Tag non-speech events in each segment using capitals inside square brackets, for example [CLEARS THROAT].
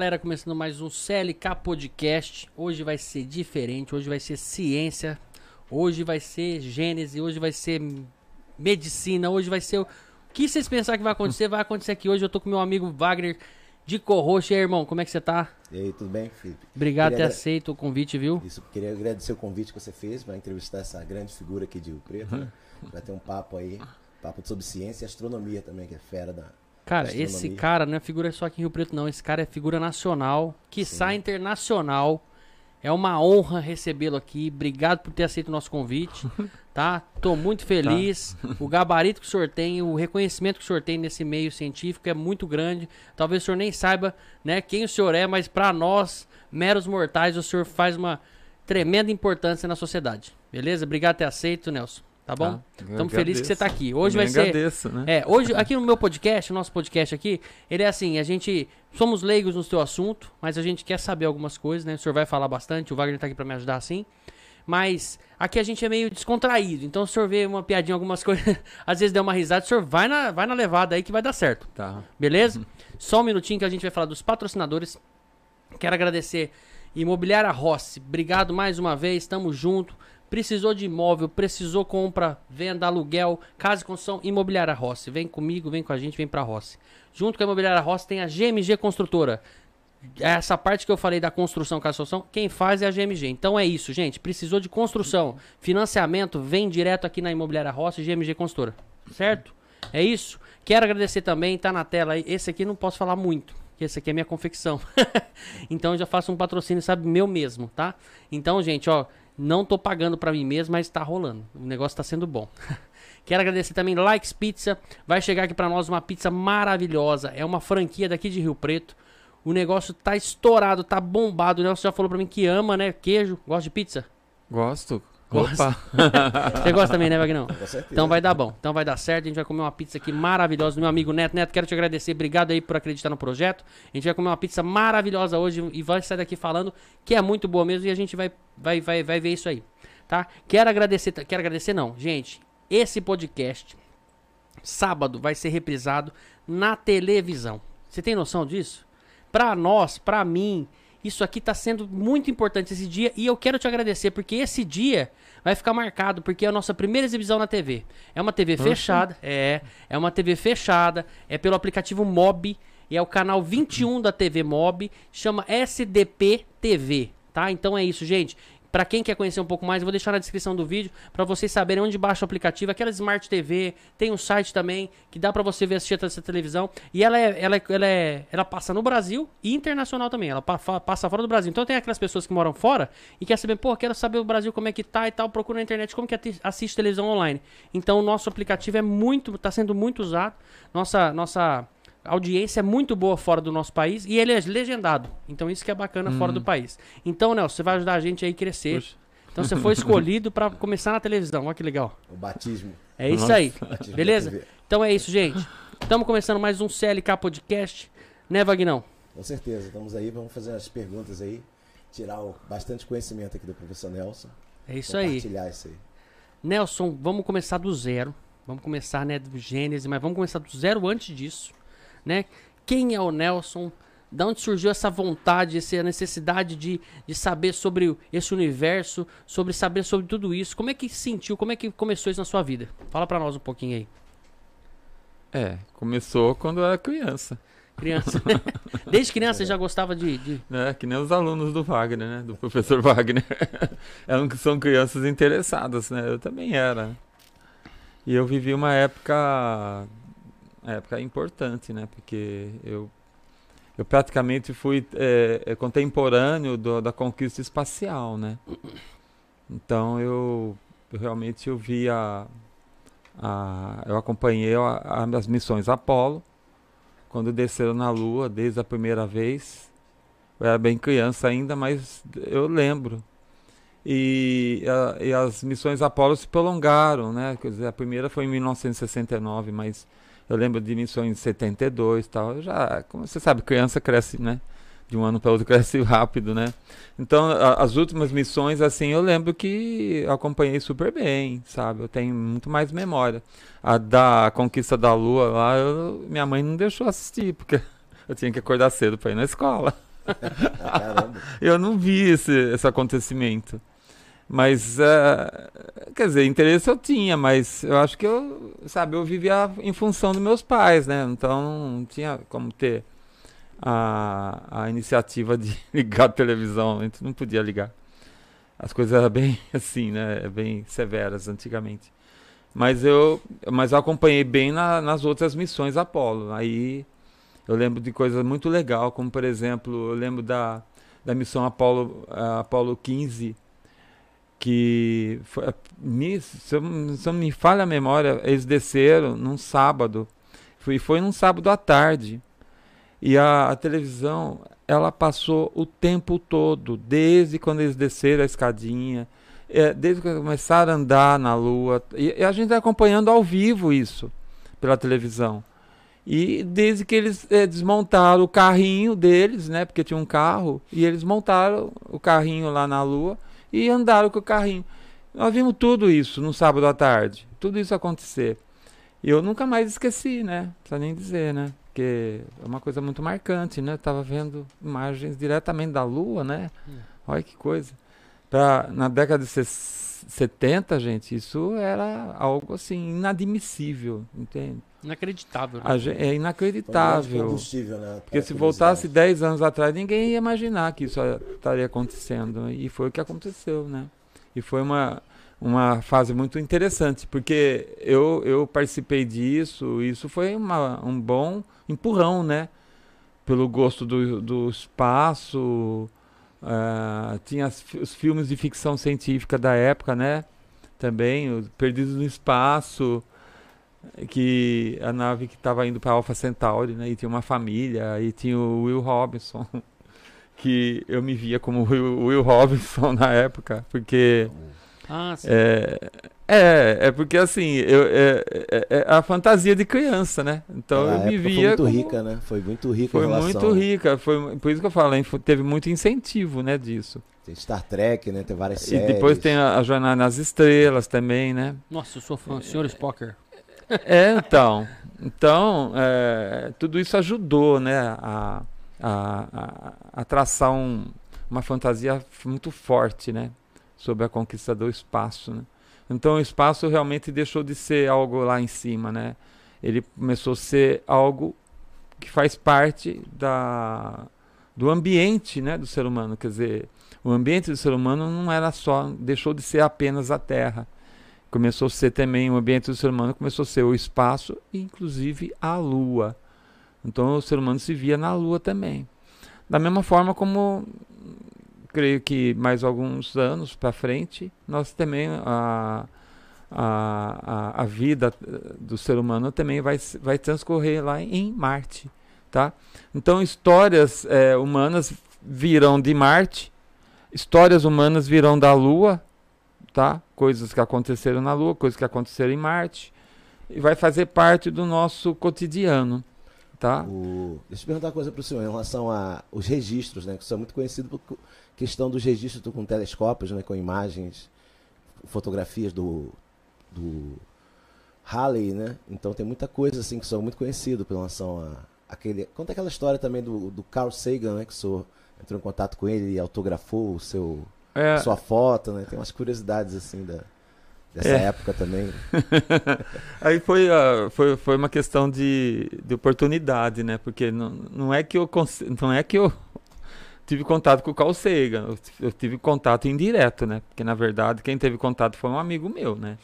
Galera, começando mais um CLK Podcast. Hoje vai ser diferente, hoje vai ser ciência, hoje vai ser gênese, hoje vai ser medicina, hoje vai ser o que vocês pensarem que vai acontecer, vai acontecer aqui hoje. Eu tô com meu amigo Wagner de Corroxa. E aí, irmão, como é que você tá? E aí, tudo bem, Felipe? Obrigado por ter aceito o convite, viu? Isso, queria agradecer o convite que você fez para entrevistar essa grande figura aqui de Rio Preto. Né? [LAUGHS] Vai ter um papo aí, papo sobre ciência e astronomia também, que é fera da, Cara, esse cara não é figura só aqui em Rio Preto, não. Esse cara é figura nacional, que sai internacional. É uma honra recebê-lo aqui. Obrigado por ter aceito o nosso convite. [LAUGHS] Tá? Tô muito feliz. Tá. [LAUGHS] O gabarito que o senhor tem, o reconhecimento que o senhor tem nesse meio científico é muito grande. Talvez o senhor nem saiba né, quem o senhor é, mas para nós, meros mortais, o senhor faz uma tremenda importância na sociedade. Beleza? Obrigado por ter aceito, Nelson. Tá bom? Estamos ah, felizes que você está aqui. Hoje vai ser. Agradeço, né? É, hoje, aqui no meu podcast, o nosso podcast aqui, ele é assim: a gente. Somos leigos no seu assunto, mas a gente quer saber algumas coisas, né? O senhor vai falar bastante, o Wagner está aqui para me ajudar assim. Mas aqui a gente é meio descontraído. Então, se o senhor vê uma piadinha, algumas [LAUGHS] coisas, às vezes der uma risada, o senhor vai na, vai na levada aí que vai dar certo. Tá. Beleza? [LAUGHS] Só um minutinho que a gente vai falar dos patrocinadores. Quero agradecer Imobiliária Rossi. Obrigado mais uma vez, tamo junto. Precisou de imóvel, precisou compra, venda, aluguel, casa e construção, imobiliária Rossi. Vem comigo, vem com a gente, vem pra Rossi. Junto com a imobiliária Rossi tem a GMG Construtora. Essa parte que eu falei da construção, casa construção, quem faz é a GMG. Então é isso, gente. Precisou de construção, financiamento, vem direto aqui na imobiliária Rossi, GMG Construtora. Certo? É isso. Quero agradecer também, tá na tela aí. Esse aqui não posso falar muito que esse aqui é minha confecção. [LAUGHS] então eu já faço um patrocínio, sabe, meu mesmo, tá? Então, gente, ó, não tô pagando para mim mesmo, mas tá rolando. O negócio tá sendo bom. [LAUGHS] Quero agradecer também Likes Pizza. Vai chegar aqui para nós uma pizza maravilhosa. É uma franquia daqui de Rio Preto. O negócio tá estourado, tá bombado. O Nelson já falou para mim que ama, né? Queijo. Gosta de pizza? Gosto. Gosta. [LAUGHS] Você gosta também, né, Vagnão? Com certeza. Então vai dar bom. Então vai dar certo. A gente vai comer uma pizza aqui maravilhosa do meu amigo Neto. Neto, quero te agradecer. Obrigado aí por acreditar no projeto. A gente vai comer uma pizza maravilhosa hoje e vai sair daqui falando que é muito boa mesmo e a gente vai, vai, vai, vai ver isso aí. Tá? Quero agradecer, quero agradecer não. Gente, esse podcast sábado vai ser reprisado na televisão. Você tem noção disso? Pra nós, pra mim, isso aqui está sendo muito importante esse dia e eu quero te agradecer porque esse dia vai ficar marcado porque é a nossa primeira exibição na TV. É uma TV fechada, é, é uma TV fechada, é pelo aplicativo Mob e é o canal 21 da TV Mob, chama SDP TV, tá? Então é isso, gente. Para quem quer conhecer um pouco mais, eu vou deixar na descrição do vídeo para vocês saberem onde baixa o aplicativo. Aquela Smart TV, tem um site também que dá para você ver assistir essa televisão. E ela é, ela é, ela é, ela passa no Brasil e internacional também. Ela passa fora do Brasil. Então tem aquelas pessoas que moram fora e quer saber, pô, quero saber o Brasil como é que tá e tal, procura na internet como que assiste televisão online. Então o nosso aplicativo é muito, tá sendo muito usado. Nossa, nossa a audiência é muito boa fora do nosso país e ele é legendado. Então isso que é bacana hum. fora do país. Então, Nelson, você vai ajudar a gente aí a crescer. Puxa. Então você foi [LAUGHS] escolhido para começar na televisão. Olha que legal. O batismo. É isso Nossa. aí. Beleza? Então é isso, gente. Estamos começando mais um CLK Podcast. Né, Vagnão? Com certeza. Estamos aí. Vamos fazer as perguntas aí. Tirar o, bastante conhecimento aqui do professor Nelson. É isso aí. Compartilhar isso aí. Nelson, vamos começar do zero. Vamos começar, né, do Gênesis, mas vamos começar do zero antes disso né? Quem é o Nelson? Da onde surgiu essa vontade, essa necessidade de, de saber sobre esse universo, sobre saber sobre tudo isso? Como é que sentiu? Como é que começou isso na sua vida? Fala para nós um pouquinho aí. É, começou quando eu era criança. Criança. [LAUGHS] Desde criança você já gostava de, de, É, que nem os alunos do Wagner, né? Do professor [LAUGHS] Wagner. Eram que são crianças interessadas, né? Eu também era. E eu vivi uma época época importante, né? Porque eu, eu praticamente fui é, é, contemporâneo do, da conquista espacial, né? Então eu, eu realmente eu vi a, a eu acompanhei a, as missões Apolo quando desceram na Lua desde a primeira vez. Eu era bem criança ainda, mas eu lembro. E, a, e as missões Apolo se prolongaram, né? Quer dizer, a primeira foi em 1969, mas eu lembro de missões de 72 e tal. Já, como você sabe, criança cresce, né? De um ano para outro [LAUGHS] cresce rápido, né? Então, a, as últimas missões, assim, eu lembro que acompanhei super bem, sabe? Eu tenho muito mais memória. A da conquista da Lua lá, eu, minha mãe não deixou assistir, porque [LAUGHS] Eu tinha que acordar cedo para ir na escola. [LAUGHS] Eu não vi esse, esse acontecimento. Mas, uh, quer dizer, interesse eu tinha, mas eu acho que eu, sabe, eu vivia em função dos meus pais, né? Então não tinha como ter a, a iniciativa de [LAUGHS] ligar a televisão, a gente não podia ligar. As coisas eram bem [LAUGHS] assim, né? Bem severas antigamente. Mas eu, mas eu acompanhei bem na, nas outras missões Apolo. Aí eu lembro de coisas muito legais, como por exemplo, eu lembro da, da missão Apolo, uh, Apolo 15, que me, se, eu, se eu me falha a memória, eles desceram num sábado. Foi, foi num sábado à tarde. E a, a, televisão, ela passou o tempo todo, desde quando eles desceram a escadinha, é, desde que começaram a andar na lua. E, e a gente está acompanhando ao vivo isso pela televisão. E desde que eles é, desmontaram o carrinho deles, né? Porque tinha um carro, e eles montaram o carrinho lá na lua e andaram com o carrinho. Nós vimos tudo isso no sábado à tarde, tudo isso acontecer. E eu nunca mais esqueci, né? Precisa nem dizer, né? Porque é uma coisa muito marcante, né? Eu tava vendo imagens diretamente da lua, né? É. Olha que coisa. Pra, na década de 70, gente, isso era algo assim inadmissível, entende? Inacreditável. Né? É inacreditável. combustível, né? Porque se voltasse 10 anos atrás, ninguém ia imaginar que isso estaria acontecendo. E foi o que aconteceu, né? E foi uma, uma fase muito interessante, porque eu, eu participei disso, isso foi uma, um bom empurrão, né? Pelo gosto do, do espaço, uh, tinha as, os filmes de ficção científica da época, né? Também, Perdidos no Espaço, que a nave que estava indo para Alpha Centauri, né? E tinha uma família, e tinha o Will Robinson, [LAUGHS] que eu me via como Will, Will Robinson [LAUGHS] na época, porque ah, sim. É, é, é porque assim, eu, é, é, é a fantasia de criança, né? Então eu me via. Foi muito como... rica, né? Foi muito rica Foi muito rica. Foi, por isso que eu falo, teve muito incentivo, né, disso. Tem Star Trek, né? Tem várias séries. E depois tem a, a Jornada nas Estrelas também, né? Nossa, eu sou fã. Senhor Spocker. É, então. Então, é, tudo isso ajudou, né? A, a, a, a traçar um, uma fantasia muito forte, né? sobre a conquista do espaço. Né? Então o espaço realmente deixou de ser algo lá em cima, né? Ele começou a ser algo que faz parte da, do ambiente, né, do ser humano. Quer dizer, o ambiente do ser humano não era só, deixou de ser apenas a Terra. Começou a ser também o ambiente do ser humano, começou a ser o espaço inclusive a Lua. Então o ser humano se via na Lua também. Da mesma forma como creio que mais alguns anos para frente, nós também a, a, a, vida do ser humano também vai, vai transcorrer lá em Marte, tá? Então histórias é, humanas virão de Marte, histórias humanas virão da Lua, tá? Coisas que aconteceram na Lua, coisas que aconteceram em Marte, e vai fazer parte do nosso cotidiano. Tá? O... Deixa eu perguntar uma coisa para o senhor em relação aos registros, né? Que são muito conhecidos por questão dos registros com telescópios, né, com imagens, fotografias do, do Halley, né? Então tem muita coisa assim que são muito conhecido pela relação a aquele. Conta aquela história também do, do Carl Sagan, né? Que sou entrou em contato com ele e autografou o seu é. sua foto, né? Tem umas curiosidades assim da dessa é. época também. [LAUGHS] Aí foi, uh, foi, foi uma questão de, de oportunidade, né? Porque não, não é que eu não é que eu tive contato com o Carl Sagan. Eu, eu, tive contato indireto, né? Porque na verdade quem teve contato foi um amigo meu, né?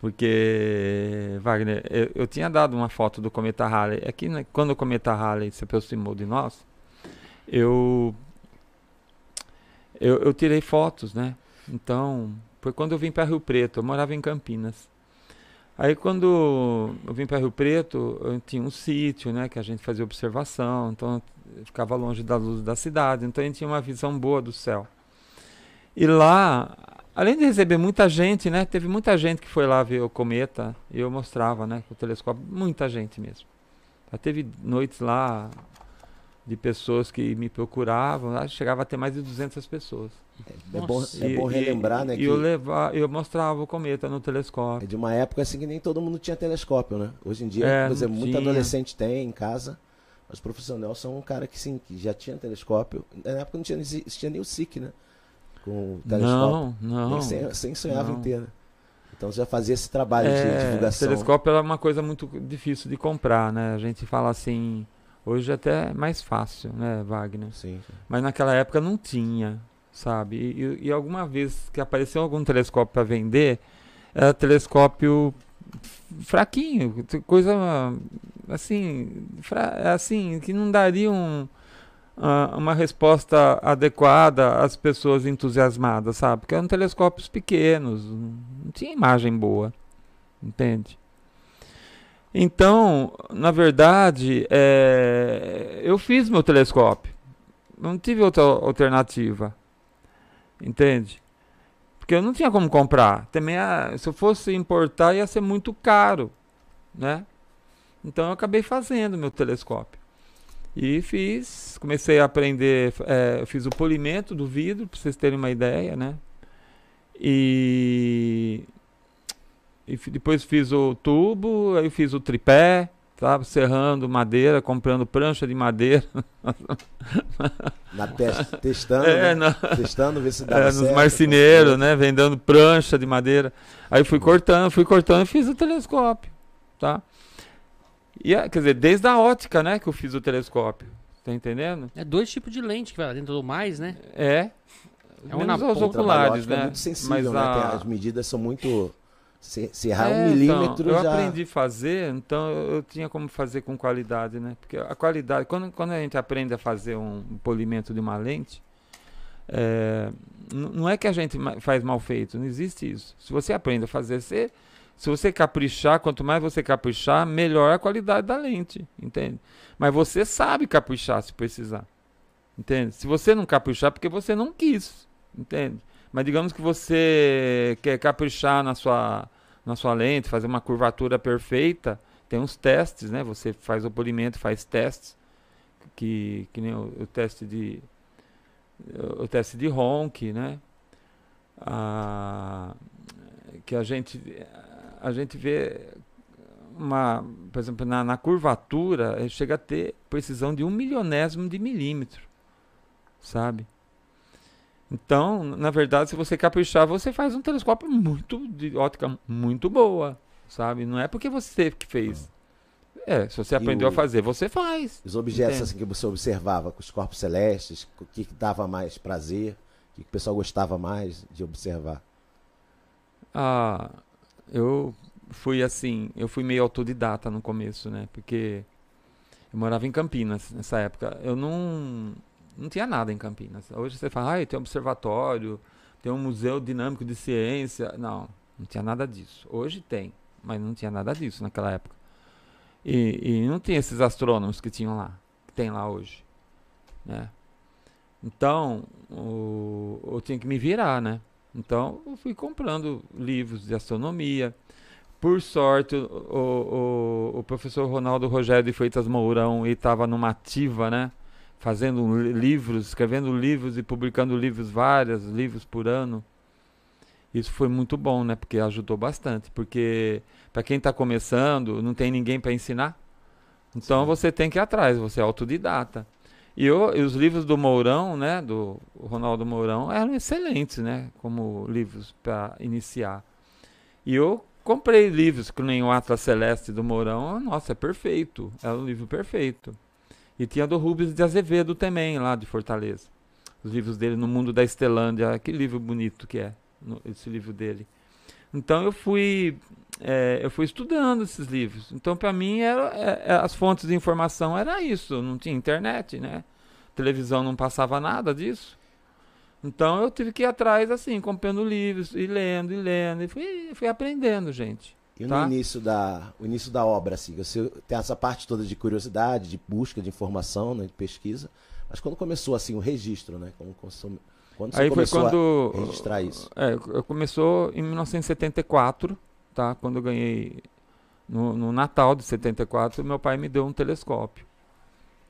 Porque, Wagner, eu, eu tinha dado uma foto do cometa Halley. É que né, quando o cometa Halley se aproximou de nós, eu, eu, eu tirei fotos, né? Então, foi quando eu vim para Rio Preto. Eu morava em Campinas. Aí quando eu vim para Rio Preto, eu tinha um sítio, né, que a gente fazia observação, então ficava longe da luz da cidade, então a gente tinha uma visão boa do céu. E lá, além de receber muita gente, né, teve muita gente que foi lá ver o cometa, e eu mostrava, né, com o telescópio, muita gente mesmo. Já teve noites lá de pessoas que me procuravam, lá chegava a ter mais de 200 pessoas. É, é bom, é bom relembrar, e, né? E que eu, levar, eu mostrava o cometa no telescópio. É de uma época assim que nem todo mundo tinha telescópio, né? Hoje em dia, é, por exemplo, muito adolescente tem em casa Mas o professor Nelson é um cara que sim, que já tinha telescópio. Na época não tinha, existia nem o SIC, né? Com o telescópio. Não, não. sem, sem sonhava não. em ter, né? Então já fazia esse trabalho É, de divulgação. telescópio é uma coisa muito difícil de comprar, né? A gente fala assim, hoje até é mais fácil, né, Wagner? Sim. Mas naquela época não tinha, sabe? E, e- e alguma vez que apareceu algum telescópio para vender, era telescópio fraquinho, coisa assim, fra- assim que não daria um, ah, uma resposta adequada às pessoas entusiasmadas, sabe? Porque eram telescópios pequenos, não tinha imagem boa, entende? Então, na verdade, é, eu fiz meu telescópio. Não tive outra alternativa. Entende? Porque eu não tinha como comprar. Também, ah, se eu fosse importar, ia ser muito caro. Né? Então, eu acabei fazendo meu telescópio. E fiz, comecei a aprender, é, fiz o polimento do vidro, para vocês terem uma ideia, né? E, e depois fiz o tubo, aí fiz o tripé, sabe? Serrando madeira, comprando prancha de madeira. [LAUGHS] Na testa, testando, É, né? na- testando, ver se dava é, nos certo. marceneiros, né? Vendendo prancha de madeira. Aí fui cortando, fui cortando e fiz o telescópio, tá? E, a- quer dizer, desde a ótica, né, que eu fiz o telescópio. Tá entendendo? É dois tipos de lente que vai lá dentro do mais, né? É. É um na aos ponta, O trabalho oculares, é né? muito sensível, Mas né? A- As medidas são muito... Se, se errar É, um milímetro então, eu já... aprendi a fazer, então eu, eu tinha como fazer com qualidade, né? Porque a qualidade, quando, quando a gente aprende a fazer um, polimento de uma lente, é, não é que a gente faz mal feito, não existe isso. Se você aprende a fazer, você, se você caprichar, quanto mais você caprichar, melhor a qualidade da lente, entende? Mas você sabe caprichar se precisar, entende? Se você não caprichar, é porque você não quis, entende? Mas digamos que você quer caprichar na sua, na sua lente, fazer uma curvatura perfeita, tem uns testes, né? Você faz o polimento, faz testes, que, que nem o, o teste de o teste de Ronk, né? Ah, que a gente a gente vê uma, por exemplo, na, na curvatura, ele chega a ter precisão de um milionésimo de milímetro, sabe? Então, na verdade, se você caprichar, você faz um telescópio muito de ótica muito boa, sabe? Não é porque você que fez. É, se você E aprendeu o- a fazer, você faz. Os objetos assim que você observava, com os corpos celestes, o que, que dava mais prazer, o que, que o pessoal gostava mais de observar. Ah, eu fui assim, eu fui meio autodidata no começo, né? Porque eu morava em Campinas nessa época. Eu não não tinha nada em Campinas. Hoje você fala, ah, tem um observatório, tem um museu dinâmico de ciência. Não, não tinha nada disso. Hoje tem, mas não tinha nada disso naquela época. E, e não tinha esses astrônomos que tinham lá, que tem lá hoje, né? Então, o, eu tinha que me virar, né? Então, eu fui comprando livros de astronomia. Por sorte, o, o, o- professor Ronaldo Rogério de Freitas Mourão estava numa ativa, né? Fazendo li- livros, escrevendo livros e publicando livros, vários livros por ano. Isso foi muito bom, né? Porque ajudou bastante. Porque para quem está começando, não tem ninguém para ensinar. Então Sim. você tem que ir atrás, você é autodidata. E, eu- e os livros do Mourão, né, do Ronaldo Mourão, eram excelentes, né, como livros para iniciar. E eu comprei livros que nem o Atlas Celeste do Mourão, nossa, é perfeito, é um livro perfeito. E tinha do Rubens de Azevedo também, lá de Fortaleza. Os livros dele no Mundo da Estelândia, que livro bonito que é, no- esse livro dele. Então eu fui, é, eu fui estudando esses livros. Então para mim era, é, é, as fontes de informação era isso. Não tinha internet, né? Televisão não passava nada disso. Então eu tive que ir atrás assim, comprando livros e lendo e lendo e fui, fui aprendendo, gente. E Tá. no início da, o início da obra, assim, você tem essa parte toda de curiosidade, de busca de informação, né, de pesquisa. Mas quando começou assim o registro, né? Quando, consome- quando você Aí foi começou quando a registrar isso? É, eu- começou em 1974, tá? Quando eu ganhei no, no Natal de 74, meu pai me deu um telescópio.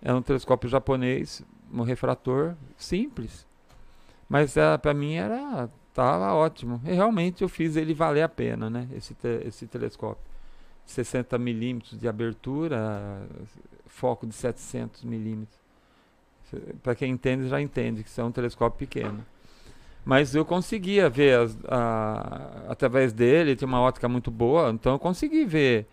Era um telescópio japonês, um refrator simples. Mas é, para mim era tava ótimo. E realmente eu fiz ele valer a pena, né? Esse, te- esse telescópio. 60 milímetros de abertura, foco de 700 milímetros. Para quem entende, já entende que isso é um telescópio pequeno. Mas eu conseguia ver, as, a, através dele, tinha uma ótica muito boa, então eu consegui ver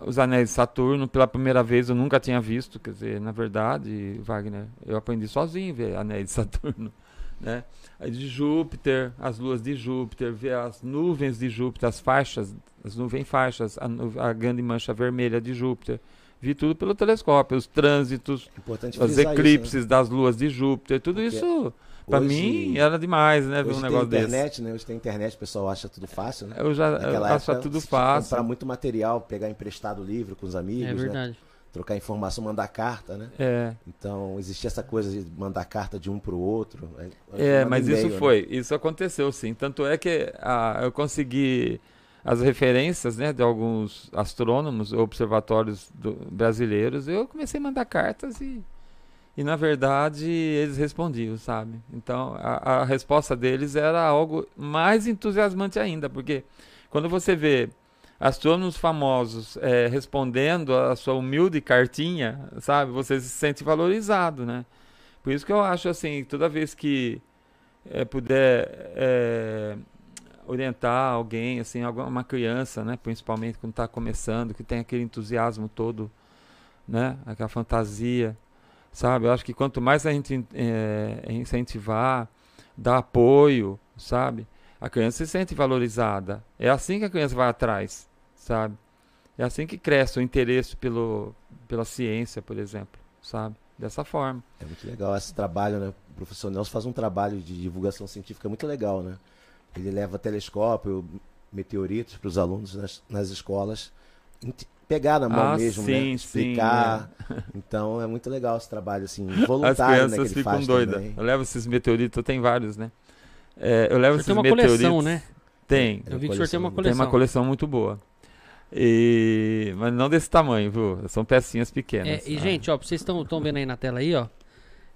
os anéis de Saturno pela primeira vez, eu nunca tinha visto, quer dizer, na verdade, Wagner, eu aprendi sozinho a ver anéis de Saturno, né? De Júpiter, as luas de Júpiter, ver as nuvens de Júpiter, as faixas, as nuvens faixas, a, a grande mancha vermelha de Júpiter, vi tudo pelo telescópio, os trânsitos, os eclipses isso, né? das luas de Júpiter, tudo Porque isso para mim era demais, né, ver um negócio internet, desse. internet, né? Hoje tem internet, o pessoal acha tudo fácil, né? Eu já eu acho tudo fácil. Comprar muito material, pegar emprestado livro com os amigos, É verdade. Né? Trocar informação, mandar carta, né? É. Então, existia essa coisa de mandar carta de um para o outro. É, mas isso né? foi, isso aconteceu sim. Tanto é que ah, eu consegui as referências né, de alguns astrônomos, observatórios do, brasileiros, eu comecei a mandar cartas e, e, na verdade, eles respondiam, sabe? Então, a, a resposta deles era algo mais entusiasmante ainda, porque quando você vê astrônomos famosos é, respondendo a sua humilde cartinha, sabe? Você se sente valorizado, né? Por isso que eu acho assim, toda vez que é, puder é, orientar alguém, assim, uma criança, né, principalmente quando está começando, que tem aquele entusiasmo todo, né, aquela fantasia, sabe? Eu acho que quanto mais a gente é, incentivar, dar apoio, sabe? A criança se sente valorizada. É assim que a criança vai atrás, sabe? É assim que cresce o interesse pelo, pela ciência, por exemplo, sabe? Dessa forma. É muito legal esse trabalho, né? O professor Nelson faz um trabalho de divulgação científica muito legal, né? Ele leva telescópio, meteoritos para os alunos nas, nas escolas pegar na mão ah, mesmo, sim, né? Explicar. Sim, é. [LAUGHS] Então é muito legal esse trabalho, assim, voluntário, As crianças né, que ficam doidas. Eu levo esses meteoritos, tem vários, né? É, eu levo esses tem uma meteoritos. coleção, né? Tem. Eu vi que o senhor tem uma coleção. Tem uma coleção muito boa. E... Mas não desse tamanho, viu? São pecinhas pequenas. É, e, ah. gente, ó, vocês estão vendo aí na tela aí, ó.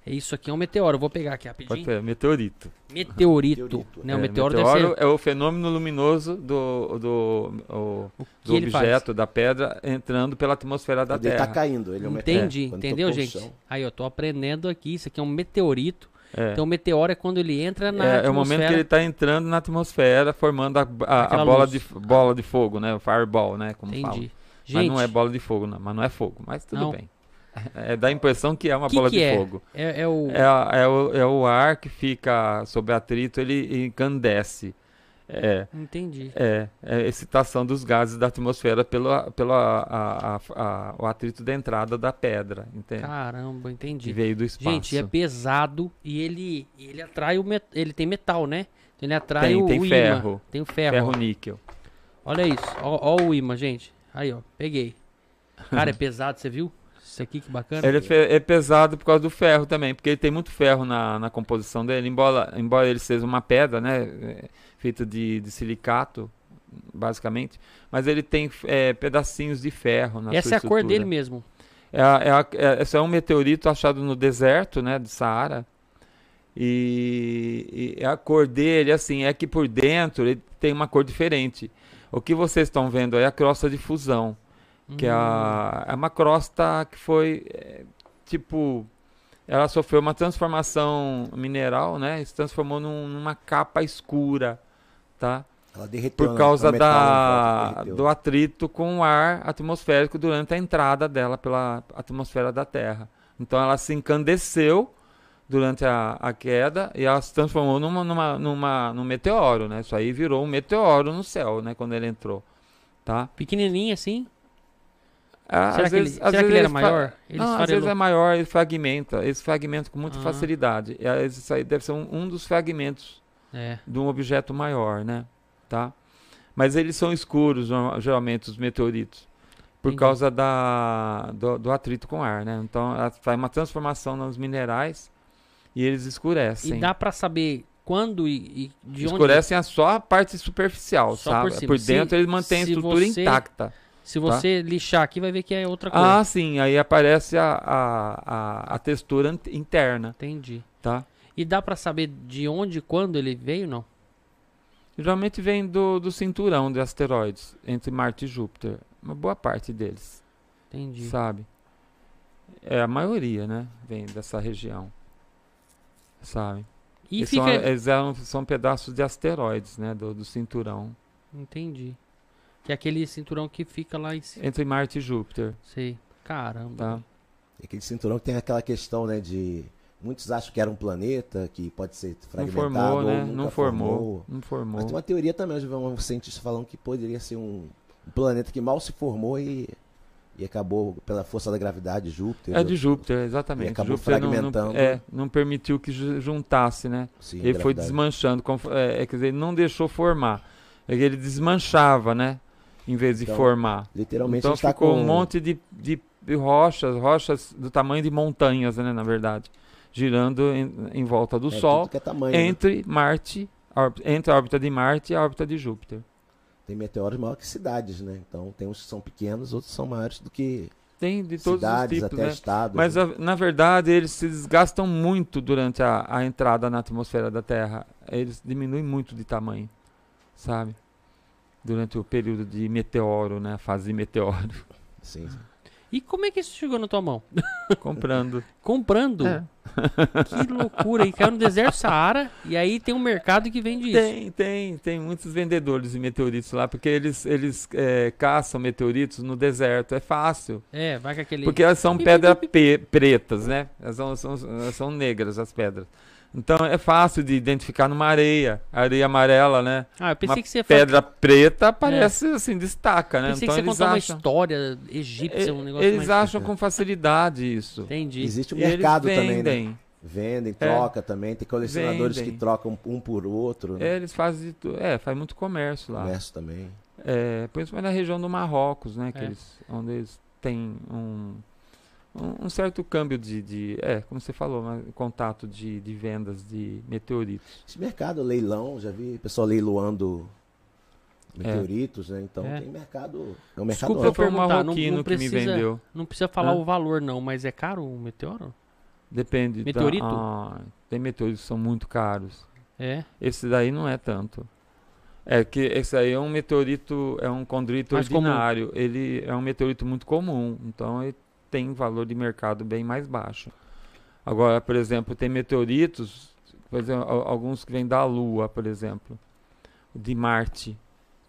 É isso aqui é um meteoro. Eu vou pegar aqui rapidinho. Pode meteorito. Meteorito. né? É, o meteoro, meteoro ser... é o fenômeno luminoso do, do, o, do objeto, faz? da pedra, entrando pela atmosfera da Quando Terra. Ele está caindo. Ele é um Entendi, entendeu, gente? Aí eu tô aprendendo aqui. Isso aqui é um meteorito. É. Então o meteoro é quando ele entra na é, atmosfera. É o momento que ele está entrando na atmosfera, formando a, a, a bola, de, bola de fogo, né? O fireball, né? Como Entendi. Fala. Gente, mas não é bola de fogo, não. Mas não é fogo. Mas tudo não. bem. É, dá a impressão que é uma que bola que de é? fogo. É, é, o... É, é, o, é o ar que fica sob atrito, ele encandece. É, Entendi. É, é excitação dos gases da atmosfera pelo, pelo a, a, a, o atrito da entrada da pedra. Entende? Caramba, entendi. Que veio do espaço. Gente, é pesado e ele, ele atrai o met, ele tem metal, né? Então ele atrai tem, o, tem o ferro. Imã. Tem o ferro. Ferro níquel. Olha isso. Ó, ó o imã, gente. Aí, ó. Peguei. Cara, é [LAUGHS] pesado, você viu? Isso aqui que bacana. Ele é, é, pesado por causa do ferro também, porque ele tem muito ferro na, na composição dele, embora, embora ele seja uma pedra, né, é, feita de, de silicato, basicamente, mas ele tem é, pedacinhos de ferro na Essa é a cor dele mesmo. É, é, é, esse é um meteorito achado no deserto, né, de Saara. E, e, a cor dele, assim, é que por dentro ele tem uma cor diferente. O que vocês estão vendo aí é a crosta de fusão. Que é, a, hum. é uma crosta que foi, é, tipo, ela sofreu uma transformação mineral, né? Se transformou num, numa capa escura, tá? Ela derreteu, Por causa da, do atrito com o ar atmosférico durante a entrada dela pela atmosfera da Terra. Então ela se encandeceu durante a, a queda e ela se transformou numa, numa, numa, num meteoro, né? Isso aí virou um meteoro no céu, né? Quando ele entrou, tá? Pequenininho assim? Ah, será que, vezes, ele, será que ele era maior? não, às vezes é maior, ele fragmenta. Ele fragmenta com muita ah. facilidade. E isso aí deve ser um, um dos fragmentos é. de um objeto maior, né? Tá? Mas eles são escuros, geralmente, os meteoritos. Por Entendi. causa da, do, do, atrito com ar, né? Então, faz uma transformação nos minerais e eles escurecem. E dá para saber quando e, e de Escurecem onde... só a parte superficial, só sabe? Por, por dentro se, eles mantêm a estrutura você... intacta. Se tá? você tá? lixar aqui, vai ver que é outra coisa. Ah, sim. Aí aparece a, a, a, a textura interna. Entendi. Tá? E dá para saber de onde e quando ele veio, não? Geralmente vem do, do cinturão de asteroides, entre Marte e Júpiter. uma boa parte deles, Entendi. sabe? É a maioria, né? Vem dessa região, sabe? E Eles fica. são, eles eram, são pedaços de asteroides, né? Do, do cinturão Entendi. Que é aquele cinturão que fica lá em cima. entre Marte e Júpiter, Sei. Caramba. tá? E aquele cinturão que tem aquela questão, né, de... Muitos acham que era um planeta, que pode ser Não fragmentado formou, ou né? nunca Não formou, não Mas formou. tem uma teoria também, vi um cientista falando que poderia ser um, um planeta que mal se formou e, e acabou pela força da gravidade de Júpiter. É de Júpiter, exatamente. E acabou Júpiter não- não, fragmentando. é, não permitiu que ju- juntasse, né? Sim, Ele foi desmanchando, é, é, quer dizer, ele não deixou formar. É que ele desmanchava, né? Em vez de Então, formar. Literalmente Então tá ficou com... um monte de, de rochas, rochas do tamanho de montanhas, né? Na verdade, girando em, em volta do é, Sol, é tamanho, né? entre Marte, a órb- entre a órbita de Marte e a órbita de Júpiter. Tem meteoros maiores que cidades, né? Então tem uns que são pequenos, outros são maiores do que Tem de todos cidades, os tipos, até né? estados. Mas né? a- na verdade eles se desgastam muito durante a, a entrada na atmosfera da Terra. Eles diminuem muito de tamanho, sabe? Durante o período de meteoro, né? A fase de meteoro. Sim. E como é que isso chegou na tua mão? [LAUGHS] Comprando. Comprando? É. Que loucura. E caiu no deserto Saara e aí tem um mercado que vende isso. Tem, tem, tem muitos vendedores de meteoritos lá, porque eles, eles é, caçam meteoritos no deserto. É fácil. É, vai com aquele. Porque elas são pedras pretas, né? Elas são, são, elas são negras as pedras. Então é fácil de identificar numa areia, areia amarela, né? Ah, eu pensei uma que você Pedra preta aparece assim, destaca, né? Pensei então que você eles contar uma acham, história egípcia, um e- negócio eles mais... acham com facilidade isso. Entendi. Existe o E eles mercado também, né? vendem. Vendem, É. troca também. Tem colecionadores Vendem. que trocam um por outro. né? É, eles fazem de tu- é, faz muito comércio lá. Comércio também. É, principalmente na região do Marrocos, né? Que É. eles, onde eles têm um, um, um certo câmbio de, de- É, como você falou, né, contato de, de vendas de meteoritos. Esse mercado, leilão, já vi pessoal leiloando É. meteoritos, né? Então É. tem mercado. É um mercado Desculpa, eu foi um não- marroquino que me vendeu. Não precisa falar Hã? o valor, não, mas é caro o meteoro? Depende. da- Meteorito? ah, tem meteoritos que são muito caros. É. Esse daí não é tanto. É que esse aí é um meteorito, é um condrito Mais comum. ordinário. Ele é um meteorito muito comum, então ele tem valor de mercado bem mais baixo. Agora, por exemplo, tem meteoritos, por exemplo, al- alguns que vêm da Lua, por exemplo, de Marte,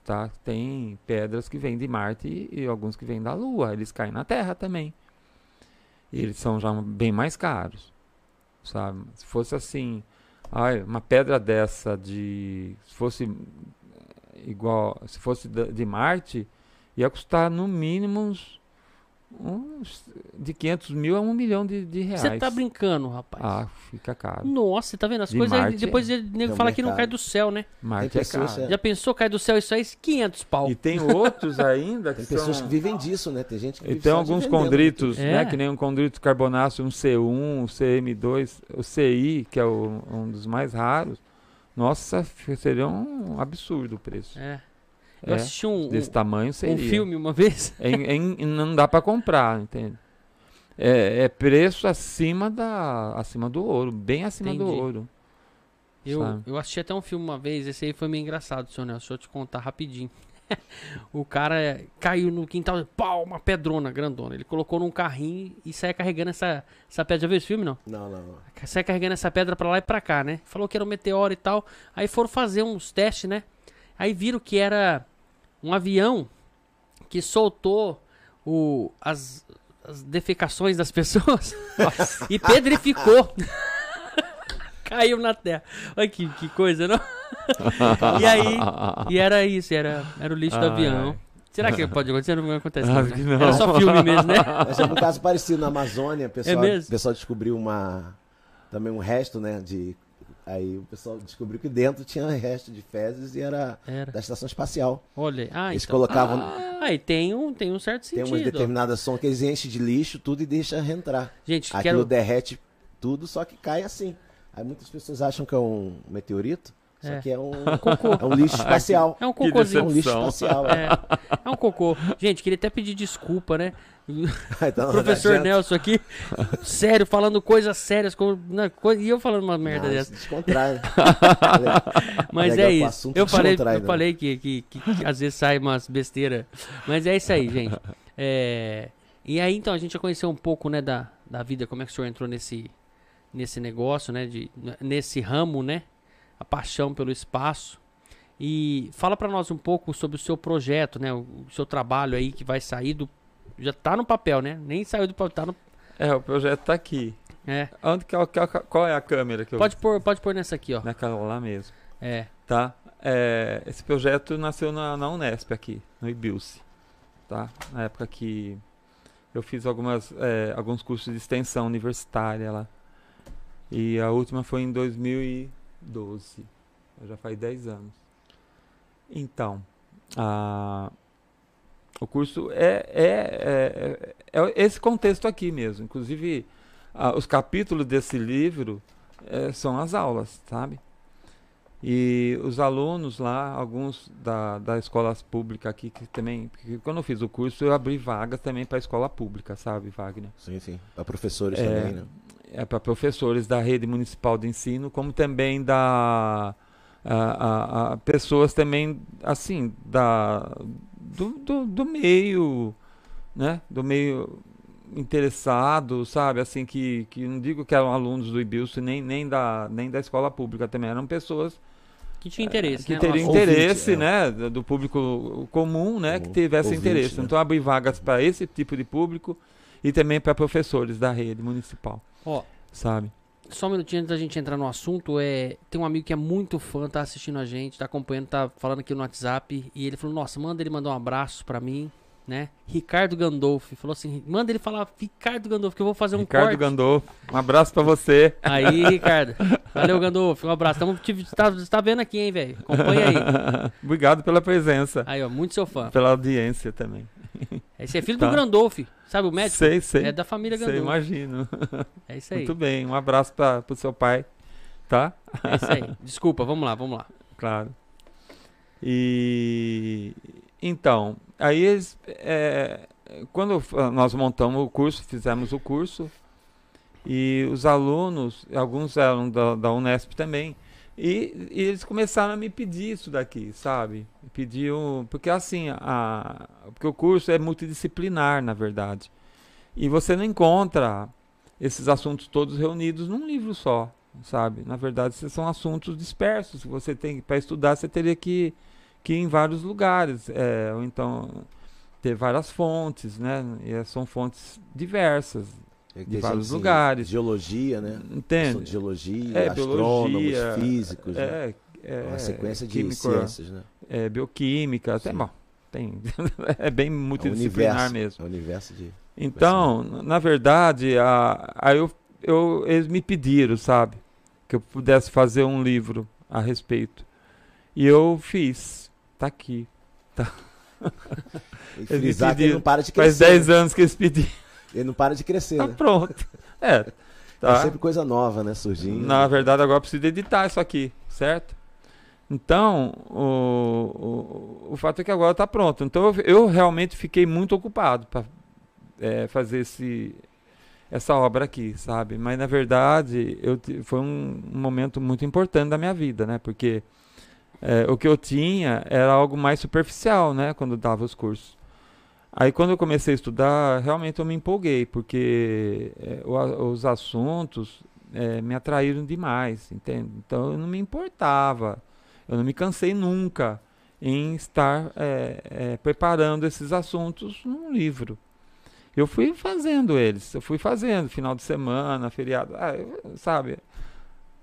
tá? Tem pedras que vêm de Marte e, e alguns que vêm da Lua. Eles caem na Terra também. E eles são já bem mais caros, sabe? Se fosse assim, ai, uma pedra dessa de, se fosse igual, se fosse de Marte, ia custar no mínimo uns, uns de 500 mil a um milhão de, de reais. Você tá brincando, rapaz. Ah, fica caro. Nossa, você tá vendo? As De coisas aí, Marte, depois é. ele nego um fala que não cai do céu, né? Marte é pessoas, caro. é. Já pensou, cai do céu isso aí, 500 pau. E tem outros ainda que Tem pessoas são... que vivem disso, né? Tem gente que E tem alguns condritos, É. né? Que nem um condrito carbonáceo, um C1, um CM2, o CI, que é o- um dos mais raros. Nossa, seria um absurdo o preço. É. Eu É, assisti um, Desse um, tamanho um seria. filme uma vez. É em- é não dá para comprar, entende? É, é preço acima da acima do ouro, bem acima do Entendi. ouro. Eu, Sabe? eu assisti até um filme uma vez, esse aí foi meio engraçado, seu Nelson. Deixa eu te contar rapidinho. [LAUGHS] o cara caiu no quintal, pau, uma pedrona grandona. Ele colocou num carrinho e saia carregando essa, essa pedra. Já viu esse filme, não? Não, não. Sai carregando essa pedra pra lá e pra cá, né? Falou que era um meteoro e tal. Aí foram fazer uns testes, né? Aí viram que era um avião que soltou o, as, as defecações das [LAUGHS] pessoas e pedrificou. [LAUGHS] Caiu na terra. Olha que, que coisa, não? e aí, e era isso, era, era o lixo do Ai, avião. Será que pode acontecer? Não acontece, Acho né? não. Era só filme mesmo, né? [LAUGHS] Mas teve um caso parecido na Amazônia. O pessoal, É mesmo? o pessoal descobriu uma. Também um resto, né? De. Aí o pessoal descobriu que dentro tinha resto de fezes e era Era. da estação espacial. Olha, ah, eles então. colocavam. Aí tem um, tem um certo tem sentido. umas determinadas som que eles enchem de lixo, tudo e deixa reentrar. Gente, Aquilo quero. derrete tudo, só que cai assim. Aí muitas pessoas acham que é um meteorito, Isso É. aqui é um, Cocô. é um lixo espacial. É um cocôzinho. É um lixo espacial. É. É, é um cocô. Gente, queria até pedir desculpa, né? Então, Professor. Nelson aqui, sério, falando coisas sérias, com, né, coi- e eu falando uma merda Não, dessa. Descontrai. [LAUGHS] Mas Legal, é isso. Eu falei, eu né? falei que, que, que- que às vezes sai umas besteiras. Mas é isso aí, gente. É, E aí, então, a gente já conheceu um pouco, né, da, da vida, como é que o senhor entrou nesse, nesse negócio, né, de, nesse ramo, né, a paixão pelo espaço. E fala pra nós um pouco sobre o seu projeto, né, o, seu trabalho aí que vai sair do... Já tá no papel, né? Nem saiu do papel, tá no... É, o projeto tá aqui. É. Onde que, é- que é- qual é a câmera que eu Pode pôr, pode pôr nessa aqui, ó. Naquela lá mesmo. É. Tá? É, esse projeto nasceu na, na Unesp aqui, no IBILSE. Tá? Na época que eu fiz algumas, é, alguns cursos de extensão universitária lá. E a última foi em 2012. Já faz 10 anos. Então, a, o curso é, é, é, é esse contexto aqui mesmo. Inclusive, a- os capítulos desse livro é, são as aulas, sabe? E os alunos lá, alguns da, da escola pública aqui, que também, porque quando eu fiz o curso, eu abri vagas também para a escola pública, sabe, Wagner? Sim, sim. Para professores É, também, né? É para professores da rede municipal de ensino, como também da a, a- a pessoas também, assim, da do, do, do meio, né, do meio interessado, sabe, assim que, que não digo que eram alunos do IBILS nem nem da nem da escola pública também eram pessoas Que tinha interesse, que né? teriam Nossa, interesse, Ouvinte, é. né, do do público comum, né, que Comum, tivesse ouvinte, interesse. né? Então abrir vagas para esse tipo de público e também para professores da rede municipal, Ó, sabe? Só um minutinho antes da gente entrar no assunto, é, tem um amigo que é muito fã, tá assistindo a gente, tá acompanhando, tá falando aqui no WhatsApp, e ele falou, nossa, manda ele mandar um abraço pra mim, né? Ricardo Gandolfi, falou assim, manda ele falar Ricardo Gandolfi, que eu vou fazer um Ricardo corte. Gandolfo, um abraço para você. Aí, Ricardo, valeu Gandolfi, um abraço. Tamo, te, tá, você tá vendo aqui, hein, velho? Acompanha aí. [LAUGHS] Obrigado pela presença, Aí, ó, muito seu fã. pela audiência também. [LAUGHS] Esse é filho Tá. do Gandolfi, sabe o médico? Sei, sei. É da família sei, Gandolfi. imagino. É isso aí, Muito bem, um abraço para o seu pai, tá? é isso aí. [LAUGHS] Desculpa, vamos lá, vamos lá. Claro. E então, aí eles, é, quando nós montamos o curso, fizemos o curso, e os alunos, alguns eram da, da Unesp também, e, e eles começaram a me pedir isso daqui, sabe? Pediam, porque assim, a, porque o curso é multidisciplinar, na verdade. E você não encontra esses assuntos todos reunidos num livro só, sabe? Na verdade, esses são assuntos dispersos. Você tem para estudar, você teria que, que ir em vários lugares, é, ou então ter várias fontes, né? E é- são fontes diversas, de ter vários gente, lugares. Geologia, né? Entende? de geologia, É, astrônomos, biologia, físicos, né? É, é, Uma sequência de químico, ciências, né? é, bioquímica, até bom. Tem, [LAUGHS] é bem É multidisciplinar universo, mesmo. É um universo de... Então, na verdade, a, eu, eu, eles me pediram, sabe, que eu pudesse fazer um livro a respeito. E eu fiz. Tá aqui. [LAUGHS] E me frisar que pediram. não para de Faz crescer. 10 anos que eles pediram. Ele não para de crescer, Tá né? pronto. É. [LAUGHS] É Tá. sempre coisa nova, né? Surgindo. Na verdade, agora eu preciso editar isso aqui, certo? Então, o, o, o fato é que agora está pronto. Então, eu, eu realmente fiquei muito ocupado para fazer esse, essa obra aqui, sabe? Mas, na verdade, eu, foi um, um momento muito importante da minha vida, né? Porque é, o que eu tinha era algo mais superficial, né? Quando dava os cursos. Aí, quando eu comecei a estudar, realmente eu me empolguei, porque é, o os assuntos é, me atraíram demais, entende? Então eu não me importava, eu não me cansei nunca em estar é, é, preparando esses assuntos num livro. Eu fui fazendo eles, eu fui fazendo, final de semana, feriado, ah, eu- sabe?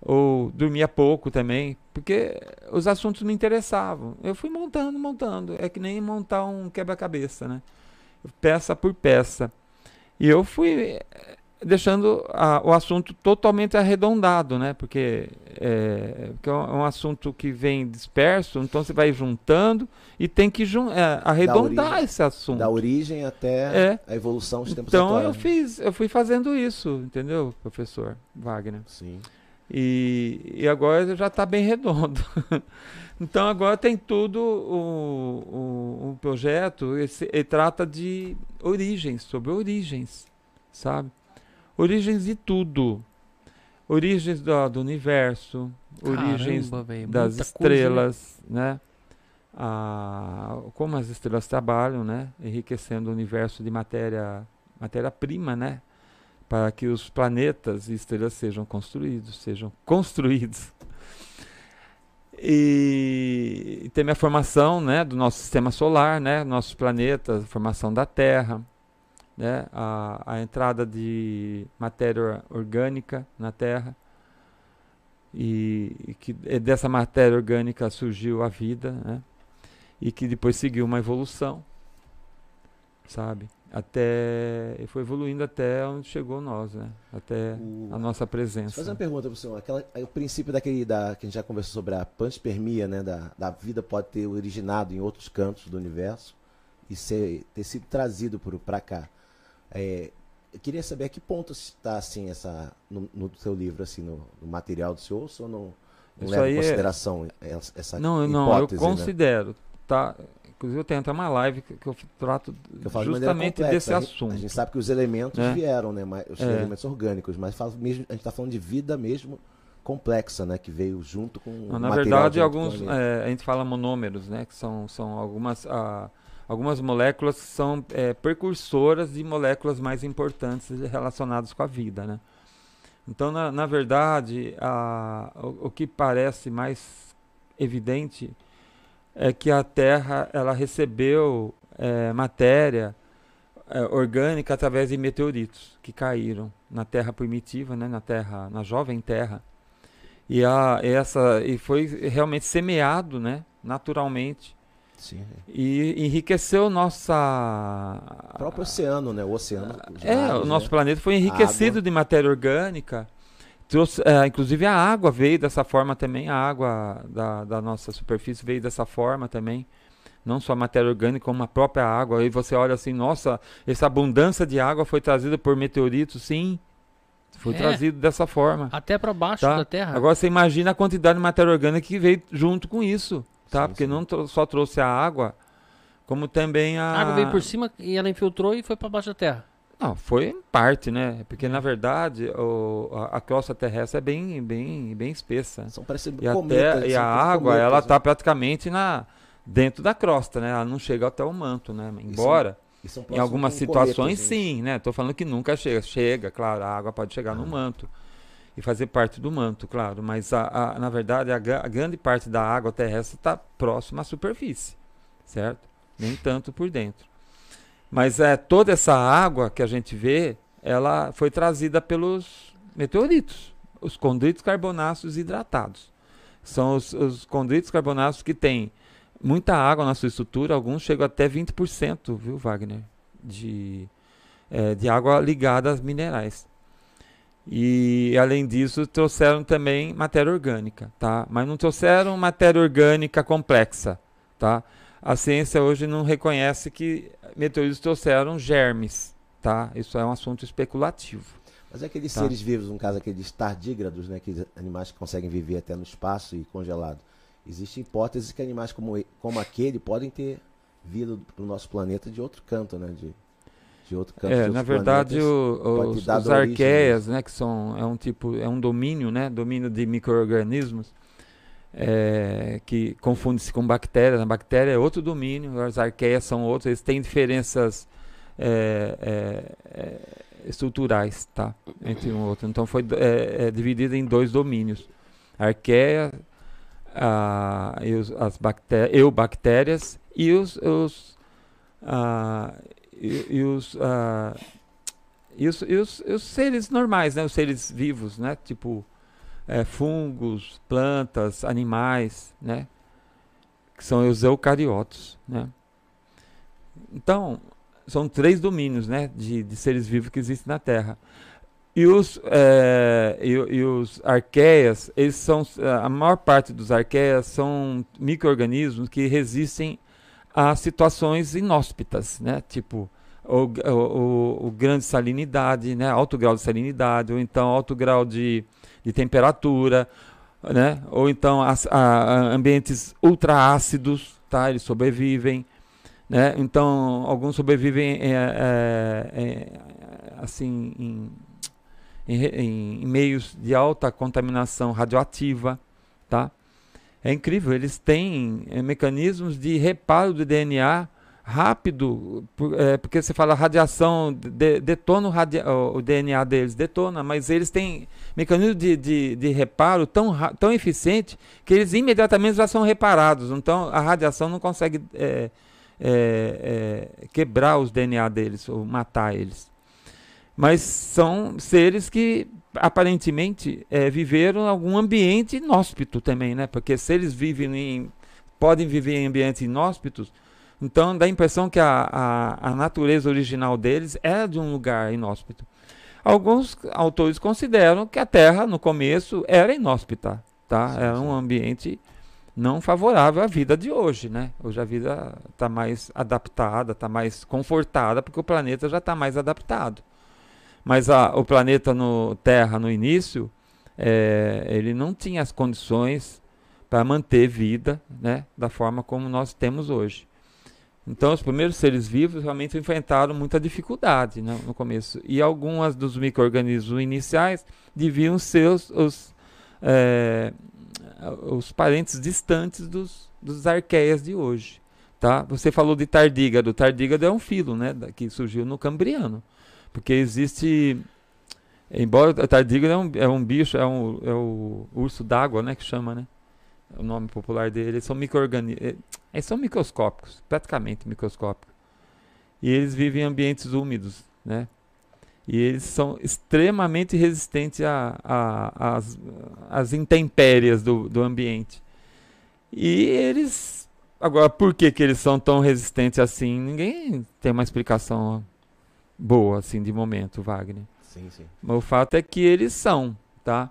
Ou dormia pouco também, porque os assuntos me interessavam. Eu fui montando, montando. É que nem montar um quebra-cabeça, né? Peça por peça. E eu fui eh, deixando a- o assunto totalmente arredondado, né? Porque é, porque é um assunto que vem disperso, então você vai juntando e tem que jun- é, arredondar origem- esse assunto. Da origem até É. a evolução dos tempos Então atuais. eu fiz, eu fui fazendo isso, entendeu, professor Wagner? Sim. E, e agora já está bem redondo. [LAUGHS] então agora tem tudo o, o, o projeto, esse, ele trata de origens, sobre origens, sabe? Origens de tudo. Origens do, do universo, Caramba, origens véio, das estrelas, coisa, né? né? A, como as estrelas trabalham, né? Enriquecendo o universo de matéria matéria-prima, né? Para que os planetas e estrelas sejam construídos, sejam [LAUGHS] construídos. E, e tem a formação, né, do nosso sistema solar, né, nossos planetas, formação da Terra, né, a, a entrada de matéria orgânica na Terra, e, e que dessa matéria orgânica surgiu a vida, né, e que depois seguiu uma evolução, sabe? Até foi evoluindo até onde chegou nós, né? Até o... a nossa presença. Deixa eu fazer uma pergunta para você, aquela, o princípio daquele da que a gente já conversou sobre a panspermia, né, da, da vida pode ter originado em outros cantos do universo e ser ter sido trazido para cá. É, eu queria saber a que ponto está assim essa no, no seu livro assim no, no material do senhor ou não, não leva em é consideração é... essa não, hipótese, não, eu né? considero, né? tá? Inclusive eu tenho até uma live que, que eu trato eu justamente de desse a assunto. A gente sabe que os elementos é. vieram, né? Mas, os é. elementos orgânicos, mas mesmo, a gente está falando de vida mesmo complexa, né? Que veio junto com Não, Na verdade, alguns é, a gente fala monômeros, né? Que são, são algumas ah, algumas moléculas que são é, precursoras de moléculas mais importantes relacionadas com a vida, né? Então, na, na verdade, a, o, o que parece mais evidente é que a Terra ela recebeu é, matéria é, orgânica através de meteoritos que caíram na Terra primitiva, né, na Terra, na jovem Terra. E a essa e foi realmente semeado, né, naturalmente. Sim. E enriqueceu nossa o próprio oceano, né, o oceano. É, mares, o nosso né? planeta foi enriquecido de matéria orgânica Trouxe, é, inclusive a água veio dessa forma também, a água da, da nossa superfície veio dessa forma também. Não só a matéria orgânica, como a própria água. Aí você olha assim, nossa, essa abundância de água foi trazida por meteoritos, sim. Foi é, trazido dessa forma. Até para baixo tá? da Terra. Agora você imagina a quantidade de matéria orgânica que veio junto com isso, tá? Sim, Porque sim. não só trouxe a água, como também a... A água veio por cima e ela infiltrou e foi para baixo da Terra. Não, foi parte, né? Porque na verdade o, a, a crosta terrestre é bem, bem, bem espessa. São parecidos e, até, e a água, cometas, ela está né? praticamente na, dentro da crosta, né? Ela não chega até o manto, né? Embora em algumas situações cometas, sim, né? Estou falando que nunca chega. Chega, claro, a água pode chegar ah. no manto e fazer parte do manto, claro. Mas a, a na verdade a, a grande parte da água terrestre está próxima à superfície, certo? Nem tanto por dentro. Mas é, toda essa água que a gente vê, ela foi trazida pelos meteoritos, os condritos carbonáceos hidratados. São os, os condritos carbonáceos que têm muita água na sua estrutura, alguns chegam até 20%, viu, Wagner? De, é, de água ligada aos minerais. E além disso, trouxeram também matéria orgânica, tá? Mas não trouxeram matéria orgânica complexa, tá? A ciência hoje não reconhece que meteoritos trouxeram germes, tá? Isso é um assunto especulativo. Mas é aqueles tá? seres vivos, no caso aqueles tardígrados, né, aqueles animais que conseguem viver até no espaço e congelado. Existem hipóteses que animais como, como aquele podem ter vindo para o nosso planeta de outro canto, né? De, de outro canto. É, na verdade, o, os, os arqueias, né, que são é um tipo, é um domínio, né, domínio de microorganismos é, que confunde-se com bactérias. A bactéria é outro domínio, as arqueias são outros, eles têm diferenças é, é, é estruturais tá, entre um outro. Então foi é, é dividido em dois domínios. Arqueia, a, e os, as bactérias, eubactérias e os, os, a, e, e os a, e os, e os, os, seres normais, né? Os seres vivos, né? Tipo é, fungos, plantas, animais, né? Que são os eucariotos, né? Então, são três domínios, né? De, de seres vivos que existem na Terra. E os, é, e, e, os arqueias, eles são, a maior parte dos arqueias são micro-organismos que resistem a situações inóspitas, né? Tipo o, o, grande salinidade, né? alto grau de salinidade, ou então alto grau de, de temperatura, né? ou então as, a, ambientes ultraácidos, tá? eles sobrevivem. Né? Então, alguns sobrevivem é, é, é, assim, em, em, em, meios de alta contaminação radioativa. Tá? É incrível, eles têm é, mecanismos de reparo do DNA rápido, é, porque você fala radiação, de, detona o, radia, o, DNA deles, detona, mas eles têm mecanismo de, de, de, reparo tão, tão eficiente que eles imediatamente já são reparados. Então a radiação não consegue é, é, é quebrar os DNA deles ou matar eles. Mas são seres que aparentemente é, viveram em algum ambiente inóspito também, né? Porque se eles vivem em, podem viver em ambientes inóspitos, então dá a impressão que a, a, a natureza original deles era de um lugar inóspito. Alguns autores consideram que a Terra, no começo, era inóspita, tá? Era um ambiente não favorável à vida de hoje, né? Hoje a vida está mais adaptada, está mais confortada, porque o planeta já está mais adaptado. Mas a, o planeta no Terra, no início, é, ele não tinha as condições para manter vida, né? Da forma como nós temos hoje. Então, os primeiros seres vivos realmente enfrentaram muita dificuldade né, no começo. E algumas dos micro-organismos iniciais deviam ser os, os, é, os parentes distantes dos, dos arqueias de hoje. Tá? Você falou de tardígado. Tardígado é um filo né, que surgiu no Cambriano. Porque existe. Embora o tardígado é um, é um bicho, é, um, é o urso d'água, né? Que chama, né? O nome popular dele, são micro-organismos. Eh, eles são microscópicos, praticamente microscópicos. E eles vivem em ambientes úmidos, né? E eles são extremamente resistentes às a, a, intempéries do, do ambiente. E eles. Agora, por que, que eles são tão resistentes assim? Ninguém tem uma explicação boa, assim, de momento, Wagner. Sim, sim. Mas o fato é que eles são, tá?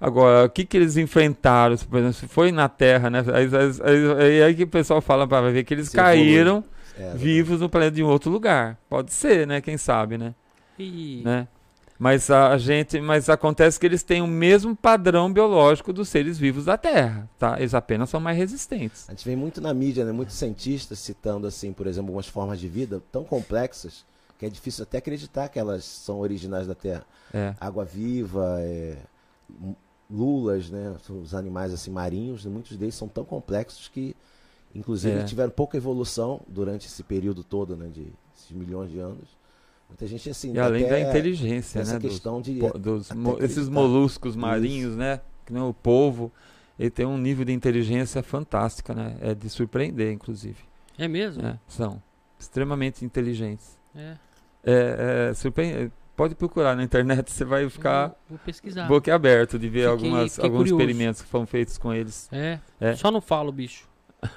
Agora, o que, que eles enfrentaram? Por exemplo, se foi na Terra, né? Aí, aí, aí, aí que o pessoal fala para ver que eles se caíram é, vivos no planeta de um outro lugar. Pode ser, né? Quem sabe, né? E... né? Mas a gente, mas acontece que eles têm o mesmo padrão biológico dos seres vivos da Terra, tá? Eles apenas são mais resistentes. A gente vê muito na mídia, né? Muitos cientistas citando assim, por exemplo, algumas formas de vida tão complexas que é difícil até acreditar que elas são originais da Terra. É. Água viva, é, lulas, né? Os animais assim marinhos, muitos deles são tão complexos que, inclusive, é. tiveram pouca evolução durante esse período todo, né? De esses milhões de anos. Muita gente assim. E além da inteligência, essa né? questão dos, de dos mo esses moluscos marinhos, Isso. né? Que nem o polvo, ele tem um nível de inteligência fantástica, né? É de surpreender, inclusive. É mesmo? É, são extremamente inteligentes. É. É, é surpreendente pode procurar na internet, você vai ficar vou, vou pesquisar. boquiaberto de ver fiquei, algumas, fiquei alguns curioso. experimentos que foram feitos com eles. É, é. só não falo, bicho. [LAUGHS]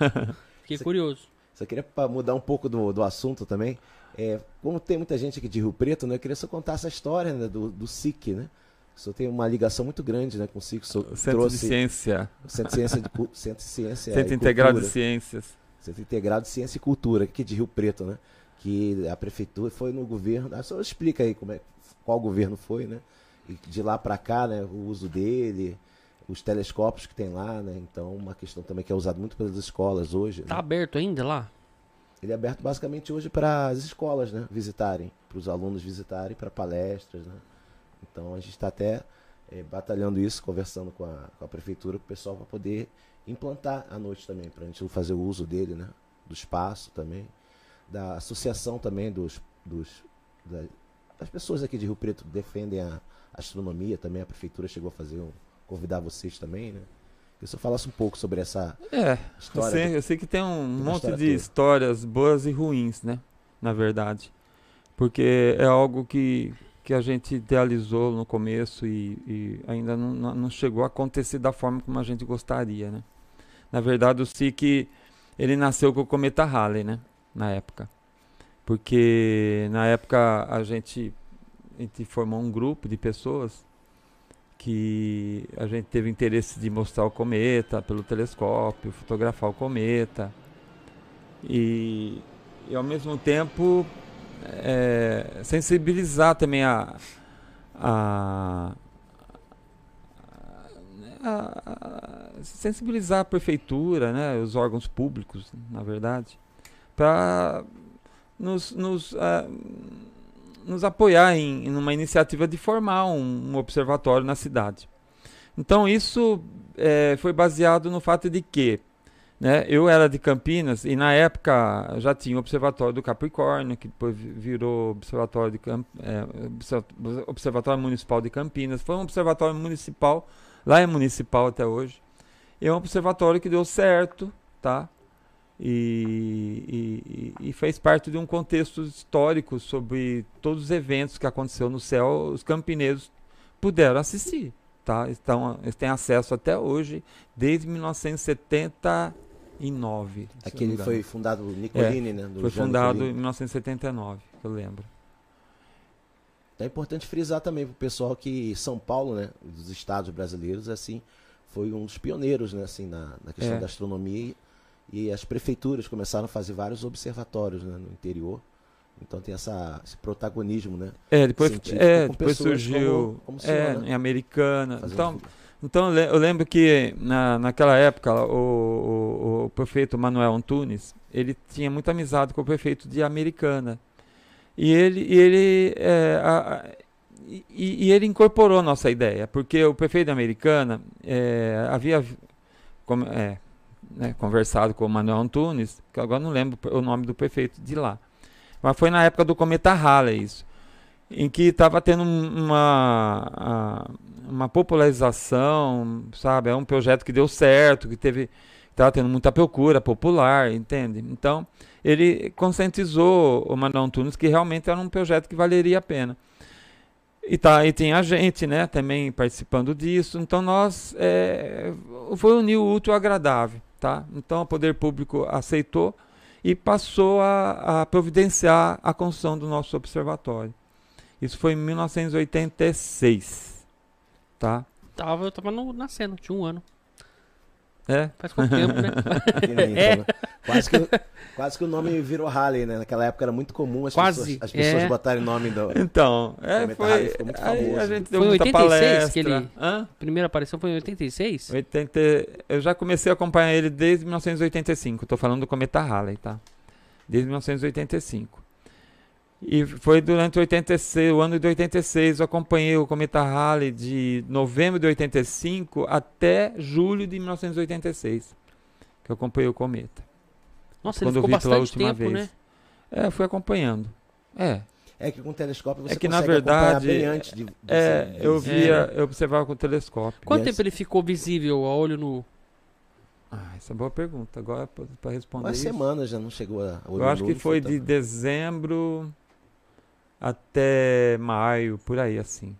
Fiquei Você, curioso. Só queria mudar um pouco do, do assunto também. É, como tem muita gente aqui de Rio Preto, né, eu queria só contar essa história né, do, do SIC, né? Só tem uma ligação muito grande né, com o SIC. O Centro trouxe, de Ciência. Centro de Ciência. De, [LAUGHS] Centro de Ciência Centro Integrado de Ciências. Centro Integrado de Ciência e Cultura, aqui de Rio Preto, né? Que a prefeitura foi no governo. Ah, só explica aí como é, qual governo foi, né? E de lá para cá, né, o uso dele, os telescópios que tem lá, né? Então, uma questão também que é usada muito pelas escolas hoje. Tá né? aberto ainda lá? Ele é aberto basicamente hoje para as escolas, né? Visitarem, para os alunos visitarem, para palestras, né? Então, a gente está até é, batalhando isso, conversando com a, com a prefeitura, com o pessoal para poder implantar à noite também, para a gente fazer o uso dele, né? Do espaço também, da associação também dos, dos da, as pessoas aqui de Rio Preto defendem a astronomia também, a prefeitura chegou a fazer um, convidar vocês também, né? Que você falasse um pouco sobre essa é, história. Eu sei, eu sei que tem um monte de toda. histórias boas e ruins, né? Na verdade. Porque é algo que, que a gente idealizou no começo e, e ainda não, não chegou a acontecer da forma como a gente gostaria, né? Na verdade, o SIC, ele nasceu com o cometa Halley, né? Na época porque na época a gente, a gente formou um grupo de pessoas que a gente teve interesse de mostrar o cometa pelo telescópio, fotografar o cometa. E, e ao mesmo tempo é, sensibilizar também a, a, a, a, sensibilizar a prefeitura, né, os órgãos públicos, na verdade, para nos, nos, uh, nos apoiar em, em uma iniciativa de formar um, um observatório na cidade. Então isso é, foi baseado no fato de que né, eu era de Campinas e na época já tinha o Observatório do Capricórnio, que depois virou Observatório, de Camp, é, Observatório Municipal de Campinas. Foi um observatório municipal, lá é municipal até hoje. E é um observatório que deu certo, tá? E, e, e, fez parte de um contexto histórico sobre todos os eventos que aconteceu no céu. Os campineiros puderam assistir, tá? Então, eles têm acesso até hoje, desde 1979. Aquele foi fundado Nicolini, é, né? foi fundado Nicolini. em 1979, eu lembro. É importante frisar também para o pessoal que São Paulo, né, dos estados brasileiros, assim, foi um dos pioneiros, né, assim, na, na questão é. da astronomia e as prefeituras começaram a fazer vários observatórios né, no interior. Então tem essa, esse protagonismo, né? É, depois, é, depois surgiu como, como senhor, é, né? em Americana. então, então eu lembro que na, naquela época o, o, o, prefeito Manuel Antunes ele tinha muita amizade com o prefeito de Americana e ele, e ele é, a, e, e, ele incorporou a nossa ideia porque o prefeito de Americana é, havia como, é, né, conversado com o Manuel Antunes, que agora não lembro o nome do prefeito de lá. Mas foi na época do Cometa Halley isso, em que estava tendo uma, uma popularização, sabe? É um projeto que deu certo, que teve estava tendo muita procura popular, entende? Então, ele conscientizou o Manuel Antunes que realmente era um projeto que valeria a pena. E, tá, e tem a gente, né, também participando disso. Então, nós, é, foi unir o útil ao agradável. Tá? Então o poder público aceitou e passou a, a providenciar a construção do nosso observatório. Isso foi em 1986. Tá? Tava, eu estava nascendo, tinha um ano. É? Faz quanto tempo, né? [LAUGHS] é. Né? Quase, que, quase que o nome virou Halley, né? Naquela época era muito comum as quase. pessoas, as pessoas é. botarem nome do. Então, é, foi. ficou muito famoso. A gente deu foi em 86 palestra. que ele. Hã? Primeira aparição foi em 86? 80, eu já comecei a acompanhar ele desde 1985. Estou falando do Cometa Halley, tá? Desde 1985. E foi durante 86, o ano de 86, eu acompanhei o Cometa Halley de novembro de 85 até julho de 1986, que eu acompanhei o cometa. Nossa, Quando ele ficou eu vi bastante pela última tempo, vez. né? É, fui acompanhando. É. É que com o telescópio você é que na verdade bem antes de, de é, eu via, é. eu observava com o telescópio. Quanto tempo ele ficou visível a olho nu? Ah, essa é uma boa pergunta. Agora para responder. Uma semana já não chegou a olho Eu acho que foi de dezembro até maio, por aí assim.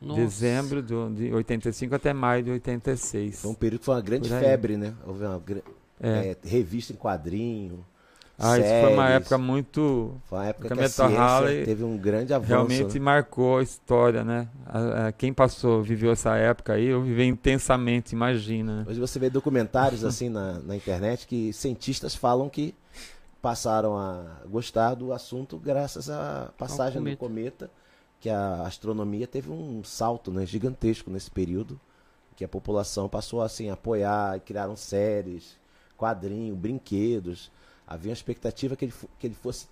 Nossa. Dezembro do, de 85 até maio de 86. Foi um período que foi uma grande febre, né? Houve uma é. É, revista em quadrinho. Ah, séries. isso foi uma época muito. Foi uma época que a ciência Halley teve um grande avanço. Realmente né? marcou a história, né? A, a, quem passou, viveu essa época aí, eu vivi intensamente, imagina. Hoje você vê documentários assim na, na internet que cientistas falam que passaram a gostar do assunto graças à passagem cometa. do cometa, que a astronomia teve um salto né, gigantesco nesse período, que a população passou assim, a apoiar, criaram séries, quadrinhos, brinquedos. Havia uma expectativa que ele, que ele fosse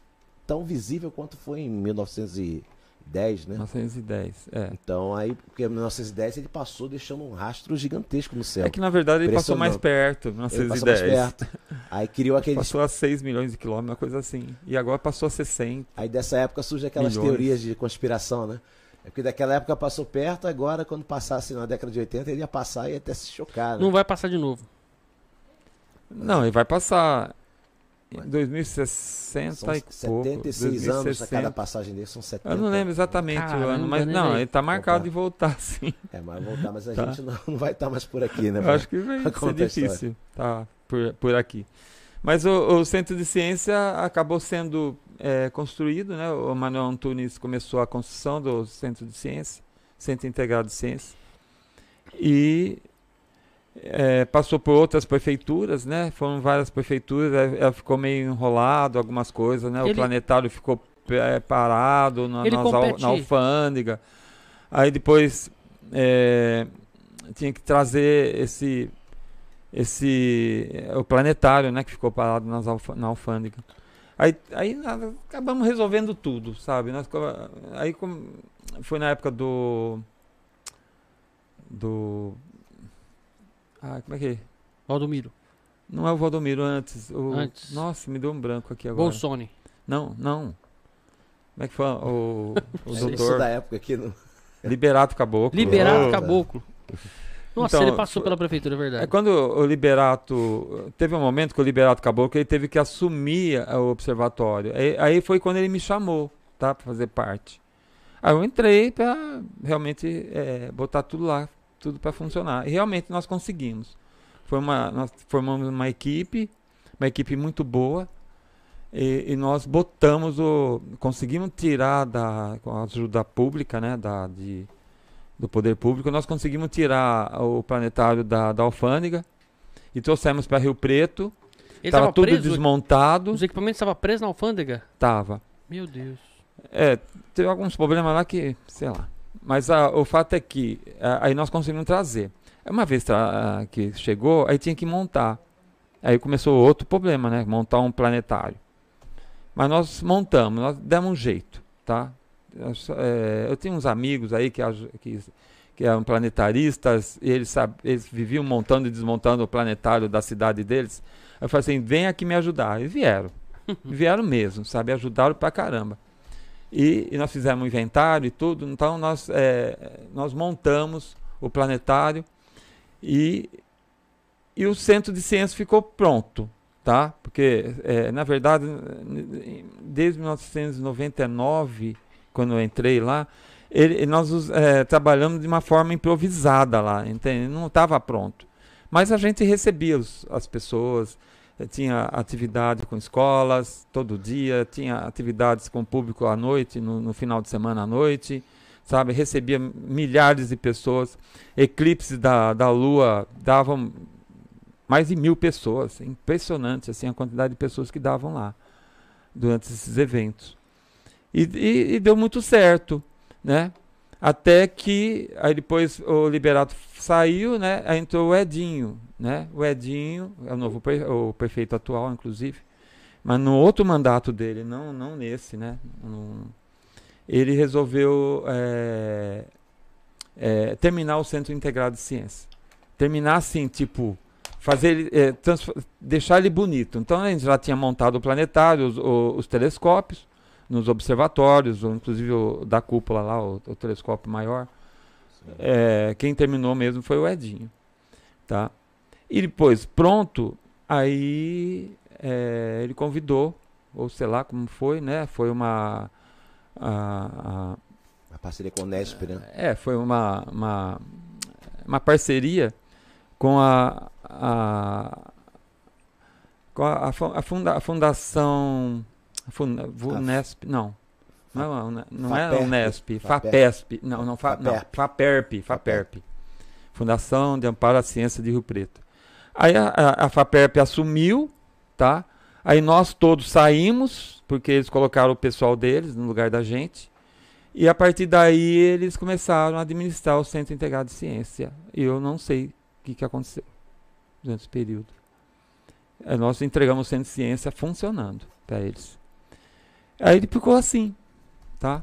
tão visível quanto foi em 1900 1910, né? 1910, é. Então aí, porque em 1910 ele passou deixando um rastro gigantesco no céu. É que na verdade ele passou mais perto, 1910. Ele passou mais perto. Aí criou aquele... Passou a 6 milhões de quilômetros, uma coisa assim. E agora passou a 60. Aí dessa época surgem aquelas milhões. teorias de conspiração, né? É porque daquela época passou perto, agora quando passasse na década de 80 ele ia passar e ia até se chocar, né? Não vai passar de novo. Não, ele vai passar. Em 2060 são e pouco. 76 anos a cada passagem dele, são 70. Eu não lembro exatamente Caramba, o ano, mas né, não, ele está marcado voltar. de voltar [LAUGHS] sim. É, mas voltar, mas a tá. gente não, não vai estar tá mais por aqui, né? Eu acho que vai [LAUGHS] ser difícil tá por, por aqui. Mas o, o, Centro de Ciência acabou sendo é, construído, né? O Manuel Antunes começou a construção do Centro de Ciência, Centro Integrado de Ciência. E é, passou por outras prefeituras, né? Foram várias prefeituras, ela ficou meio enrolado, algumas coisas, né? Ele... O planetário ficou é, parado na, nas na alfândega. Aí depois é, tinha que trazer esse esse o planetário, né, que ficou parado nas alfa- na alfândega. Aí, aí acabamos resolvendo tudo, sabe? Nós, aí foi na época do do ah, como é que é? Valdomiro. Não é o Valdomiro antes. O, Antes. Nossa, me deu um branco aqui agora. Bolsoni. Não, não. Como é que fala? O, o É, Isso doutor da época aqui no. Liberato Caboclo. Liberado Oh. Caboclo. Nossa, Então, ele passou pela prefeitura, é verdade. É quando o Liberato. Teve um momento que o Liberato Caboclo ele teve que assumir o observatório. Aí, aí foi quando ele me chamou, tá? Pra fazer parte. Aí eu entrei pra realmente é, botar tudo lá, tudo para funcionar. E realmente nós conseguimos. Foi uma, nós formamos uma equipe, uma equipe muito boa. E, e nós botamos o. Conseguimos tirar da. Com a ajuda pública, né? Da, de, do poder público, nós conseguimos tirar o planetário da, da alfândega e trouxemos para Rio Preto. Estava tava tudo preso? desmontado. Os equipamentos estavam presos na alfândega? Tava. Meu Deus. É, teve alguns problemas lá que, sei lá. Mas ah, o fato é que ah, aí nós conseguimos trazer. Uma vez ah, que chegou, aí tinha que montar. Aí começou outro problema, né? Montar um planetário. Mas nós montamos, nós demos um jeito, tá? Eu, é, eu tenho uns amigos aí que, que, que eram planetaristas, e eles, sab- eles viviam montando e desmontando o planetário da cidade deles. Eu falei assim, vem aqui me ajudar. E vieram. [LAUGHS] vieram mesmo, sabe? Ajudaram pra caramba. E, e nós fizemos um inventário e tudo, então nós, é, nós montamos o planetário e, e o centro de ciência ficou pronto, tá? Porque, é, na verdade, desde 1999, quando eu entrei lá, ele, nós é, trabalhamos de uma forma improvisada lá, entende? Não estava pronto. Mas a gente recebia os- as pessoas, tinha atividade com escolas todo dia, tinha atividades com o público à noite, no, no final de semana à noite, sabe? Recebia milhares de pessoas. Eclipses da, da Lua davam mais de mil pessoas. Impressionante assim, a quantidade de pessoas que davam lá durante esses eventos. E, e- e deu muito certo, né? Até que aí depois o Liberato saiu, né? Aí entrou o Edinho, né? O Edinho é o novo o prefeito atual, inclusive, mas no outro mandato dele, não, não nesse, né? Ele resolveu é, é, terminar o Centro Integrado de Ciência, terminar assim, tipo fazer é, deixar ele bonito. Então a gente já tinha montado o planetário, os, o- os telescópios nos observatórios, ou inclusive o da cúpula lá, o, o telescópio maior. É, quem terminou mesmo foi o Edinho, tá? E depois, pronto, aí é, ele convidou, ou sei lá como foi, né? Foi uma... a- a- A parceria com o Nesp, né? é, foi uma, uma, uma parceria com a, a, com a, a funda- a fundação Vunesp, não. Não, é a Une- não é a Unesp. FAPESP, não, não, fa, não Faperp. FAPERP, Fundação de Amparo à Ciência de Rio Preto. Aí a, a, a FAPERP assumiu, tá? Aí nós todos saímos, porque eles colocaram o pessoal deles no lugar da gente. E a partir daí eles começaram a administrar o Centro Integrado de Ciência. E eu não sei o que, que aconteceu durante esse período. Eh, Nós entregamos o Centro de Ciência funcionando para eles. Aí ele ficou assim, tá?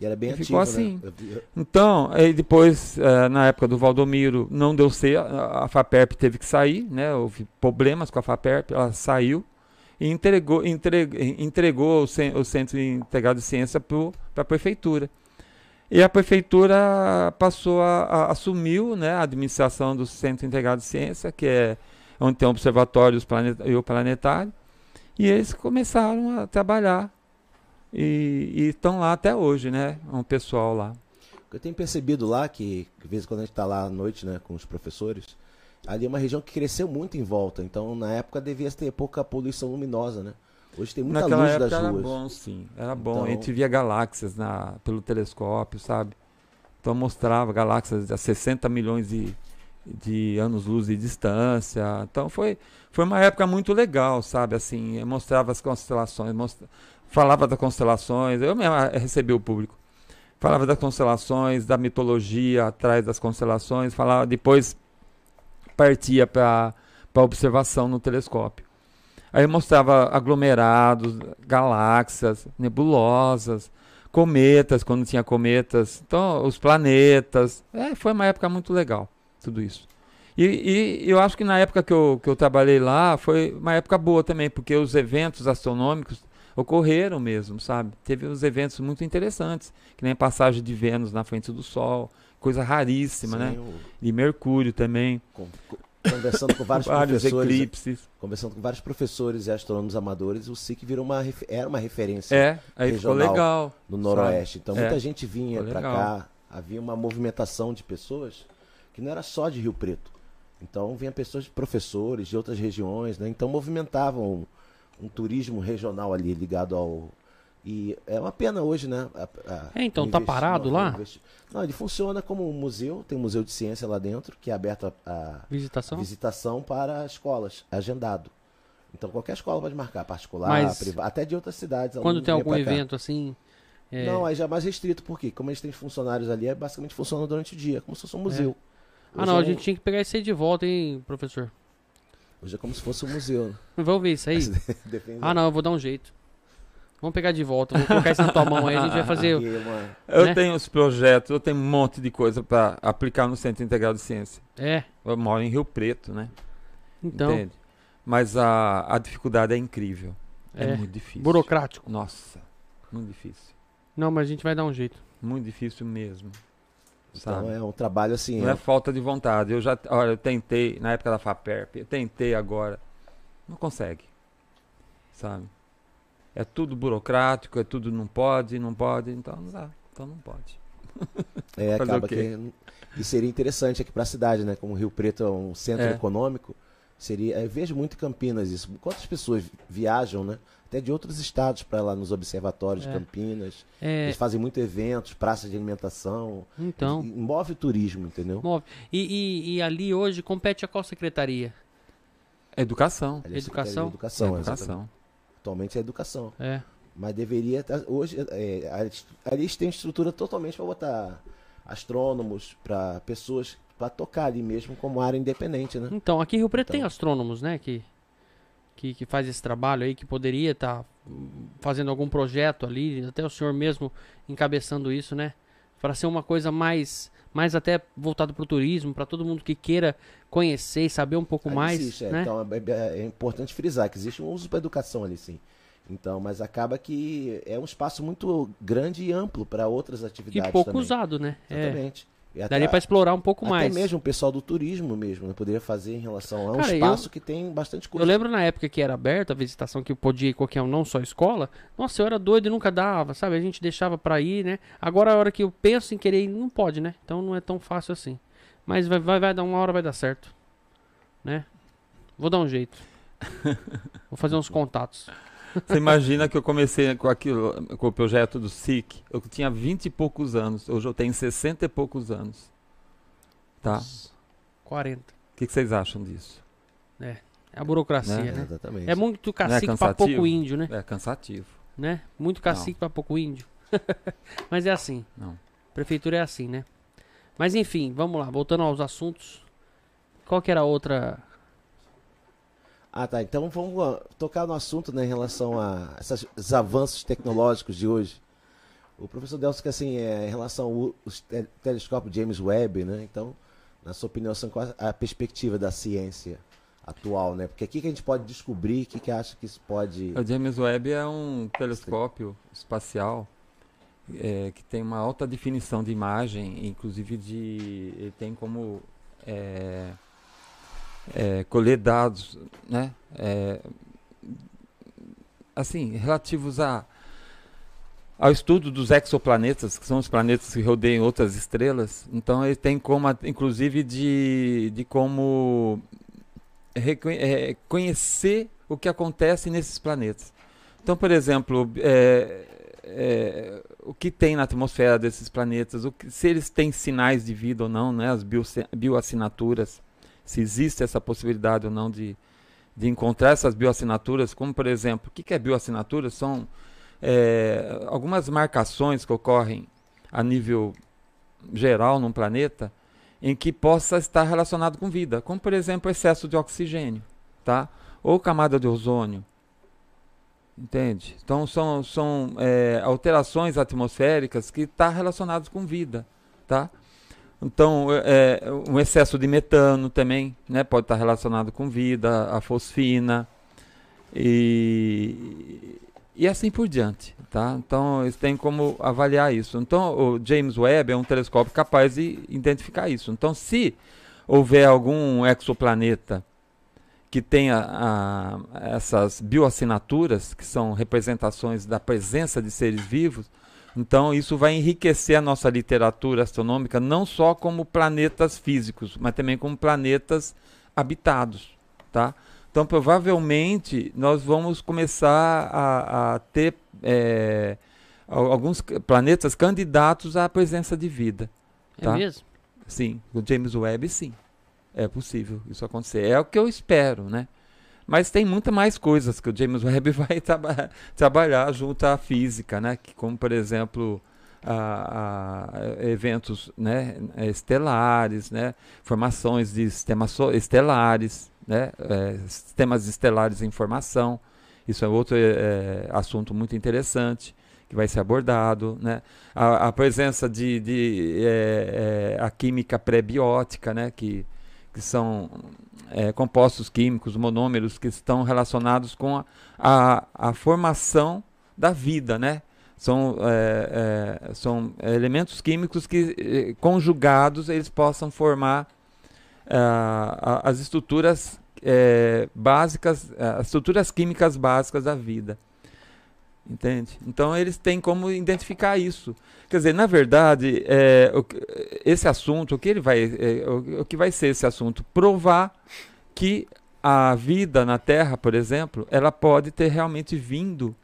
E era bem E ativo, ficou né? assim. Eu- Então, aí depois, eh, na época do Valdomiro, não deu certo, a FAPERP teve que sair, né? Houve problemas com a FAPERP, ela saiu e entregou, entre- entregou o, cen- o Centro Integrado de Ciência para a Prefeitura. E a Prefeitura passou a, a assumiu né, a administração do Centro Integrado de Ciência, que é onde tem o observatório e o planetário, e eles começaram a trabalhar e estão lá até hoje, né? Um pessoal lá. Eu tenho percebido lá que, de vez em quando a gente está lá à noite, né, com os professores, ali é uma região que cresceu muito em volta. Então, na época, devia ter pouca poluição luminosa, né? Hoje tem muita Naquela luz época das era ruas. bom, sim. Era bom. Então- A gente via galáxias na, pelo telescópio, sabe? Então mostrava galáxias a 60 milhões de de anos-luz de distância. Então foi, foi uma época muito legal, sabe? Assim, mostrava as constelações, mostra, falava das constelações, eu mesmo recebi o público. Falava das constelações, da mitologia atrás das constelações, falava depois partia para observação no telescópio. Aí mostrava aglomerados, galáxias, nebulosas, cometas, quando tinha cometas, então os planetas. É, foi uma época muito legal, tudo isso. E, e, eu acho que na época que eu, que eu trabalhei lá foi uma época boa também, porque os eventos astronômicos ocorreram mesmo, sabe? Teve uns eventos muito interessantes, que nem a passagem de Vênus na frente do Sol, coisa raríssima, Sim, né? O... E Mercúrio também. Com, conversando com vários, [LAUGHS] vários professores, eclipses. conversando com vários professores e astrônomos amadores, o SIC virou uma era uma referência. É, aí ficou legal no Noroeste. Sabe? Então é, muita gente vinha para cá, havia uma movimentação de pessoas que não era só de Rio Preto. Então vinha pessoas de professores de outras regiões, né? Então movimentavam um, um turismo regional ali ligado ao e é uma pena hoje, né? A, a, é, então tá parado lá? Não, ele funciona como um museu, tem um museu de ciência lá dentro, que é aberto a, a visitação? visitação para escolas, agendado. Então qualquer escola pode marcar, particular, Mas, privada, até de outras cidades. Quando tem algum evento assim. É... Não, aí já é mais restrito, porque como eles têm funcionários ali, é basicamente funciona durante o dia, como se fosse um é. museu. É. Ah, não, é um... a gente tinha que pegar isso aí de volta, hein, professor? Hoje é como se fosse um museu. Né? [LAUGHS] Vamos ver isso aí? [LAUGHS] ah, não, eu vou dar um jeito. Vamos pegar de volta, vou colocar isso na tua mão aí, a gente vai fazer. [LAUGHS] eu né? tenho os projetos, eu tenho um monte de coisa para aplicar no Centro Integrado de Ciência. É. Eu moro em Rio Preto, né? Então. Entende? Mas a, a dificuldade é incrível. É, é muito difícil. Burocrático. Nossa, muito difícil. Não, mas a gente vai dar um jeito. Muito difícil mesmo. Então sabe? é um trabalho assim. Não é... é falta de vontade. Eu já, olha, eu tentei na época da FAPERP, eu tentei agora. Não consegue. Sabe? é tudo burocrático, é tudo não pode, não pode, então não dá, então não pode. [LAUGHS] É, acaba que e seria interessante aqui para a cidade, né? Como Rio Preto é um centro é. econômico, seria, eu vejo muito em Campinas isso. Quantas pessoas viajam, né? Até de outros estados para lá nos observatórios é. de Campinas. É. Eles fazem muito eventos, praças de alimentação. Então. Move o turismo, entendeu? Move. E, e, e ali hoje compete a qual secretaria? Educação. Educação. Educação. Educação. Atualmente é educação. É. Mas deveria estar. Hoje, é, ali tem estrutura totalmente para botar astrônomos, para pessoas para tocar ali mesmo como área independente, né? Então, aqui em Rio Preto então. tem astrônomos, né? Que, que, que faz esse trabalho aí, que poderia estar tá fazendo algum projeto ali, até o senhor mesmo encabeçando isso, né? Para ser uma coisa mais mais até voltado para o turismo, para todo mundo que queira conhecer e saber um pouco mais. Existe, é. né? Então é, é, é, importante frisar que existe um uso para educação ali, sim. Então, mas acaba que é um espaço muito grande e amplo para outras atividades. E pouco também. usado, né? É. Até, Daria para explorar um pouco até mais. Até mesmo o pessoal do turismo mesmo, né? Poderia fazer em relação a um Cara, espaço eu, que tem bastante coisa. Eu lembro na época que era aberta a visitação, que podia ir qualquer um, não só escola. Nossa, eu era doido e nunca dava, sabe? A gente deixava para ir, né? Agora a hora que eu penso em querer ir, não pode, né? Então não é tão fácil assim. Mas vai, vai, vai dar uma hora vai dar certo. Né? Vou dar um jeito. [LAUGHS] Vou fazer uns contatos. Você imagina que eu comecei com aquilo, com o projeto do SIC, eu tinha 20 e poucos anos, hoje eu tenho 60 e poucos anos. Tá? 40. O que, que vocês acham disso? É, é a burocracia, né? né? Exatamente. É muito é cacique é para pouco índio, né? É cansativo. Né? Muito cacique para pouco índio. [LAUGHS] Mas é assim. Não. Prefeitura é assim, né? Mas enfim, vamos lá, voltando aos assuntos. Qual que era a outra ah, tá. Então vamos tocar no assunto né, em relação a esses avanços tecnológicos de hoje. O professor Delcio, que assim, é, em relação ao te telescópio James Webb, né? Então, na sua opinião, qual a perspectiva da ciência atual, né? Porque aqui que a gente pode descobrir, o que, que acha que isso pode... O James Webb é um telescópio espacial é, que tem uma alta definição de imagem, inclusive de... ele tem como... É, é, colher dados, né? É, assim, relativos a, ao estudo dos exoplanetas, que são os planetas que rodeiam outras estrelas. Então ele tem como, inclusive, de, de como é, conhecer o que acontece nesses planetas. Então, por exemplo, é, é, o que tem na atmosfera desses planetas, o que, se eles têm sinais de vida ou não, né, as bio, bioassinaturas, se existe essa possibilidade ou não de, de encontrar essas bioassinaturas, como por exemplo, o que, é bioassinatura? São é, algumas marcações que ocorrem a nível geral num planeta em que possa estar relacionado com vida, como por exemplo excesso de oxigênio, tá? ou camada de ozônio, Entende? Então são, são é, alterações atmosféricas que estão tá relacionadas com vida, tá? Então, é, um excesso de metano também né, pode estar relacionado com vida, a fosfina e, e assim por diante. Tá? Então, eles têm como avaliar isso. Então, o James Webb é um telescópio capaz de identificar isso. Então, se houver algum exoplaneta que tenha a, essas bioassinaturas, que são representações da presença de seres vivos, então isso vai enriquecer a nossa literatura astronômica não só como planetas físicos, mas também como planetas habitados, tá? Então provavelmente nós vamos começar a, a ter é, alguns planetas candidatos à presença de vida. É tá? mesmo? Sim, o James Webb sim. É possível isso acontecer. É o que eu espero, né? Mas tem muitas mais coisas que o James [LAUGHS] Webb vai traba trabalhar junto à física, né? Que, como, por exemplo, a, a eventos né? estelares, né? formações de sistemas estelares, né? É, sistemas estelares em formação. Isso é outro é, assunto muito interessante que vai ser abordado, né? A, a presença de, de é, é, a química pré-biótica, né? Que que são é, compostos químicos, monômeros, que estão relacionados com a, a, a formação da vida, né? São, é, é, são elementos químicos que, eh, conjugados, eles possam formar é, as estruturas é, básicas, as estruturas químicas básicas da vida. Entende? Então eles têm como identificar isso. Quer dizer, na verdade, é, o, esse assunto, o que ele vai, é, o, o, que vai ser esse assunto? Provar que a vida na Terra, por exemplo, ela pode ter realmente vindo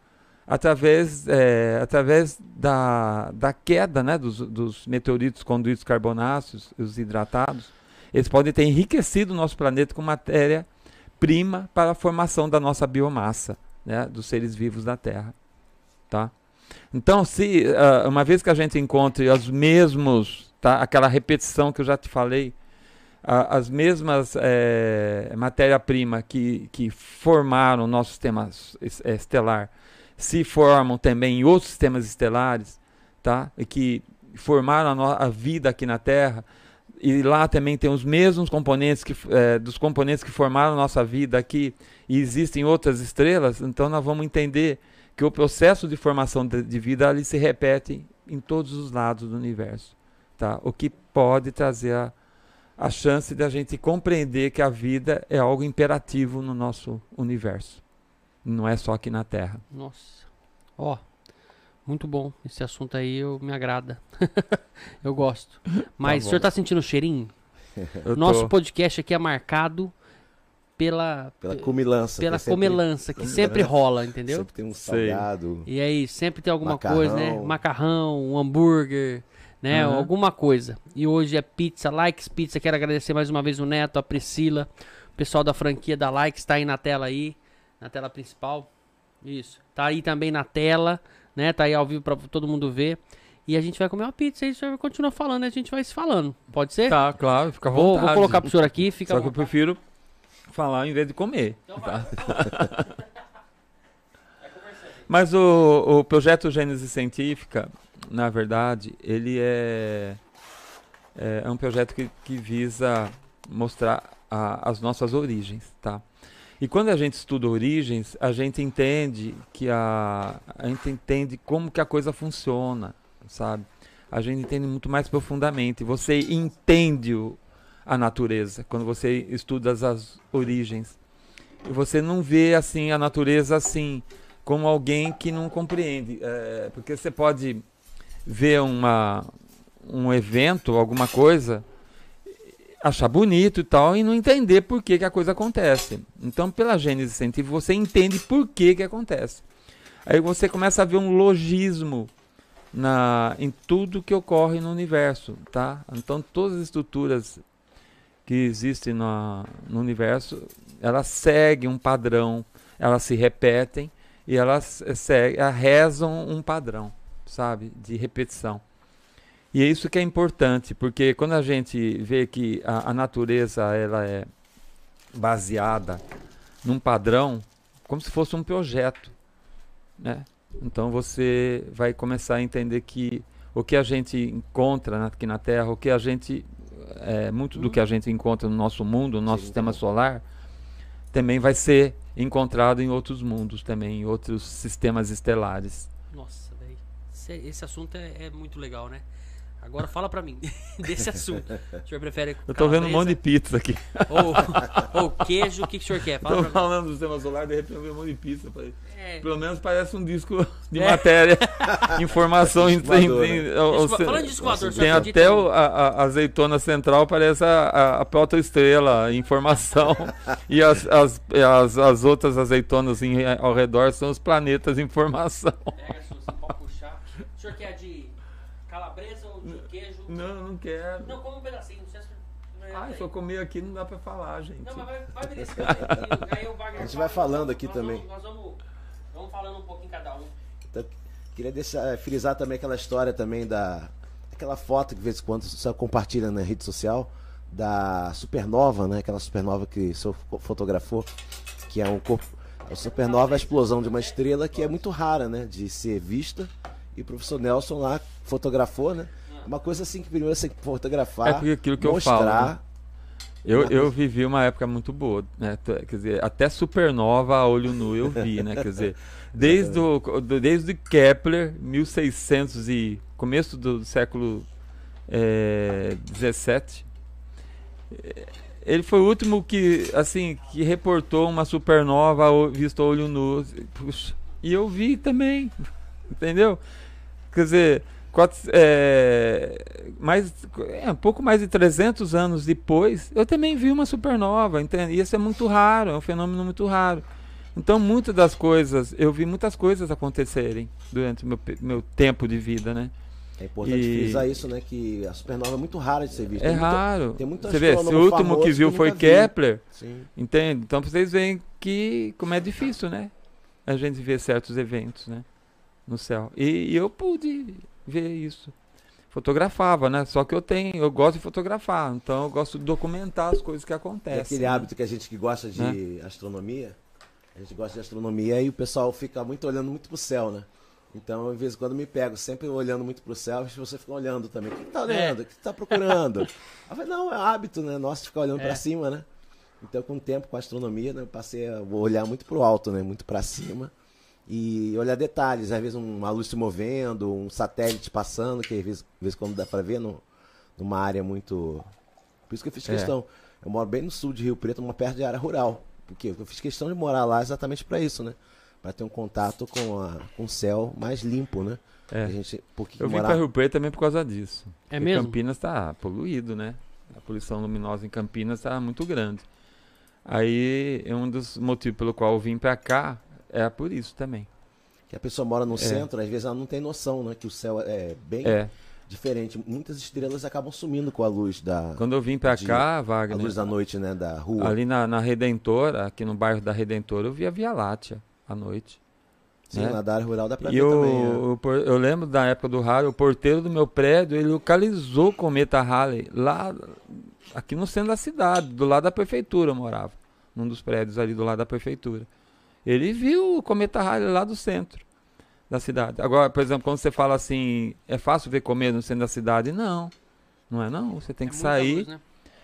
através, é, através da, da queda né, dos, dos meteoritos conduídos carbonáceos, os hidratados. Eles podem ter enriquecido o nosso planeta com matéria prima para a formação da nossa biomassa, né, dos seres vivos da Terra. Tá? Então, se uh, uma vez que a gente encontre os mesmos, tá? aquela repetição que eu já te falei, uh, as mesmas é, matéria-prima que, que formaram o nosso sistema é, estelar, se formam também em outros sistemas estelares, tá? e que formaram a, a vida aqui na Terra, e lá também tem os mesmos componentes que, é, dos componentes que formaram nossa vida aqui, e existem outras estrelas, então nós vamos entender que o processo de formação de, vida ali se repete em todos os lados do universo, tá? O que pode trazer a, a chance de a gente compreender que a vida é algo imperativo no nosso universo, não é só aqui na Terra. Nossa, ó, oh, muito bom esse assunto aí, eu me agrada, [LAUGHS] eu gosto. Mas tá o senhor está sentindo o cheirinho? [LAUGHS] Nosso podcast aqui é marcado pela pela comilança, pela comilança que [LAUGHS] sempre rola, entendeu? Sempre tem um salgado. E aí sempre tem alguma macarrão. coisa, né? Macarrão, um hambúrguer, né? Uhum. Alguma coisa. E hoje é pizza, Likes Pizza. Quero agradecer mais uma vez o Neto, a Priscila, o pessoal da franquia da Likes está aí na tela aí, na tela principal. Isso. Tá aí também na tela, né? Tá aí ao vivo para todo mundo ver. E a gente vai comer uma pizza e a gente vai continuar falando, a gente vai se falando. Pode ser? Tá, claro, fica à vontade. Vou, vou colocar pro senhor aqui, fica Só que eu prefiro falar em vez de comer. Então tá? [LAUGHS] Mas o, o projeto Gênese Científica, na verdade, ele é, é, é um projeto que, que visa mostrar a, as nossas origens, tá? E quando a gente estuda origens, a gente entende que a, a gente entende como que a coisa funciona, sabe? A gente entende muito mais profundamente. Você entende o, a natureza, quando você estuda as origens. E você não vê assim a natureza assim como alguém que não compreende, é, porque você pode ver uma um evento, alguma coisa, achar bonito e tal e não entender por que, que a coisa acontece. Então, pela gênese científica, você entende por que que acontece. Aí você começa a ver um logismo na, em tudo que ocorre no universo, tá? Então todas as estruturas que existem no, universo, elas seguem um padrão, elas se repetem e elas, seguem, elas rezam um padrão, sabe, de repetição. E é isso que é importante, porque quando a gente vê que a, a natureza ela é baseada num padrão, como se fosse um projeto, né? Então você vai começar a entender que o que a gente encontra aqui na Terra, o que a gente é, muito do que a gente encontra no nosso mundo, no nosso Sim, sistema solar, também vai ser encontrado em outros mundos também, em outros sistemas estelares. Nossa, velho. Esse, esse assunto é, é muito legal, né? Agora fala pra mim [LAUGHS] desse assunto. O senhor prefere. Eu tô vendo um monte de pizza aqui. Ou, ou queijo, o que, que o senhor quer? Fala tô falando do sistema solar, de repente eu vi um monte de pizza. É. Pelo menos parece um disco [LAUGHS] de é. matéria. [LAUGHS] Informação em. tem, né? Falando de disco Tem até o, a, a, azeitona central, parece a, a, a protoestrela, informação. e as, as, as, as outras azeitonas em, ao redor são os planetas informação. Pega, você pode puxar. O senhor quer de queijo? Não, não quero. Não, come um pedacinho. Não sei se... Ah, se eu comer aqui não dá pra falar, gente. Não, mas vai, vai [LAUGHS] aí. o Wagner A gente vai falando aqui nós também. Vamos, nós vamos, vamos falando um pouquinho cada um. Então, queria deixar, frisar também aquela história também da... Aquela foto que de vez em quando você compartilha na rede social da supernova, né? Aquela supernova que você fotografou, que é um corpo... A supernova é a explosão de uma estrela que é muito rara, né? De ser vista e o professor Nelson lá fotografou, né? Uma coisa assim que primeiro você fotografar, é porque aquilo que mostrar, eu falo. Né? Eu, eu vivi uma época muito boa, né? Quer dizer, até supernova a olho nu eu vi, né? Quer dizer, [LAUGHS] desde o desde Kepler, 1600 e começo do século é, 17, ele foi o último que assim que reportou uma supernova visto a olho nu. Puxa, e eu vi também, [LAUGHS] entendeu? Quer dizer, quatro, é, mais, é, um pouco mais de 300 anos depois, eu também vi uma supernova, entende? E isso é muito raro, é um fenômeno muito raro. Então, muitas das coisas, eu vi muitas coisas acontecerem durante o meu, meu tempo de vida, né? É importante e... frisar isso, né? Que a supernova é muito rara de ser vista. É tem raro. Muita, tem muita Você vê, o último que viu que foi Kepler. Sim. Entende? Então vocês veem que como é difícil, né? A gente ver certos eventos, né? no céu. E, e, eu pude ver isso. Fotografava, né? Só que eu tenho, eu gosto de fotografar, então eu gosto de documentar as coisas que acontecem. É aquele né? hábito que a gente que gosta de né? astronomia, a gente gosta de astronomia e o pessoal fica muito olhando muito pro céu, né? Então, às vezes, quando me pego, sempre olhando muito pro céu, você fica olhando também. O que, que tá olhando? É. O que, que tá procurando? eu falei, não, é hábito, né? Nosso ficar olhando é. para cima, né? Então, com o tempo, com a astronomia, né, eu passei a olhar muito pro alto, né? Muito para cima e olhar detalhes, às vezes uma luz se movendo, um satélite passando, que às vezes, às vezes quando dá para ver no, numa área muito. Por isso que eu fiz é. questão. Eu moro bem no sul de Rio Preto, uma perto de área rural. Porque eu fiz questão de morar lá exatamente para isso, né? Para ter um contato com, a, com o céu mais limpo, né? É. A gente, porque eu vim morar... para Rio Preto também por causa disso. É porque mesmo? Campinas está poluído, né? A poluição luminosa em Campinas está muito grande. Aí, é um dos motivos pelo qual eu vim para cá é por isso também. Que a pessoa mora no é. centro, às vezes ela não tem noção, né? Que o céu é bem é. diferente. Muitas estrelas acabam sumindo com a luz da. Quando eu vim para cá, Wagner. A luz da noite, né? Da rua. Ali na, na Redentora, aqui no bairro da Redentora, eu vi a Via Láctea à noite. Sim, né? na área rural dá pra e ver eu, também. Eu, eu, lembro da época do Halley, o porteiro do meu prédio, ele localizou o cometa Halley lá, aqui no centro da cidade, do lado da prefeitura eu morava. Num dos prédios ali do lado da prefeitura. Ele viu o cometa Halley lá do centro da cidade. Agora, por exemplo, quando você fala assim, é fácil ver cometa no centro da cidade? Não, não é não. Você tem é que sair. Luz, né?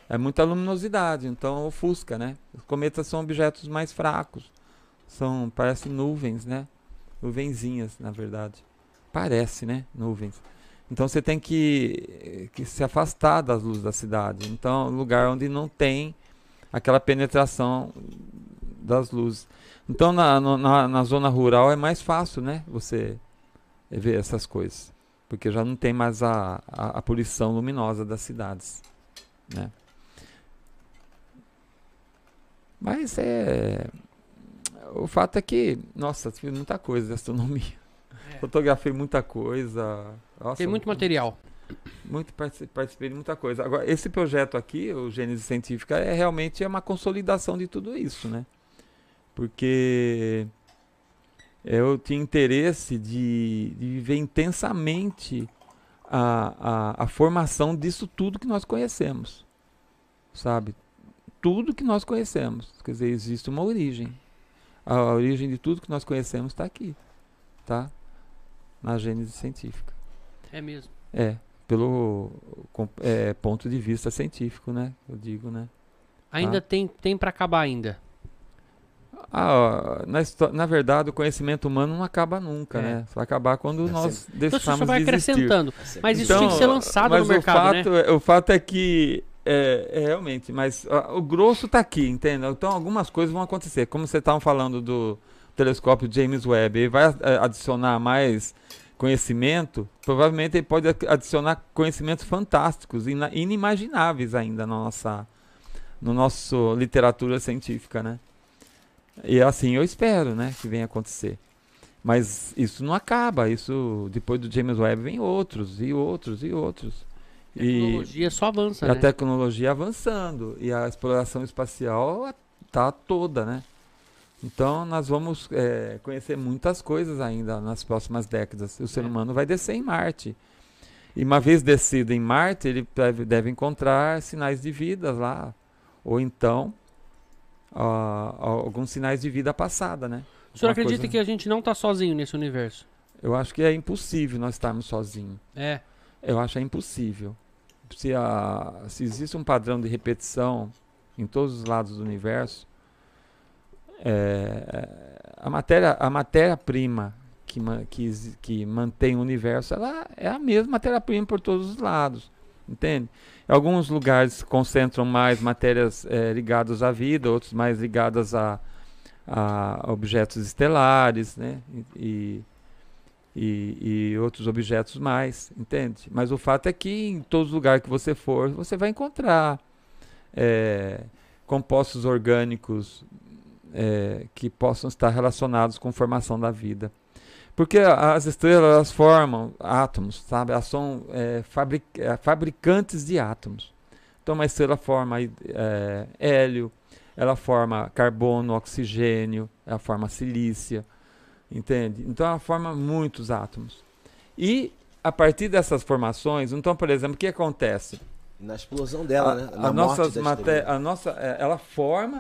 É muita luminosidade, então ofusca, né? Os cometas são objetos mais fracos. São, parecem nuvens, né? Nuvenzinhas, na verdade. Parece, né? Nuvens. Então você tem que, que se afastar das luzes da cidade. Então, lugar onde não tem aquela penetração das luzes. Então na, na, na, zona rural é mais fácil, né? Você ver essas coisas. Porque já não tem mais a, a, a poluição luminosa das cidades. Né? Mas é. o fato é que, nossa, fiz muita coisa de astronomia. É. [LAUGHS] Fotografei muita coisa. Nossa, Tem muito material. muito partici- participei de muita coisa. Agora, esse projeto aqui, o Gênese Científica, é realmente é uma consolidação de tudo isso, né? Porque eu tinha interesse de, de viver intensamente a, a, a formação disso tudo que nós conhecemos, sabe? Tudo que nós conhecemos. Quer dizer, existe uma origem. A, a origem de tudo que nós conhecemos está aqui, tá? Na Gênese Científica. É mesmo. É, pelo é, ponto de vista científico, né? Eu digo, né? Ainda Ah. tem, tem para acabar ainda. Ah, na, na verdade, o conhecimento humano não acaba nunca, É. né? Vai acabar quando É nós Então deixamos só vai de existir. acrescentando. Mas isso tinha que ser lançado mas no mercado, o né? fato, é- o fato é que é, é realmente, mas ó, o grosso está aqui, entendeu? Então algumas coisas vão acontecer. Como vocês estavam falando do telescópio James Webb, ele vai eh, adicionar mais conhecimento, provavelmente ele pode adicionar conhecimentos fantásticos, inimagináveis ainda na nossa no nosso literatura científica, né? E assim eu espero, né, que venha acontecer. Mas isso não acaba, isso depois do James Webb vem outros e outros e outros. A tecnologia só avança, E a né? tecnologia avançando e a exploração espacial está toda, né? Então nós vamos eh, conhecer muitas coisas ainda nas próximas décadas. O ser É. humano vai descer em Marte. E uma vez descido em Marte, ele deve, deve encontrar sinais de vida lá. Ou então alguns sinais de vida passada, né? O senhor Uma acredita coisa- que a gente não tá sozinho nesse universo? Eu acho que é impossível nós estarmos sozinhos. É. Eu acho é impossível. Se, a, se existe um padrão de repetição em todos os lados do universo, é, a matéria a matéria prima que, que, que mantém o universo ela é a mesma matéria prima por todos os lados, entende? Alguns lugares concentram mais matérias é, ligadas à vida, outros mais ligadas a, a objetos estelares, né? E, e, e outros objetos mais, entende? Mas o fato é que em todos os lugares que você for, você vai encontrar é, compostos orgânicos é, que possam estar relacionados com formação da vida. Porque a- as estrelas elas formam átomos, sabe? Elas são é, fabric- é, fabricantes de átomos. Então uma estrela forma é, hélio, ela forma carbono, oxigênio, ela forma silícia, entende? Então ela forma muitos átomos. E a partir dessas formações, então, por exemplo, o que acontece? Na explosão dela, a, né? a Na nossa a nossa, é, ela forma,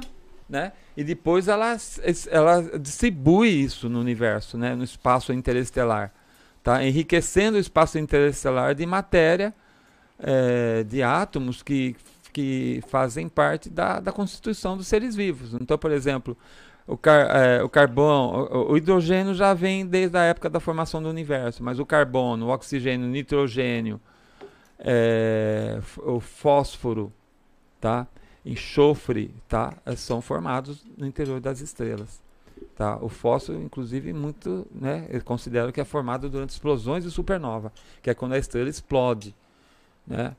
né? E depois ela, ela distribui isso no universo, né? No espaço interestelar, tá? Enriquecendo o espaço interestelar de matéria, é, de átomos que que fazem parte da, da constituição dos seres vivos. Então, por exemplo, o, car, é, o carbono, o, hidrogênio já vem desde a época da formação do universo, mas o carbono, o oxigênio, o nitrogênio, é, o fósforo, tá? Enxofre, tá? São formados no interior das estrelas. Tá? O fósforo, inclusive, muito, né? Eu considero que é formado durante explosões de supernova, que é quando a estrela explode, né?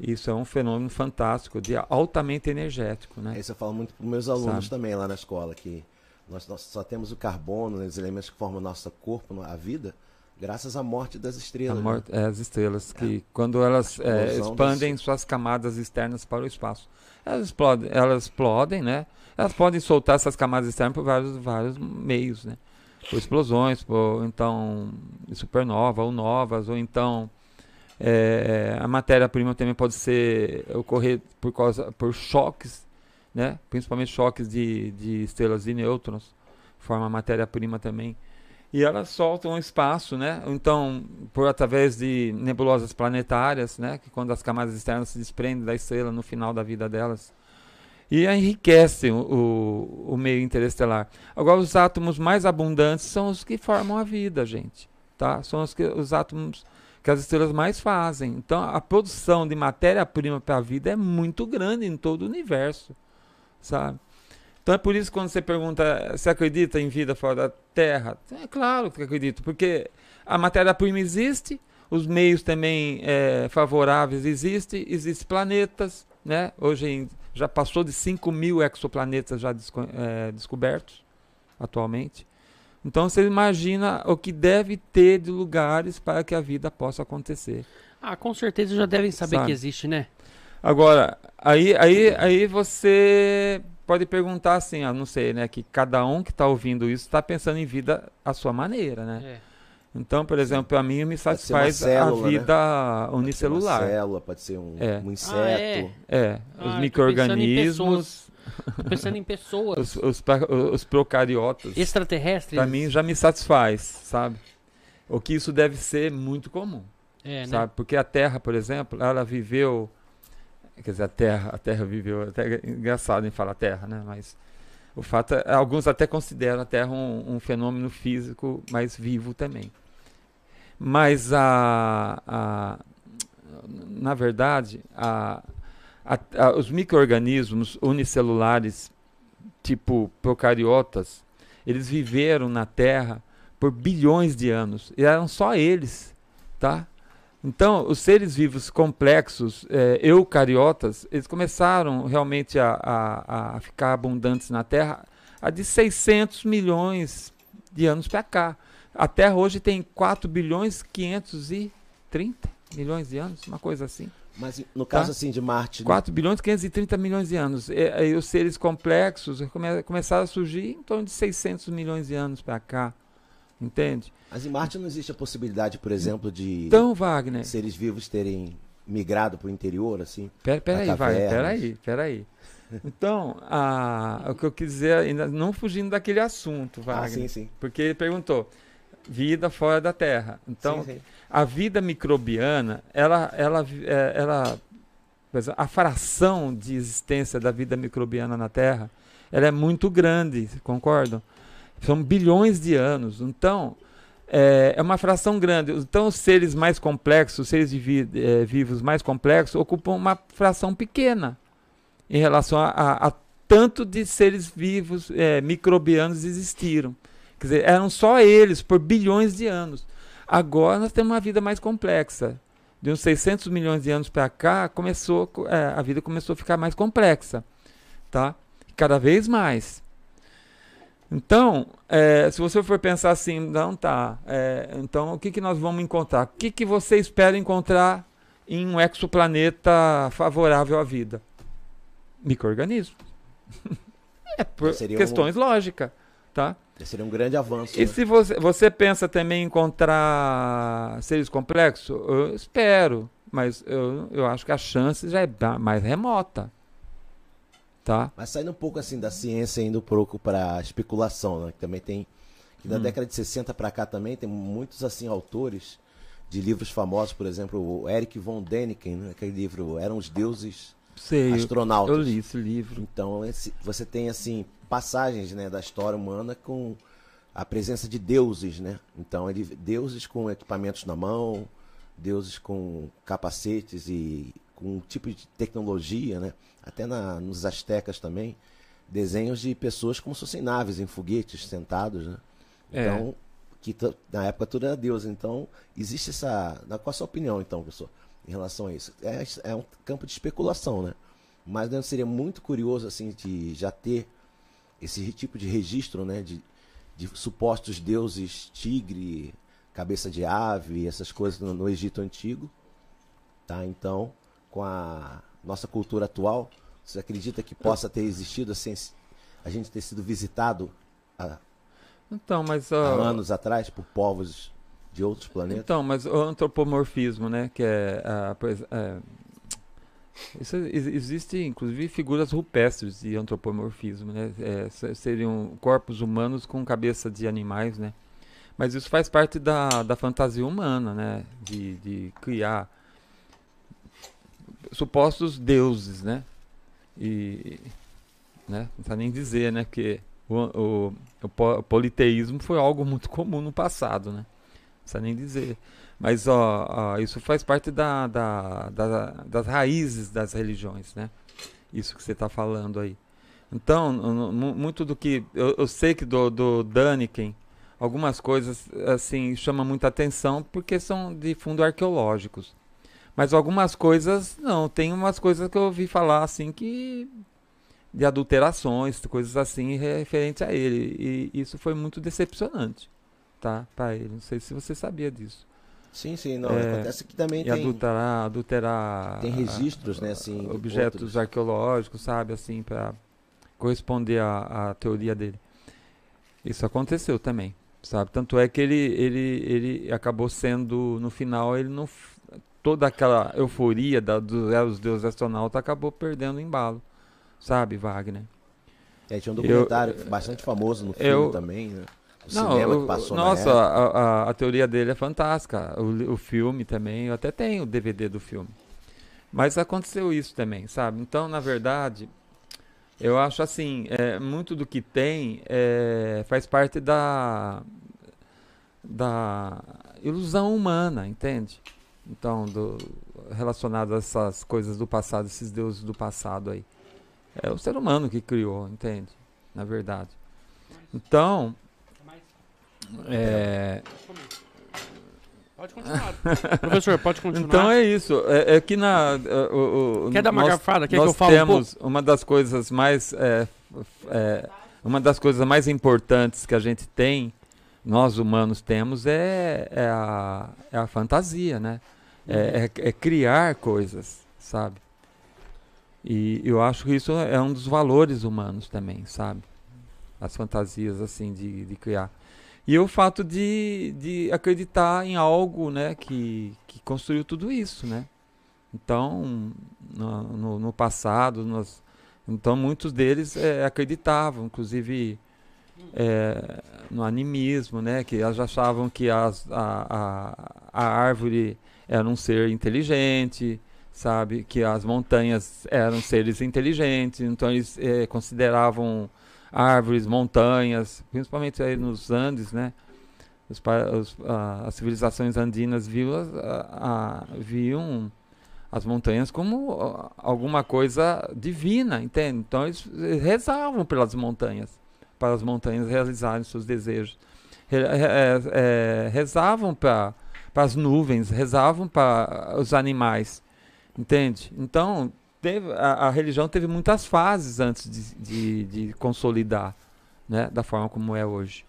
Isso é um fenômeno fantástico, de altamente energético, né? Isso eu falo muito para meus alunos Sabe. também lá na escola, que nós, nós só temos o carbono, né, os elementos que formam o nosso corpo, a vida, graças à morte das estrelas. né? morte- é, as estrelas que quando elas é, expandem suas camadas externas para o espaço, elas explodem, elas explodem, né? Elas podem soltar essas camadas externas por vários, vários meios, né? Por explosões, por então supernova ou novas, ou então é, a matéria-prima também pode ser ocorrer por causa por choques, né? Principalmente choques de, de estrelas de nêutrons, forma matéria-prima também. E elas soltam espaço, né? Então, por através de nebulosas planetárias, né? Que quando as camadas externas se desprendem da estrela no final da vida delas. E enriquecem o, o, o meio interestelar. Agora, os átomos mais abundantes são os que formam a vida, gente. Tá? São os, que, os átomos que as estrelas mais fazem. Então, a produção de matéria-prima para a vida é muito grande em todo o universo, sabe? Então é por isso que quando você pergunta se acredita em vida fora da Terra, é claro que acredito, porque a matéria-prima existe, os meios também é, favoráveis existem, existem planetas, né? Hoje já passou de 5 mil exoplanetas já desco- é, descobertos, atualmente. Então você imagina o que deve ter de lugares para que a vida possa acontecer. Ah, com certeza já devem saber Sabe? que existe, né? Agora, aí, aí, aí você pode perguntar assim, ah, não sei, né? Que cada um que está ouvindo isso está pensando em vida à sua maneira, né? É. Então, por exemplo, a mim me satisfaz célula, a né? vida né? unicelular. Pode ser uma célula, pode ser um, é. um inseto. Ah, é. é. Ah, os micro-organismos. Tô pensando em pessoas. Os, os, os procariotas. Extraterrestres. Para mim já me satisfaz, sabe? O que isso deve ser muito comum. É, né? sabe? Né? Porque a Terra, por exemplo, ela viveu. Quer dizer, a Terra, a Terra viveu. Até é engraçado em falar Terra, né? Mas o fato é, alguns até consideram a Terra um, um fenômeno físico mais vivo também. Mas a, a na verdade, a, a, a, os micro-organismos unicelulares, tipo procariotas, eles viveram na Terra por bilhões de anos. E eram só eles, tá? Então, os seres vivos complexos, é, eucariotas, eles começaram realmente a, a, a, ficar abundantes na Terra há de 600 milhões de anos para cá. A Terra hoje tem 4 bilhões 530 milhões de anos, uma coisa assim. Mas no caso tá? assim de Marte. 4 né? bilhões 530 milhões de anos. E, e os seres complexos come, começaram a surgir em torno de 600 milhões de anos para cá. Entende? Mas em Marte não existe a possibilidade, por exemplo, de então, Wagner, seres vivos terem migrado para o interior, assim? Pera, pera Wagner, pera aí, pera aí. Então, a, o que eu quis dizer, ainda não fugindo daquele assunto, ah, Wagner. Ah, sim, sim. Porque ele perguntou, vida fora da Terra. Então, sim, sim. a vida microbiana, ela, ela, é, ela, a fração de existência da vida microbiana na Terra, ela é muito grande, concordam? São bilhões de anos. Então, é, é uma fração grande. Então, os seres mais complexos, os seres vi, é, vivos mais complexos, ocupam uma fração pequena em relação a, a, a tanto de seres vivos é, microbianos existiram. Quer dizer, eram só eles por bilhões de anos. Agora nós temos uma vida mais complexa. De uns 600 milhões de anos para cá, começou, é, a vida começou a ficar mais complexa. Tá? Cada vez mais. Então, é, se você for pensar assim, não tá. É, então, o que, que nós vamos encontrar? O que, que você espera encontrar em um exoplaneta favorável à vida? Microorganismos. [LAUGHS] é por questões um... lógicas, tá? Seria um grande avanço. E né? se você, você pensa também em encontrar seres complexos? Eu espero, mas eu, eu acho que a chance já é mais remota. Tá? Mas saindo um pouco assim da ciência, indo um pouco para especulação, né? que também tem. Que da hum. década de 60 para cá também tem muitos assim autores de livros famosos, por exemplo, o Eric von Däniken, né? aquele livro Eram os Deuses Sei, Astronautas. Eu li esse livro. Então, esse, você tem assim passagens, né, da história humana com a presença de deuses, né? Então, ele deuses com equipamentos na mão, deuses com capacetes e com um tipo de tecnologia, né? Até na, nos astecas também, desenhos de pessoas como se fossem naves em foguetes sentados, né? É. Então, é. que na época tudo era Deus. Então, existe essa. Qual a sua opinião, então, professor? em relação a isso. É, é um campo de especulação, né? Mas né, seria muito curioso assim de já ter esse tipo de registro, né? De, de supostos deuses tigre, cabeça de ave, essas coisas no, no Egito antigo, tá? Então, com a nossa cultura atual, você acredita que possa ter existido assim, a gente ter sido visitado há, então, mas, uh... há anos atrás por povos de outros planetas? Então, mas o antropomorfismo, né, que é, a, é isso, existe inclusive figuras rupestres de antropomorfismo, né? É, seriam corpos humanos com cabeça de animais, né? Mas isso faz parte da, da fantasia humana, né? De, de criar supostos deuses, né? E né? não precisa nem dizer, né? Que o, o, o politeísmo foi algo muito comum no passado, né? precisa nem dizer. Mas ó, ó isso faz parte da, da, da, das raízes das religiões, né? Isso que você está falando aí. Então, muito do que. Eu, eu sei que do, do Daniken, algumas coisas assim chamam muita atenção porque são de fundo arqueológicos. Mas algumas coisas não, tem umas coisas que eu ouvi falar assim que de adulterações, coisas assim referente a ele. E isso foi muito decepcionante, tá? Para ele. Não sei se você sabia disso. Sim, sim, não. É, acontece que também tem. Adulterar, adulterar. Tem registros, né, assim. Objetos outros. arqueológicos, sabe, assim, para corresponder à, à teoria dele. Isso aconteceu também, sabe? Tanto é que ele, ele, ele acabou sendo, no final, ele não. Toda aquela euforia da, dos deuses astronautas acabou perdendo o embalo, sabe, Wagner? É, tinha um documentário eu, bastante famoso no filme eu, também, né? O não, cinema que passou Nossa, a, a, a, teoria dele é fantástica. O, o filme também, eu até tenho o DVD do filme. Mas aconteceu isso também, sabe? Então, na verdade, eu acho assim, é, muito do que tem é, faz parte da, da ilusão humana, entende? Então, do, relacionado a essas coisas do passado, esses deuses do passado aí. É o ser humano que criou, entende? Na verdade. Então, é... Pode continuar. Professor, pode continuar. Então é isso. É, é que na. É, o, o, Quer dar uma garfada? Quer nós que eu fale temos um uma das coisas mais. É, é, uma das coisas mais importantes que a gente tem, nós humanos temos, é, é, a, é a fantasia, né? É, é, é criar coisas, sabe? E eu acho que isso é um dos valores humanos também, sabe? As fantasias, assim, de, de criar. E o fato de, de acreditar em algo né, que, que construiu tudo isso. Né? Então, no, no, no passado, nós, então muitos deles é, acreditavam, inclusive é, no animismo, né, que elas achavam que as, a, a, a árvore era um ser inteligente, sabe, que as montanhas eram seres inteligentes, então eles é, consideravam árvores, montanhas, principalmente aí nos Andes, né? Os, os, a, as civilizações andinas viam, a, a, viam as montanhas como alguma coisa divina, entende? Então eles rezavam pelas montanhas, para as montanhas realizarem seus desejos. Re, é, é, rezavam para as nuvens, rezavam para os animais, entende? Então teve, a, a, religião teve muitas fases antes de, de, de, consolidar, né, da forma como é hoje.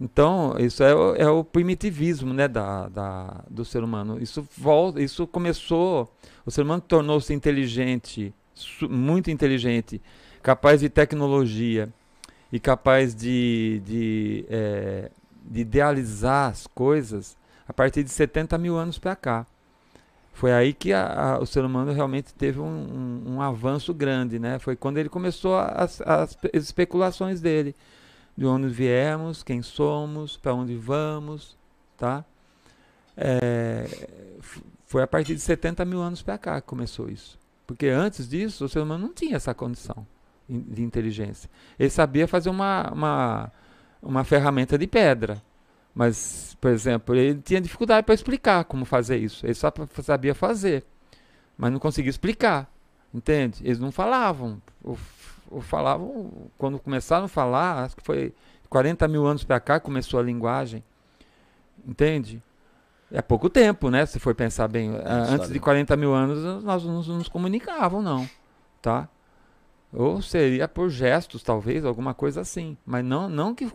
Então, isso é, é o primitivismo né, da, da, do ser humano. Isso, volta, isso começou. O ser humano tornou-se inteligente, muito inteligente, capaz de tecnologia e capaz de, de, é, de idealizar as coisas a partir de 70 mil anos para cá. Foi aí que a, a, o ser humano realmente teve um, um, um, avanço grande, né? Foi quando ele começou as, as especulações dele, de onde viemos, quem somos, para onde vamos, tá? É, foi a partir de 70 mil anos para cá que começou isso. Porque antes disso, o ser humano não tinha essa condição de inteligência. Ele sabia fazer uma, uma, uma ferramenta de pedra, mas, por exemplo, ele tinha dificuldade para explicar como fazer isso. Ele só sabia fazer, mas não conseguia explicar. Entende? Eles não falavam. Ou, ou falavam, quando começaram a falar, acho que foi 40 mil anos para cá começou a linguagem. Entende? É pouco tempo, né? Se for pensar bem. É Antes de 40 mil anos, nós não nos comunicavam, não. Tá? Ou seria por gestos, talvez, alguma coisa assim. Mas não, não que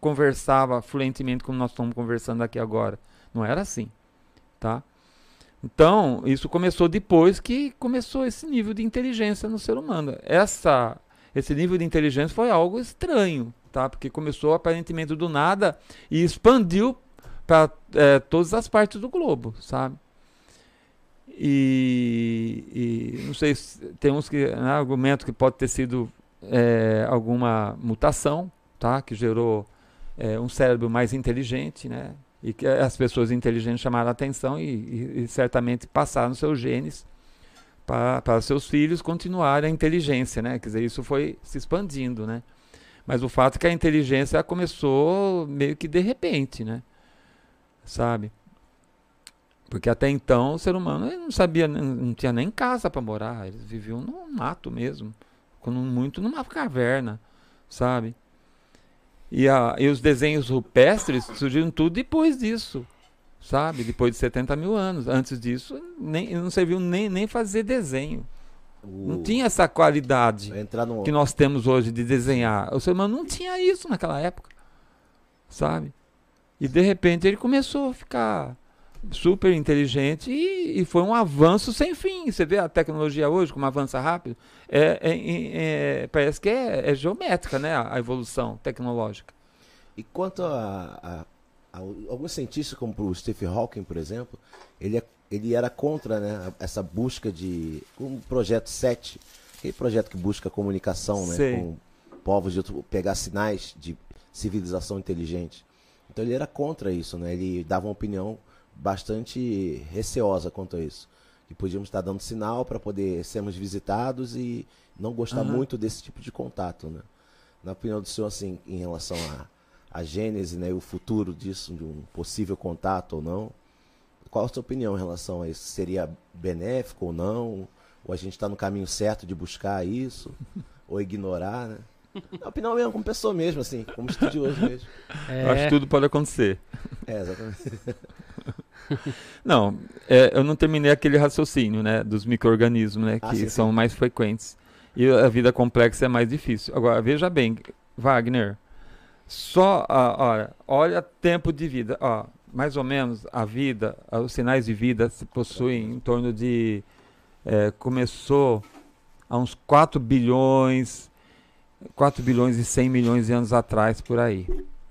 conversava fluentemente como nós estamos conversando aqui agora. Não era assim. Tá? Então, isso começou depois que começou esse nível de inteligência no ser humano. Essa, esse nível de inteligência foi algo estranho, tá? Porque começou aparentemente do nada e expandiu para é, todas as partes do globo, sabe? E, e não sei se tem uns que né, argumento que pode ter sido é, alguma mutação, tá? Que gerou é, um cérebro mais inteligente, né? E que as pessoas inteligentes chamaram a atenção e, e, e certamente passaram seus genes para, para seus filhos continuarem a inteligência, né? Quer dizer, isso foi se expandindo, né? Mas o fato é que a inteligência começou meio que de repente, né? Sabe? Porque até então o ser humano não sabia, não tinha nem casa para morar, eles viviam no mato mesmo, quando muito numa caverna, sabe? E, a, e os desenhos rupestres surgiram tudo depois disso, sabe? Depois de 70 mil anos. Antes disso, nem, não serviu nem, nem fazer desenho. O... Não tinha essa qualidade no... que nós temos hoje de desenhar. O ser humano não tinha isso naquela época, sabe? E de repente ele começou a ficar super inteligente e, e, foi um avanço sem fim. Você vê a tecnologia hoje como avança rápido, é, é, é parece que é, é, geométrica, né, a, a, evolução tecnológica. E quanto a, a, a alguns cientistas, como o Stephen Hawking, por exemplo, ele, é, ele era contra né, essa busca de um projeto 7, aquele projeto que busca comunicação né, com povos de outro, pegar sinais de civilização inteligente. Então ele era contra isso, né? Ele dava uma opinião bastante receosa quanto a isso. Que podíamos estar dando sinal para poder sermos visitados e não gostar uhum. muito desse tipo de contato, né? Na opinião do senhor, assim, em relação à a, a gênese, né, o futuro disso, de um possível contato ou não, qual a sua opinião em relação a isso? Seria benéfico ou não? Ou a gente está no caminho certo de buscar isso? [LAUGHS] ou ignorar, né? A opinião mesmo, como pessoa mesmo, assim, como estudioso mesmo. [LAUGHS] É... Acho que tudo pode acontecer. É, exatamente. [LAUGHS] [LAUGHS] não, é, eu não terminei aquele raciocínio, né, dos micro-organismos, né, ah, que sim, são sim. mais frequentes. E a vida complexa é mais difícil. Agora, veja bem, Wagner, só, a, olha, olha tempo de vida, ó, mais ou menos a vida, os sinais de vida se possuem em torno de, é, começou há uns 4 bilhões, 4 bilhões e 100 milhões de anos atrás, por aí,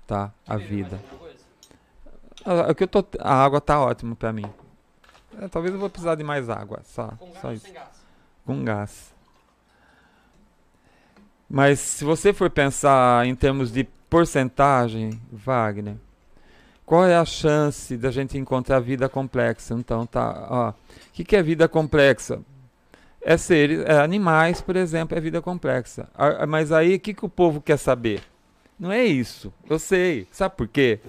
tá, a vida. É que eu tô, a água tá ótima para mim. É, talvez eu vou precisar de mais água, só, Com só isso. Gás? Com gás. Mas se você for pensar em termos de porcentagem, Wagner, qual é a chance da gente encontrar vida complexa? Então, tá, ó. O que, que é vida complexa? É seres, é animais, por exemplo, é vida complexa. Mas aí, o que, que o povo quer saber? Não é isso. Eu sei. Sabe por quê?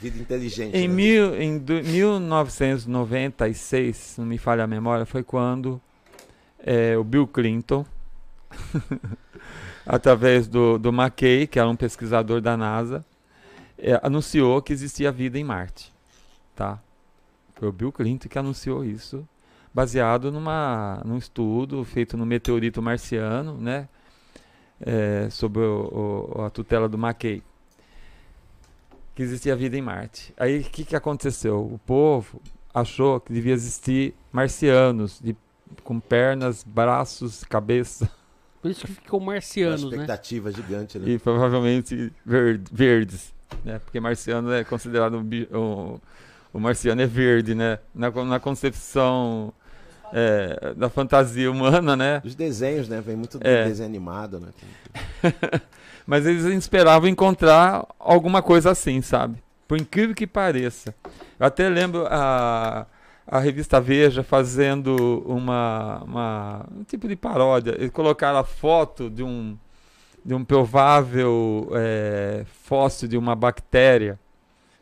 Vida inteligente. Em, né? mil, em do, 1996, se não me falha a memória, foi quando é, o Bill Clinton, [LAUGHS] através do, do McKay, que era um pesquisador da NASA, é, anunciou que existia vida em Marte. Tá? Foi o Bill Clinton que anunciou isso, baseado numa, num estudo feito no meteorito marciano, né? É, sob o, o, a tutela do Mackay, que existia vida em Marte. Aí o que, que aconteceu? O povo achou que devia existir marcianos de, com pernas, braços, cabeça. Por isso que ficou marcianos, Uma expectativa né? gigante, né? E provavelmente verde, verdes, né? Porque marciano é considerado um, um, o marciano é verde, né? Na, na concepção é, da fantasia humana, né? Os desenhos, né? Vem muito do é. desenho animado, né? [LAUGHS] Mas eles esperavam encontrar alguma coisa assim, sabe? Por incrível que pareça. Eu até lembro a, a revista Veja fazendo uma, uma um tipo de paródia. Eles colocaram a foto de um, de um provável é, fóssil de uma bactéria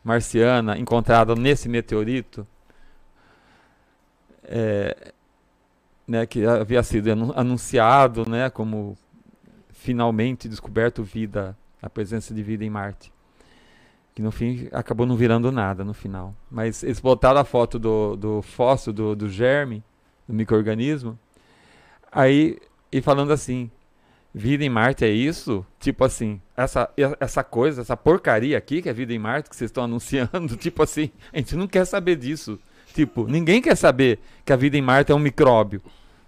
marciana encontrada nesse meteorito. É, né, que havia sido anunciado né, como finalmente descoberto vida, a presença de vida em Marte. Que no fim acabou não virando nada no final. Mas eles botaram a foto do, do fóssil, do, do germe, do microorganismo, aí e falando assim, vida em Marte é isso? Tipo assim, essa, essa coisa, essa porcaria aqui que é vida em Marte que vocês estão anunciando, [LAUGHS] tipo assim, a gente não quer saber disso. Tipo, ninguém quer saber que a vida em Marte é um micróbio,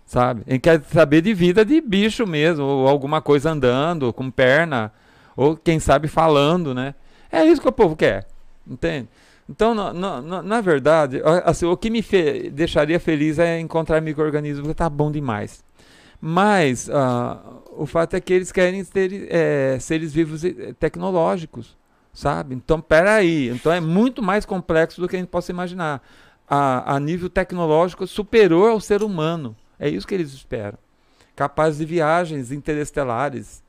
sabe? Gente quer saber de vida de bicho mesmo, ou alguma coisa andando, com perna, ou quem sabe falando, né? É isso que o povo quer, entende? Então, na, na, na verdade, assim, o que me fe deixaria feliz é encontrar micro-organismos, tá bom demais. Mas uh, o fato é que eles querem ter é, seres vivos tecnológicos, sabe? Então, peraí. Então é muito mais complexo do que a gente possa imaginar a, a nível tecnológico superior ao ser humano. É isso que eles esperam. Capazes de viagens interestelares,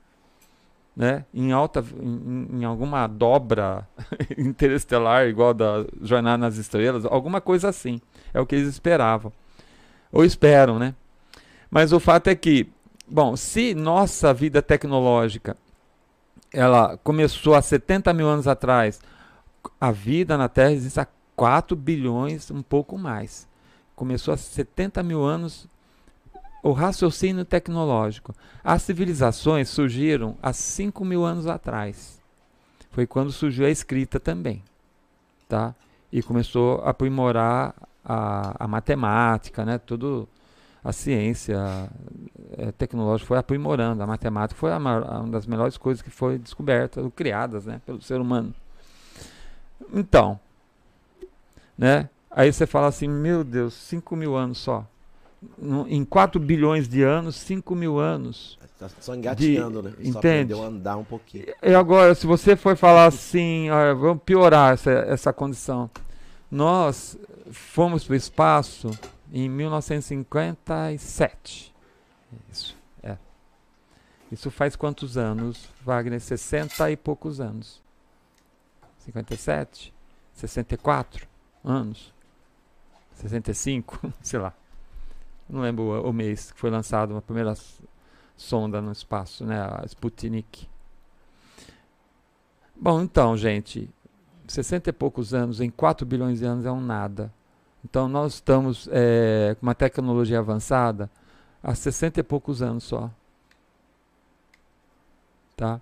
né? em alta, em, em alguma dobra [LAUGHS] interestelar, igual da Jornada nas Estrelas, alguma coisa assim. É o que eles esperavam. Ou esperam, né? Mas o fato é que, bom, se nossa vida tecnológica ela começou há 70 mil anos atrás, a vida na Terra existe há 4 bilhões, um pouco mais. Começou há 70 mil anos o raciocínio tecnológico. As civilizações surgiram há 5 mil anos atrás. Foi quando surgiu a escrita também. Tá? E começou a aprimorar a, a matemática, né? Tudo, a ciência é, tecnológica foi aprimorando. A matemática foi a, uma das melhores coisas que foi descoberta, criadas né? pelo ser humano. Então, né? Aí você fala assim, meu Deus, 5 mil anos só em 4 bilhões de anos, 5 mil anos. Tá só engatinhando, de, né? Entende? Só aprendeu a andar um pouquinho. E agora, se você for falar assim, olha, vamos piorar essa, essa condição. Nós fomos para o espaço em 1957. Isso, é. Isso faz quantos anos, Wagner? 60 e poucos anos. 57? 64 anos? 65? [LAUGHS] Sei lá não lembro o, mês que foi lançado uma primeira sonda no espaço, né, a Sputnik. Bom, então, gente, 60 e poucos anos em 4 bilhões de anos é um nada. Então, nós estamos é, com uma tecnologia avançada há 60 e poucos anos só. Tá?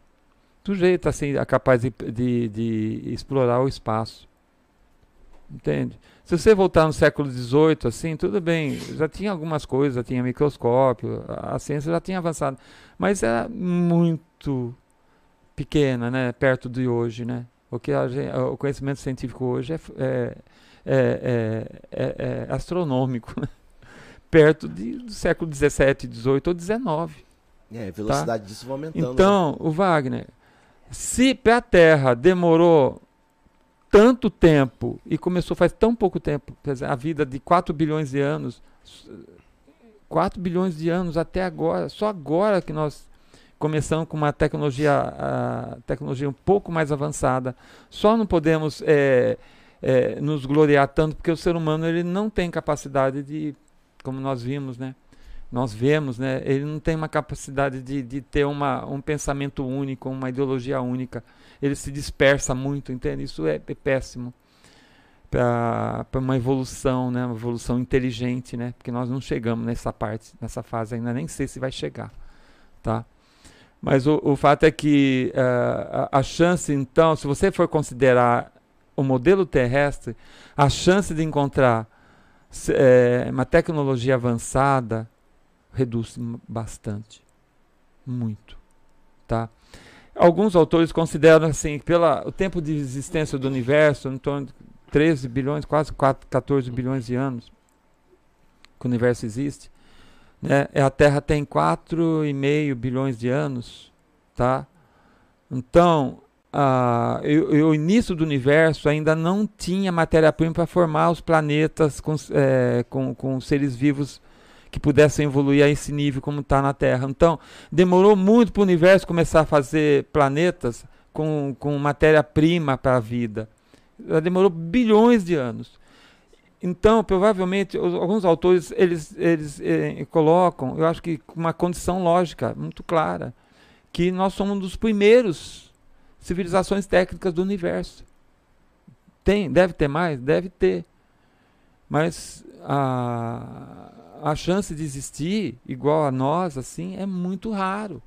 Do jeito assim, é capaz de, de, de explorar o espaço. Entende? Se você voltar no século XVIII, assim, tudo bem, já tinha algumas coisas, já tinha microscópio, a ciência já tinha avançado, mas era muito pequena, né, perto de hoje, né? O que gente, o conhecimento científico hoje é, é, é, é, é astronômico, né? [LAUGHS] perto de, do século XVII, XVIII ou XIX. É, a velocidade tá? disso vai aumentando. Então, né? o Wagner, se para a Terra demorou tanto tempo e começou faz tão pouco tempo, dizer, a vida de 4 bilhões de anos, 4 bilhões de anos até agora, só agora que nós começamos com uma tecnologia, tecnologia um pouco mais avançada, só não podemos é, é, nos gloriar tanto porque o ser humano ele não tem capacidade de, como nós vimos, né? Nós vemos, né? Ele não tem uma capacidade de, de ter uma, um pensamento único, uma ideologia única ele se dispersa muito, entende? Isso é, é péssimo para uma evolução, né? Uma evolução inteligente, né? Porque nós não chegamos nessa parte, nessa fase ainda, nem sei se vai chegar, tá? Mas o, o fato é que uh, a, chance, então, se você for considerar o modelo terrestre, a chance de encontrar é, uma tecnologia avançada reduz bastante, muito, tá? Alguns autores consideram assim, pelo tempo de existência do universo, em torno de 13 bilhões, quase 4, 14 bilhões de anos que o universo existe, né? A Terra tem 4,5 bilhões de anos, tá? Então, a, o, o, início do universo ainda não tinha matéria-prima para formar os planetas com, é, com, com seres vivos que pudessem evoluir a esse nível como está na Terra. Então, demorou muito para o universo começar a fazer planetas com, com matéria-prima para a vida. Demorou bilhões de anos. Então, provavelmente, os, alguns autores eles, eles eh, colocam, eu acho que com uma condição lógica muito clara, que nós somos um dos primeiros civilizações técnicas do universo. Tem, deve ter mais, deve ter. Mas a, a chance de existir igual a nós, assim, é muito raro.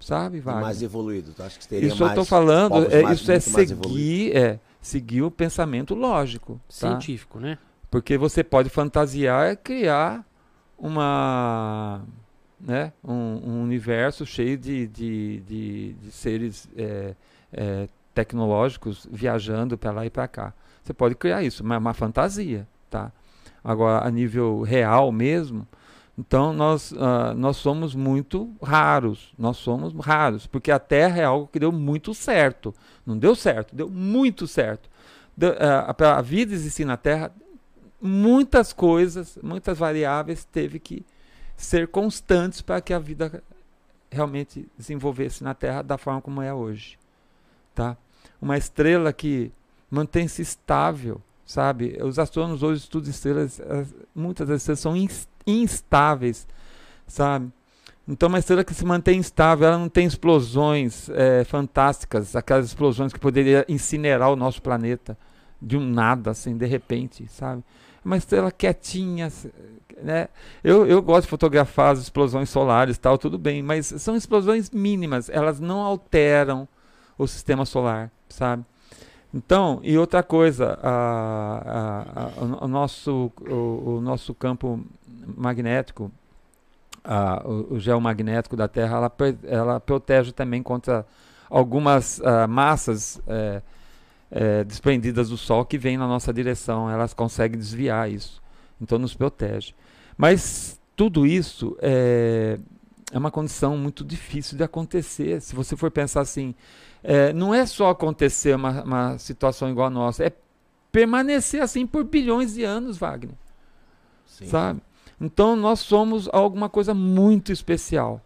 Sabe, Wagner? Mais evoluído. Tu acha que teria isso mais eu estou falando, é, mais, isso é seguir, é seguir o pensamento lógico. Tá? Científico, né? Porque você pode fantasiar e criar uma, né, um, um universo cheio de, de, de, de seres é, é, tecnológicos viajando para lá e para cá. Você pode criar isso, mas é uma fantasia, tá? Agora, a nível real mesmo, então nós, uh, nós somos muito raros. Nós somos raros, porque a Terra é algo que deu muito certo. Não deu certo, deu muito certo. uh, Para a vida existir na Terra, muitas coisas, muitas variáveis teve que ser constantes para que a vida realmente desenvolvesse na Terra da forma como é hoje. Tá? Uma estrela que mantém-se estável sabe? Os astrônomos hoje estudam estrelas, muitas das estrelas são instáveis, sabe? Então, uma estrela que se mantém instável, ela não tem explosões é, fantásticas, aquelas explosões que poderiam incinerar o nosso planeta. de um nada, assim, de repente, sabe? Uma estrela quietinha, né? Eu, eu gosto de fotografar as explosões solares tal, tudo bem, mas são explosões mínimas, elas não alteram o sistema solar, sabe? Então, e outra coisa, a, a, a, o, nosso, o, o, nosso campo magnético, o, o, geomagnético da Terra, ela, ela protege também contra algumas uh, massas é, é, desprendidas do Sol que vêm na nossa direção. Elas conseguem desviar isso. Então, nos protege. Mas tudo isso é, é uma condição muito difícil de acontecer. Se você for pensar assim, é, não é só acontecer uma, uma situação igual a nossa, é permanecer assim por bilhões de anos, Wagner. Sim. Sabe? Então nós somos alguma coisa muito especial,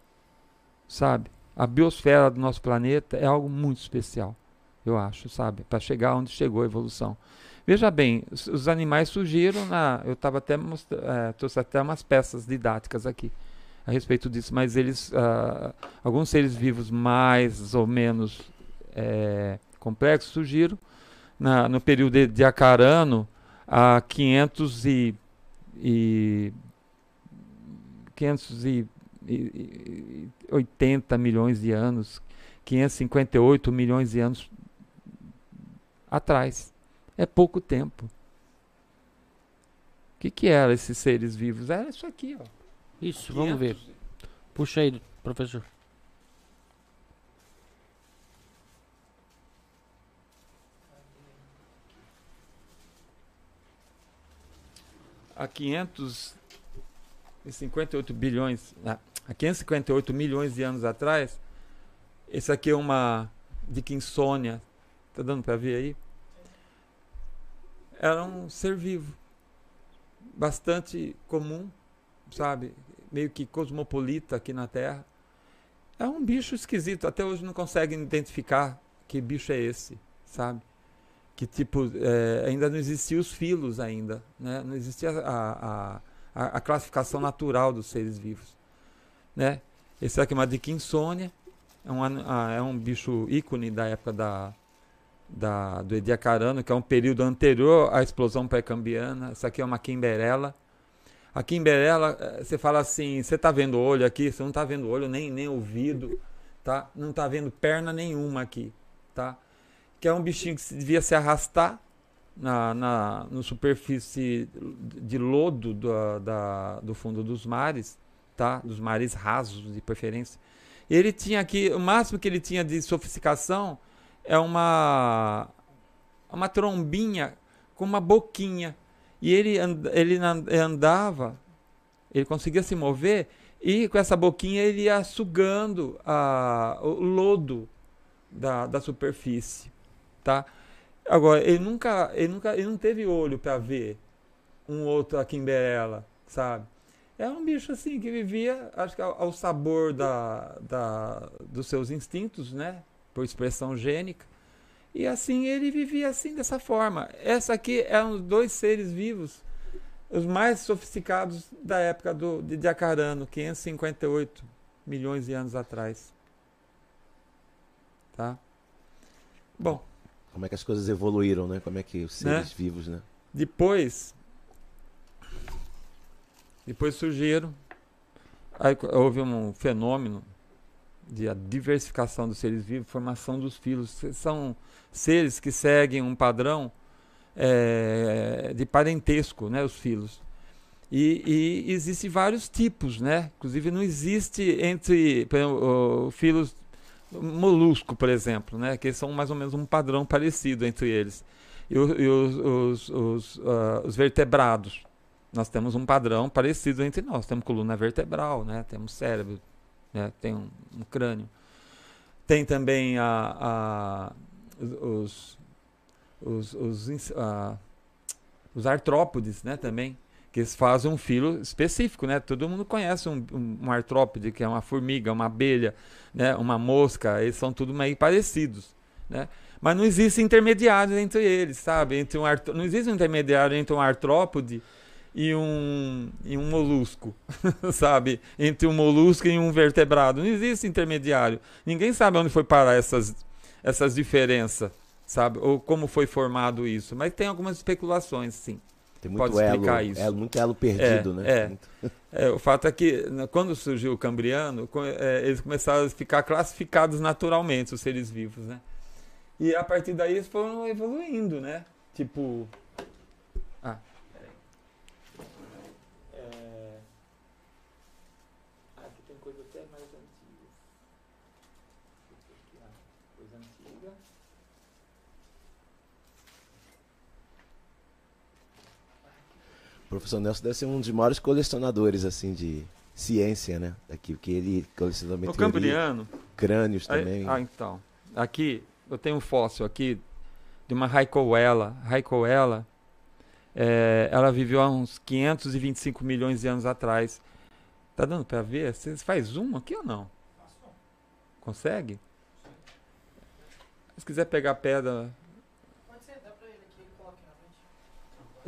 sabe? A biosfera do nosso planeta é algo muito especial, eu acho, sabe? Para chegar onde chegou a evolução. Veja bem, os, os animais surgiram na. Eu estava até é, trouxe até umas peças didáticas aqui a respeito disso, mas eles, uh, alguns seres vivos mais ou menos é, complexos surgiram na, no período de, de Acarano há 500 e, e 580 milhões de anos, 558 milhões de anos atrás. É pouco tempo. O que, que eram esses seres vivos? Era isso aqui, ó. Isso, vamos ver. Puxa aí, professor. Há 558 bilhões, há 558 milhões de anos atrás, esse aqui é uma Dickinsônia, tá dando para ver aí? Era um ser vivo, bastante comum, sabe? Meio que cosmopolita aqui na Terra. É um bicho esquisito, até hoje não conseguem identificar que bicho é esse, sabe? Que tipo é, ainda não existiam os filos ainda, né? não existia a, a, a, classificação natural dos seres vivos, né? Esse aqui é uma Dickinsônia, é um, é um bicho ícone da época da, da, do Ediacarano, que é um período anterior à explosão pré-cambiana. Essa aqui é uma Kimberella. A Kimberella, eh, você fala assim, você está vendo olho aqui? Você não está vendo olho, nem, nem ouvido, tá? Não está vendo perna nenhuma aqui, tá? Que é um bichinho que devia se arrastar na, na no superfície de lodo do, da, do fundo dos mares, tá? dos mares rasos de preferência. Ele tinha aqui, o máximo que ele tinha de sofisticação é uma, uma trombinha com uma boquinha. E ele, ele andava, ele conseguia se mover e com essa boquinha ele ia sugando a, o lodo da, da superfície tá? Agora, ele nunca, ele nunca, ele não teve olho para ver um outro aqui em Berela, sabe? É um bicho assim que vivia, acho que ao, ao sabor da, da, dos seus instintos, né? Por expressão gênica. E assim ele vivia assim dessa forma. Essa aqui é um dois seres vivos, os mais sofisticados da época do, de Jacarano, 558 milhões de anos atrás. Tá? Bom, como é que as coisas evoluíram, né? Como é que os seres né? vivos, né? Depois, depois surgiram, aí houve um fenômeno de a diversificação dos seres vivos, formação dos filhos. São seres que seguem um padrão é, de parentesco, né? Os filhos. E, e existem vários tipos, né? Inclusive não existe entre exemplo, filhos molusco, por exemplo, né? que são mais ou menos um padrão parecido entre eles. E, o, e os, os, os, uh, os, vertebrados. Nós temos um padrão parecido entre nós. Temos coluna vertebral, né? temos cérebro, né? tem um, um crânio. Tem também a, a, os, os, os, uh, os artrópodes né? também que eles fazem um filo específico, né? Todo mundo conhece um, um, um, artrópode, que é uma formiga, uma abelha, né? uma mosca, eles são tudo meio parecidos, né? Mas não existe intermediário entre eles, sabe? Entre um art... Não existe um intermediário entre um artrópode e um, e um molusco, [LAUGHS] sabe? Entre um molusco e um vertebrado. Não existe intermediário. Ninguém sabe onde foi parar essas, essas diferenças, sabe? Ou como foi formado isso. Mas tem algumas especulações, sim. Tem muito Pode explicar elo, isso. elo- muito elo perdido, É, né? é. Muito- É, o fato é que né, quando surgiu o Cambriano, é, eles começaram a ficar classificados naturalmente, os seres vivos, né? E a partir daí eles foram evoluindo, né? Tipo. Ah, peraí. É... Aqui tem coisa até mais antiga. Coisa antiga. O professor Nelson deve ser um dos maiores colecionadores, assim, de ciência, né? Daqui, porque ele coleciona No meteorito, Cambriano, crânios também. Ah, então. Aqui, eu tenho um fóssil aqui de uma Raicoela. Raicoela, é, ela viveu há uns 525 milhões de anos atrás. Tá dando pra ver? Você faz zoom aqui ou não? Consegue? Se quiser pegar pedra.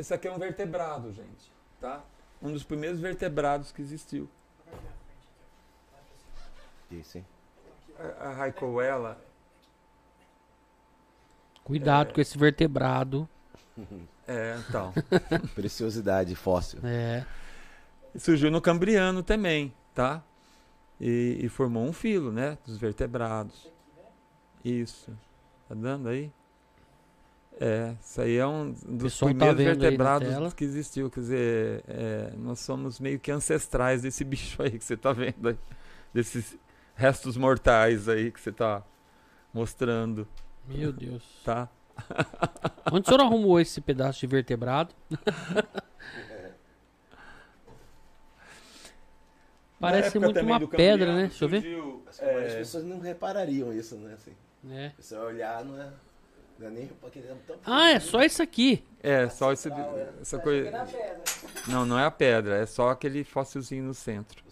Esse aqui é um vertebrado, gente. Tá? Um dos primeiros vertebrados que existiu. Isso, hein? A, a Raicoela Cuidado com esse vertebrado. É, então. [LAUGHS] Preciosidade fóssil. É. Surgiu no Cambriano também, tá? E, e formou um filo, né? Dos vertebrados. Isso. Tá dando aí? É, isso aí é um dos tá primeiros na vertebrados que existiu. Quer dizer, é, nós somos meio que ancestrais desse [LAUGHS] bicho aí que você tá vendo aí. Desses restos mortais aí que você tá mostrando, Meu Deus. tá? [LAUGHS] Onde o senhor arrumou esse pedaço de vertebrado? [LAUGHS] Parece muito uma pedra, né? Deixa eu ver. é, pessoas não reparariam isso, né? Assim, É. você vai olhar, não é nem é Ah, é só isso aqui. É, só esse, essa coisa. Não, não é a pedra, é só aquele fóssilzinho no centro.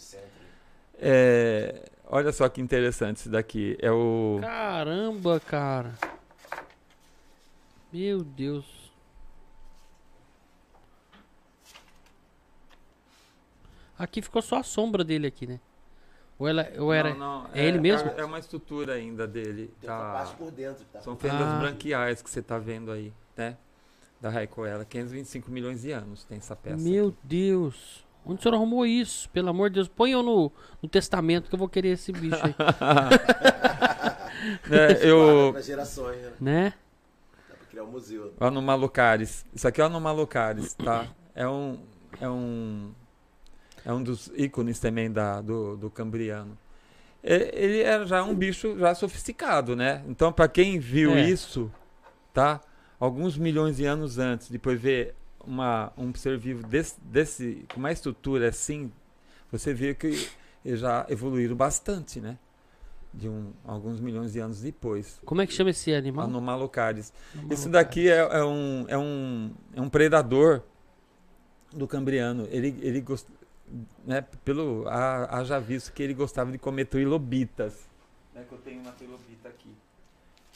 É, olha só que interessante isso daqui. É o. Caramba, cara. Meu Deus. Aqui ficou só a sombra dele aqui, né? Ou, ela, ou era... Não, não, é ele mesmo? É, uma estrutura ainda dele. Tem Tá, parte por dentro. Tá são fendas Ah. branquiais que você tá vendo aí, né? Da Raicoela. 525 milhões de anos tem essa peça. Meu Deus. Onde o senhor arrumou isso? Pelo amor de Deus. Põe eu no, no testamento que eu vou querer esse bicho aí. [LAUGHS] É, eu. Para gerações, né? né? Dá pra criar um museu. O Anomalucaris. Isso aqui é o Anomalucaris, tá? É um. É um. É um dos ícones também da, do, do Cambriano. Ele era já um bicho já sofisticado, né? Então, para quem viu É. isso, tá? Alguns milhões de anos antes, depois ver uma, um ser vivo desse, desse, com uma estrutura assim, você vê que eles já evoluíram bastante, né? De um, alguns milhões de anos depois. Como é que chama esse animal? Anomalucaris. Maluco. Isso daqui é, é um, é, um, é um predador do Cambriano. Ele, ele gost, né, pelo ha- haja visto que ele gostava de comer trilobitas. É que eu tenho uma trilobita aqui.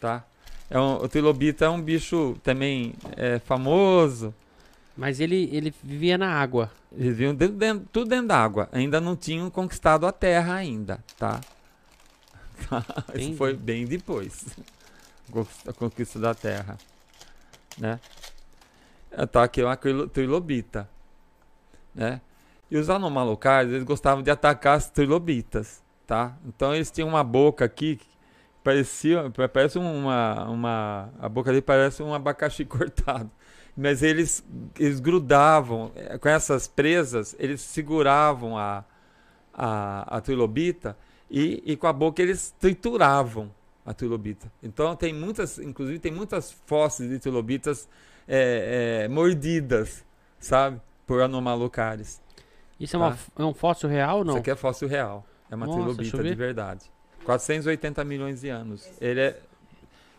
Tá? É um, o trilobita é um bicho também é, famoso. Mas ele, ele vivia na água. Eles viviam dentro, dentro- tudo dentro d'água. Ainda não tinham conquistado a terra ainda, tá? [LAUGHS] Entendi. Isso foi bem depois. [LAUGHS] A conquista da terra, né? Tá aqui uma trilo- trilobita, né? E os anomalocais, eles gostavam de atacar as trilobitas, tá? Então eles tinham uma boca aqui que parecia, pa- parece uma, uma a boca dele parece um abacaxi [LAUGHS] cortado. Mas eles eles grudavam eh, com essas presas, eles seguravam a a, a trilobita e, e com a boca eles trituravam a trilobita. Então tem muitas, inclusive tem muitas fósseis de trilobitas é, é, mordidas, sabe? Por anomalucares. Isso é, uma, Tá. é um fóssil real ou não? Isso aqui é fóssil real. É uma Nossa, trilobita de ver. verdade. 480 milhões de anos. Ele é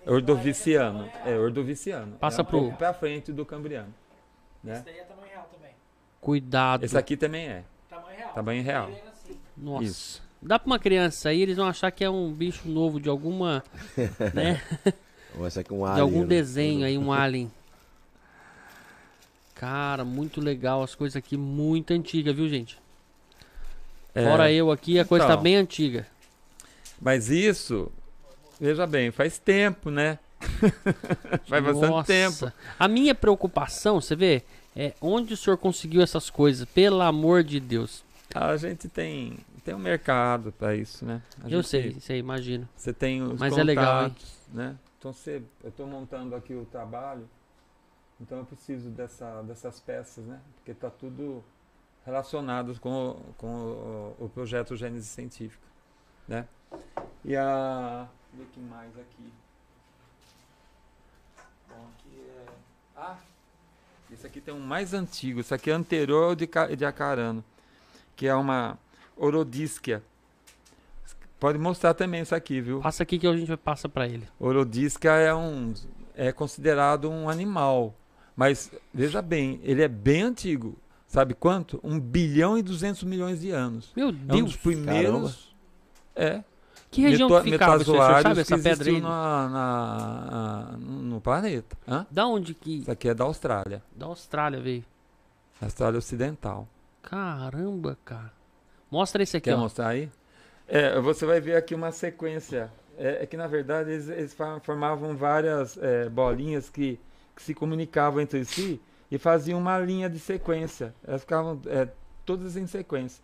ordoviciano. É ordoviciano. Passa é um pro- pra frente do cambriano. Esse Né? daí é tamanho real também. Cuidado. Esse aqui também é. Tamanho real. Tamanho real. É assim. Nossa. Isso. Dá pra uma criança aí, eles vão achar que é um bicho novo de alguma. [LAUGHS] né? Vou achar que um De alien, algum né? desenho aí, um alien. Cara, muito legal. As coisas aqui muito antigas, viu, gente? É, Fora eu aqui, a coisa tá Então. bem antiga. Mas isso, veja bem, faz tempo, né? [LAUGHS] Faz bastante Nossa. tempo. A minha preocupação, você vê, é onde o senhor conseguiu essas coisas, pelo amor de Deus. A gente tem, tem um mercado para isso, né? A Eu gente- sei, sei, imagino. Você tem os Mas é legal, hein? contatos, né? Então você, eu estou montando aqui o trabalho, então eu preciso dessa, dessas peças, né? Porque está tudo relacionado com, o- com o, o projeto Gênese Científica, né? E a... Ver que mais aqui. Bom, aqui é... Ah! Esse aqui tem um mais antigo, esse aqui é anterior de, de Acarano, que é uma orodísquia. Pode mostrar também isso aqui, viu? Passa aqui que a gente passa pra ele. Orodisca é um é considerado um animal, mas veja bem, ele é bem antigo. Sabe quanto? 1 bilhão e 200 milhões de anos. Meu É um Deus, dos primeiros. É. que região meto- que ficava, metazoários sabe essa que pedra aí? na- na- no planeta. Hã? Da onde que... Isso aqui é da Austrália, Da Austrália veio. Austrália Ocidental. Caramba, cara. Mostra esse aqui, Quer ó. mostrar aí? É, você vai ver aqui uma sequência. É, é que na verdade eles, eles formavam várias é, bolinhas que, que se comunicavam entre si e faziam uma linha de sequência. Elas ficavam é, todas em sequência.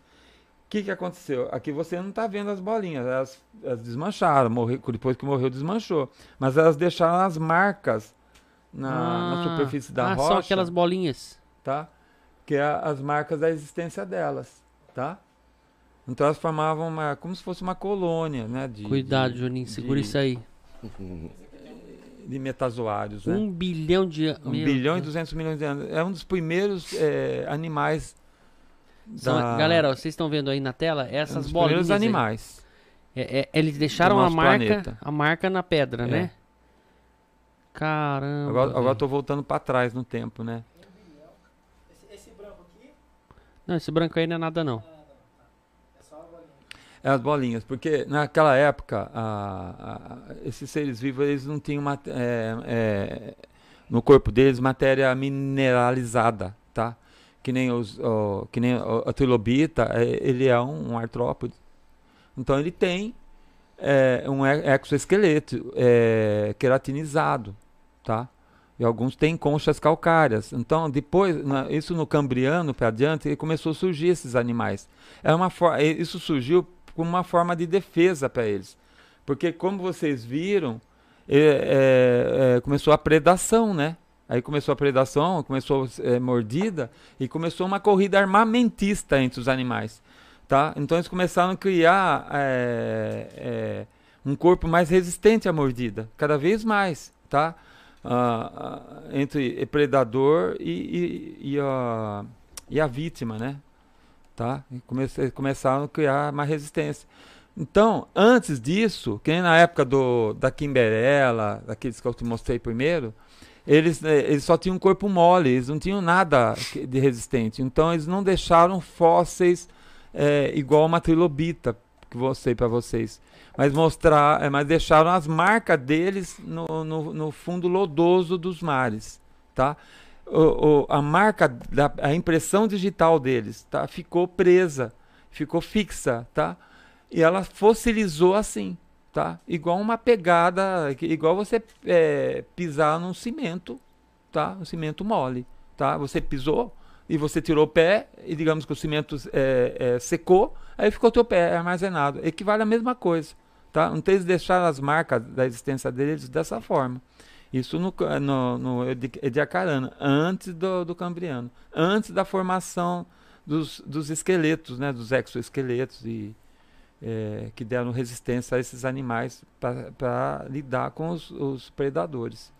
O que, que aconteceu? Aqui você não está vendo as bolinhas, elas, elas desmancharam, morreu, depois que morreu desmanchou. Mas elas deixaram as marcas na, na Ah, superfície da ah, rocha são aquelas bolinhas. tá? Que é as marcas da existência delas, tá? Então elas formavam uma, como se fosse uma colônia, né? De, Cuidado, de, Juninho, segura de- isso aí. [LAUGHS] de metazoários, né? Um bilhão de anos. Um bilhão e 200 milhões de anos. É um dos primeiros é, animais. da- Galera, ó, vocês estão vendo aí na tela é um essas dos bolinhas. primeiros animais. É, é, eles deixaram a marca, planeta. a marca na pedra, É. né? Caramba. Agora, agora eu tô voltando para trás no tempo, né? Não, esse branco aí não é nada não. É as bolinhas, porque naquela época a- a- esses seres vivos eles não tinham mat- é, é, no corpo deles matéria mineralizada, tá? Que nem os, ó, que nem a trilobita, é, ele é um, um artrópode. Então ele tem é, um exoesqueleto é, queratinizado, tá? E alguns têm conchas calcárias. Então depois, na- isso no Cambriano para adiante, começou a surgir esses animais. É uma isso surgiu como uma forma de defesa para eles. Porque, como vocês viram, é, é, é, começou a predação, né? Aí começou a predação, começou a mordida e começou uma corrida armamentista entre os animais. Tá? Então eles começaram a criar é, é, um corpo mais resistente à mordida, cada vez mais. Tá? Ah, ah, entre predador e, e, e a, e a vítima, né? Tá? E começaram a criar mais resistência. Então, antes disso, que nem na época do, da Kimberella, daqueles que eu te mostrei primeiro, eles, eh, eles só tinham um corpo mole, eles não tinham nada de resistente. Então, eles não deixaram fósseis eh, igual uma trilobita que mostrei para vocês. Mas mostrar, eh, mas deixaram as marcas deles no, no, no fundo lodoso dos mares, tá? O- o- a marca, da, a impressão digital deles, tá? Ficou presa, ficou fixa, tá? E ela fossilizou assim, tá? Igual uma pegada, que- igual você é, pisar num cimento, tá? Um cimento mole, tá? Você pisou e você tirou o pé e digamos que o cimento é, é, secou, aí ficou teu pé armazenado. Equivale à mesma coisa, tá? Então eles deixaram as marcas da existência deles dessa forma. Isso no, no, no Edi- Ediacarana, antes do, do Cambriano, antes da formação dos, dos esqueletos, né, dos exoesqueletos e, é, que deram resistência a esses animais para lidar com os, os predadores.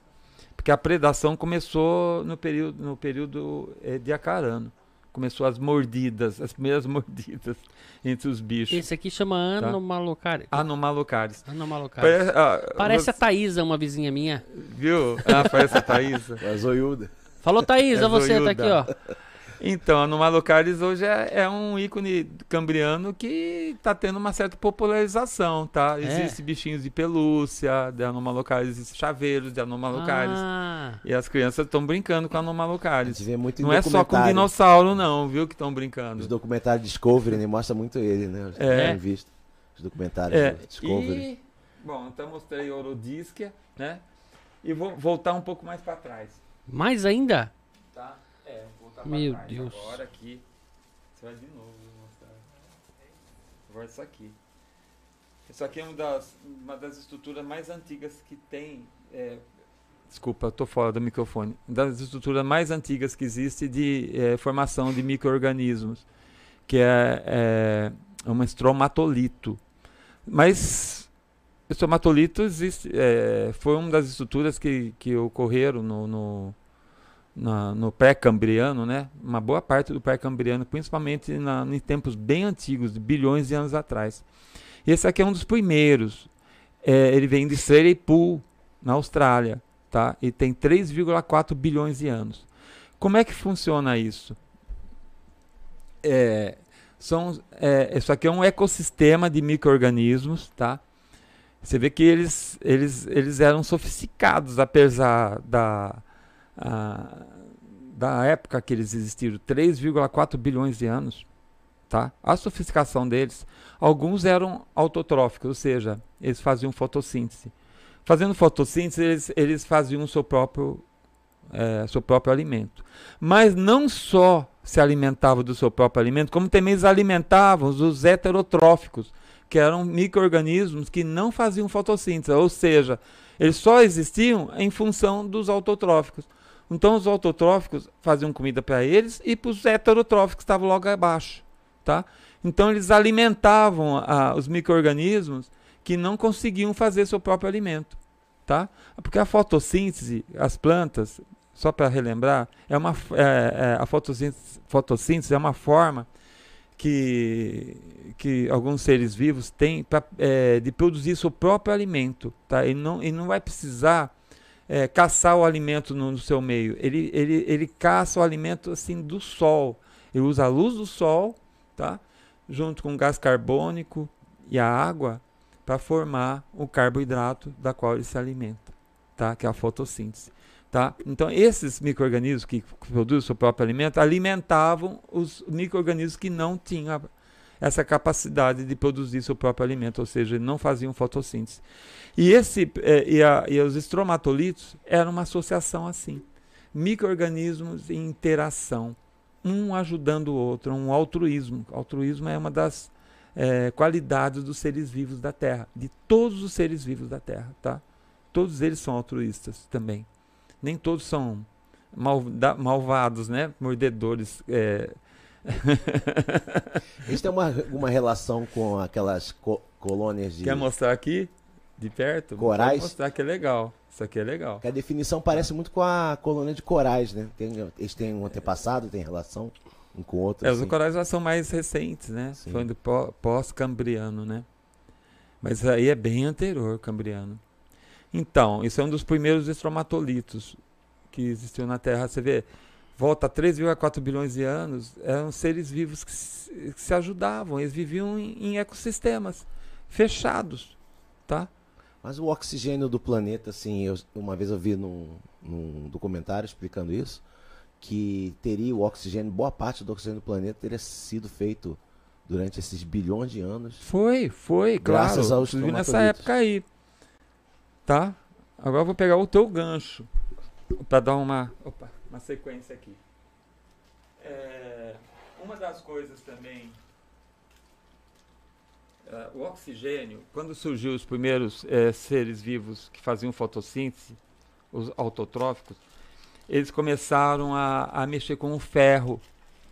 Porque a predação começou no período, no período Ediacarano. Começou as mordidas, as primeiras mordidas [LAUGHS] entre os bichos. Esse aqui chama Anomalocari. Anomalocaris. Anomalocaris. Parece, ah, Parece você- a Thaísa, uma vizinha minha. Viu? Ah, parece a Thaísa. [LAUGHS] A zoiuda. Falou, Thaísa, É você tá zoiuda. aqui, ó. Então, a hoje é, é um ícone cambriano que está tendo uma certa popularização, tá? É. Existem bichinhos de pelúcia, de Anomalocaris, existem chaveiros de Anomalocaris. Ah, E as crianças estão brincando com A em Não é só com dinossauro, não, viu, que estão brincando. Os documentários Discovery, né? Mostra muito ele, né? É. Visto. Os documentários É, do Discovery. e, bom, então mostrei Orodisquia, né? E vou voltar um pouco mais para trás. Mais ainda? Voltar Meu trás. Deus. Agora aqui. Você vai de novo mostrar. Agora isso aqui. Isso aqui é uma das, uma das estruturas mais antigas que tem. é, desculpa, tô fora do microfone. Das estruturas mais antigas que existe de é, formação de micro-organismos, que é, é um estromatolito. Mas o estromatolito existe, é, foi uma das estruturas que, que ocorreram no, no, na- no pré-cambriano, né? Uma boa parte do pré-cambriano, principalmente na, em tempos bem antigos, bilhões de anos atrás. Esse aqui é um dos primeiros. É, ele vem de Sereypool, na Austrália, tá? E tem 3,4 bilhões de anos. Como é que funciona isso? É, são, é, isso aqui é um ecossistema de micro-organismos, tá? Você vê que eles, eles, eles eram sofisticados, apesar da, da época que eles existiram, 3,4 bilhões de anos. Tá? A sofisticação deles, alguns eram autotróficos, ou seja, eles faziam fotossíntese. Fazendo fotossíntese, eles, eles faziam o seu próprio, eh, seu próprio alimento. Mas não só se alimentavam do seu próprio alimento, como também eles alimentavam os heterotróficos, que eram micro-organismos que não faziam fotossíntese, ou seja, eles só existiam em função dos autotróficos. Então os autotróficos faziam comida para eles e para os heterotróficos que estavam logo abaixo. Tá? Então eles alimentavam ah, os micro-organismos que não conseguiam fazer seu próprio alimento. Tá? Porque a fotossíntese, as plantas, só para relembrar, é uma, é- é, a fotossíntese, fotossíntese é uma forma que, que alguns seres vivos têm pra, é, de produzir seu próprio alimento. Tá? E, não, e não vai precisar é, caçar o alimento no, no seu meio. Ele, ele, ele caça o alimento assim do sol. Ele usa a luz do sol, tá? junto com o gás carbônico e a água, para formar o carboidrato da qual ele se alimenta, tá? que é a fotossíntese. Tá? Então, esses micro-organismos que produzem o seu próprio alimento alimentavam os micro-organismos que não tinham essa capacidade de produzir seu próprio alimento, ou seja, não faziam fotossíntese. E, esse, eh, e, a- e os estromatolitos eram uma associação assim: micro-organismos em interação, um ajudando o outro, um altruísmo. Altruísmo é uma das eh, qualidades dos seres vivos da Terra, de todos os seres vivos da Terra, tá? Todos eles são altruístas também. Nem todos são malda- malvados, né? Mordedores. eh, Isso tem uma, uma relação com aquelas co- colônias de. Quer mostrar aqui? De perto? Corais? Pode mostrar que é legal. Isso aqui é legal. Que a definição parece muito com a colônia de corais, né? Tem- eles têm um antepassado, tem relação um com o outro. É, os assim. corais já são mais recentes, né? Sim. Do pó- pós-cambriano, né? Mas aí é bem anterior, cambriano. Então, isso é um dos primeiros estromatolitos que existiu na Terra. Você vê, volta a 3,4 bilhões de anos, eram seres vivos que se, que se ajudavam, eles viviam em, em ecossistemas fechados, tá? Mas o oxigênio do planeta, assim, eu- uma vez eu vi num, num documentário explicando isso, que teria o oxigênio, boa parte do oxigênio do planeta teria sido feito durante esses bilhões de anos. Foi, foi, Graças claro. aos Inclusive nessa época aí. Tá? Agora eu vou pegar o teu gancho para dar uma, opa, uma sequência aqui. É, uma das coisas também. é, o oxigênio, quando surgiu os primeiros é, seres vivos que faziam fotossíntese, os autotróficos, eles começaram a, a mexer com o ferro,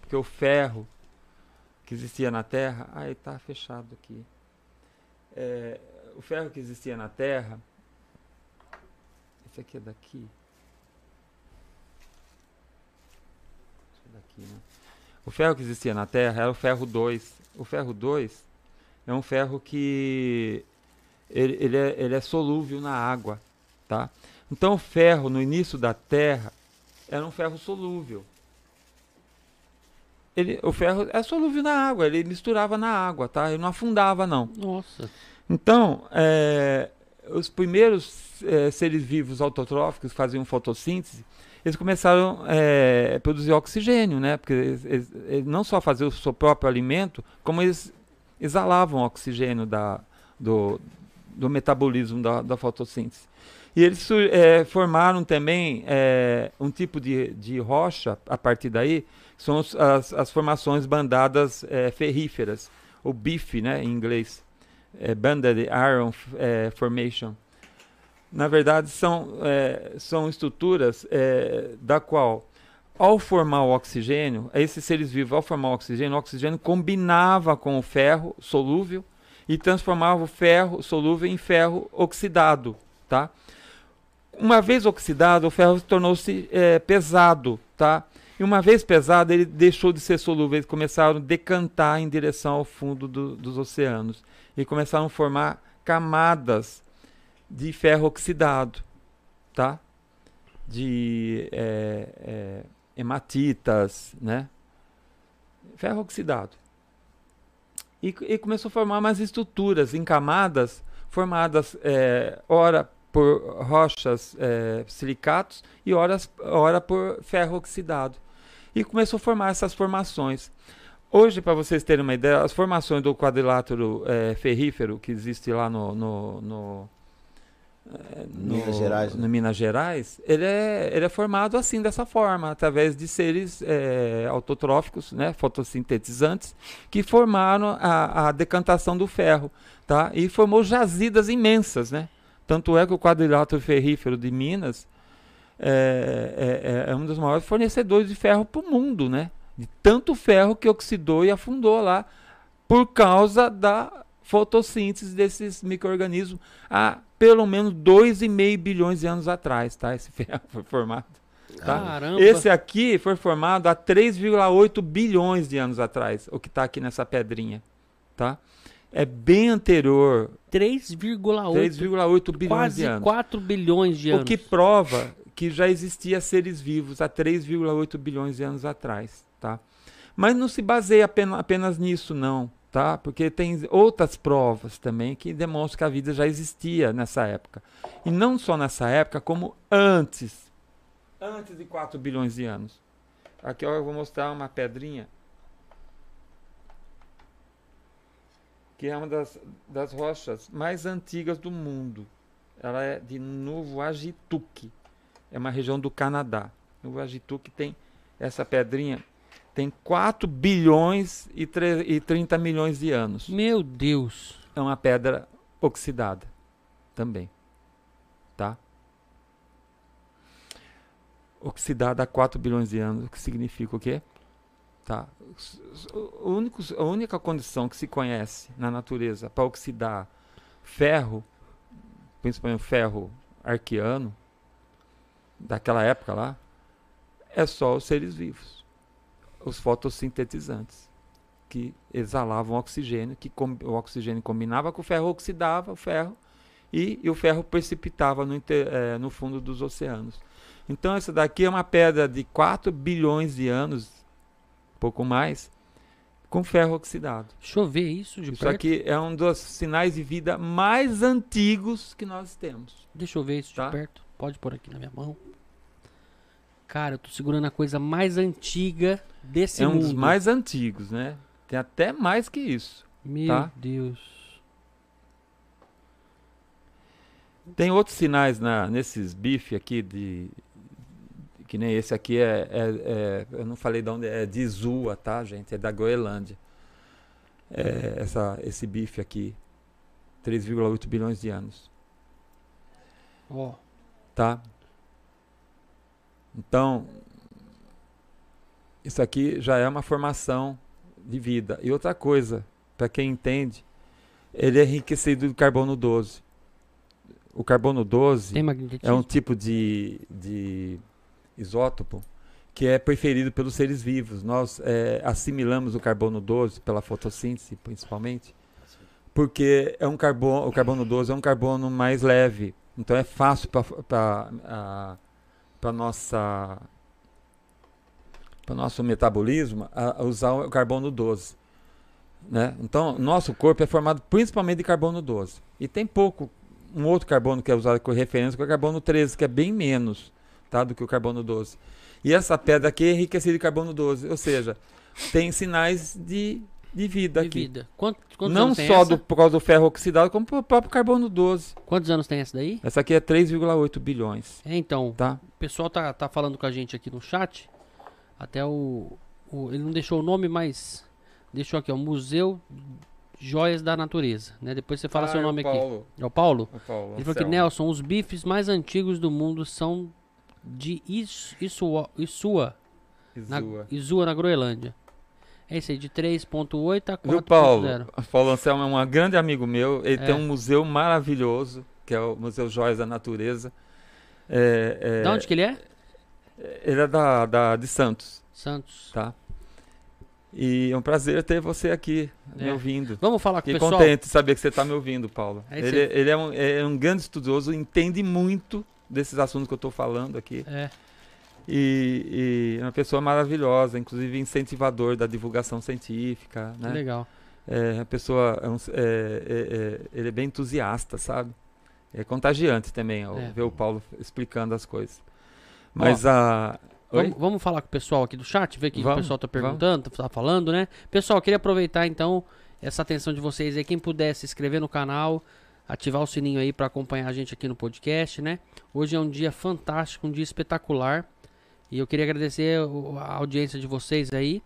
porque o ferro que existia na Terra. Ah, está fechado aqui. É, o ferro que existia na Terra. Esse aqui é daqui. Esse é daqui, né? O ferro que existia na Terra era o ferro 2. O ferro 2 é um ferro que ele, ele, é, ele é solúvel na água, tá? Então o ferro no início da Terra era um ferro solúvel. Ele, o ferro é solúvel na água, ele misturava na água, tá? Ele não afundava não. Nossa. Então, é, os primeiros é, seres vivos autotróficos faziam fotossíntese, eles começaram é, a produzir oxigênio, né? Porque eles, eles- eles não só faziam o seu próprio alimento, como eles exalavam oxigênio da, do, do metabolismo da, da fotossíntese. E eles é, formaram também é, um tipo de, de rocha, a partir daí, são os, as, as formações bandadas é, ferríferas, o BIF, né, em inglês, é, Banded Iron é, Formation. Na verdade, são, é, são estruturas é, da qual, ao formar o oxigênio, esses seres vivos, ao formar o oxigênio, o oxigênio combinava com o ferro solúvel e transformava o ferro solúvel em ferro oxidado, tá? Uma vez oxidado, o ferro tornou-se é, pesado, tá? E uma vez pesado, ele deixou de ser solúvel, eles começaram a decantar em direção ao fundo do, dos oceanos e começaram a formar camadas de ferro oxidado, tá? De é, é, hematitas, né? Ferro oxidado. E, e, começou a formar mais estruturas em camadas formadas, é, ora por rochas é, silicatos e horas, ora por ferro oxidado e começou a formar essas formações. Hoje, para vocês terem uma ideia, as formações do quadrilátero é, ferrífero que existe lá no, no, no no, Minas Gerais, né? no Minas Gerais, ele é, ele é formado assim, dessa forma, através de seres é, autotróficos, né, fotossintetizantes, que formaram a, a, decantação do ferro, tá? E formou jazidas imensas, né? Tanto é que o quadrilátero ferrífero de Minas, é, é, é um dos maiores fornecedores de ferro para o mundo, né? De tanto ferro que oxidou e afundou lá por causa da fotossíntese desses micro-organismos há pelo menos 2,5 bilhões de anos atrás, tá? Esse [LAUGHS] ferro foi formado. Tá? Caramba. Esse aqui foi formado há 3,8 bilhões de anos atrás, o que está aqui nessa pedrinha, tá? É bem anterior. 3,8 bilhões de anos. 4 bilhões de anos. O que prova que já existia seres vivos há 3,8 bilhões de anos atrás, tá? Mas não se baseia apenas nisso, não, tá? Porque tem outras provas também que demonstram que a vida já existia nessa época. E não só nessa época, como antes. Antes de 4 bilhões de anos. Aqui ó, eu vou mostrar uma pedrinha. Que é uma das, das rochas mais antigas do mundo. Ela é de Novo Agituque é uma região do Canadá. O Agituque tem essa pedrinha tem 4 bilhões e, e 30 milhões de anos. Meu Deus. É uma pedra oxidada também. Tá? Oxidada há 4 bilhões de anos, o que significa o quê? Tá? O único, a única condição que se conhece na natureza para oxidar ferro, principalmente ferro arqueano, daquela época lá, é só os seres vivos, os fotossintetizantes, que exalavam oxigênio, que o oxigênio combinava com o ferro, oxidava o ferro, e, e o ferro precipitava no, é, no fundo dos oceanos. Então, essa daqui é uma pedra de 4 bilhões de anos, pouco mais, com ferro oxidado. Deixa eu ver isso de Isso perto. aqui é um dos sinais de vida mais antigos que nós temos. Deixa eu ver isso tá? de perto. Pode pôr aqui na minha mão. Cara, eu tô segurando a coisa mais antiga desse mundo. É um dos mais antigos, né? Tem até mais que isso. Meu tá? Deus. Tem outros sinais na, nesses bifes aqui de. Que nem esse aqui é, é, é, Eu não falei de onde é. de Zua, tá, gente? É da Groenlândia. É, essa, esse bife aqui. 3,8 bilhões de anos. Ó. Oh. Tá? Então, isso aqui já é uma formação de vida. E outra coisa, para quem entende, ele é enriquecido de carbono 12. O carbono 12 é um tipo de, de isótopo que é preferido pelos seres vivos. Nós é, assimilamos o carbono 12 pela fotossíntese, principalmente, porque é um carbono, o carbono 12 é um carbono mais leve, então é fácil para para nossa para nosso metabolismo a, a usar o carbono 12. Né? Então, nosso corpo é formado principalmente de carbono 12. E tem pouco, um outro carbono que é usado como referência, que é o carbono 13, que é bem menos tá, do que o carbono 12. E essa pedra aqui é enriquecida de carbono 12, ou seja, tem sinais de de vida de aqui. vida. Quanto, quantos Não só do, por causa do ferro oxidado, como pelo próprio carbono 12. Quantos anos tem essa daí? Essa aqui é 3,8 bilhões, É, então, tá? o pessoal tá, tá falando com a gente aqui no chat. Até o, o- Ele não deixou o nome, mas. Deixou aqui, ó. Museu Joias da Natureza. Né? Depois você fala Ah, seu é nome aqui. Paulo, É o Paulo? o Paulo Ele falou que. Nelson, os bifes mais antigos do mundo são de Is- Isua, Isua, na. Isua, na Groenlândia. É isso aí, de 3.8 a Viu, Paulo? 4.0. O Paulo Anselmo é um grande amigo meu. Ele É. tem um museu maravilhoso, que é o Museu Joias da Natureza. É, é, Da onde que ele é? Ele é da, da- de Santos, Santos. tá? E é um prazer ter você aqui, me É. ouvindo. Vamos falar com o pessoal. contente de saber que você está me ouvindo, Paulo. É ele, ele é, um, é um grande estudioso, entende muito desses assuntos que eu estou falando aqui. É, E, e é uma pessoa maravilhosa, inclusive incentivador da divulgação científica, né? legal. É uma pessoa, é um- é- é- ele é bem entusiasta, sabe? É contagiante também, ó, ver o Paulo explicando as coisas. Mas a... Vamos, vamos falar com o pessoal aqui do chat, ver o que o Vamos, pessoal tá vamos. perguntando, tá falando, né? Pessoal, queria aproveitar então essa atenção de vocês aí, quem puder se inscrever no canal, ativar o sininho aí para acompanhar a gente aqui no podcast, né? Hoje é um dia fantástico, um dia espetacular. E eu queria agradecer a audiência de vocês aí,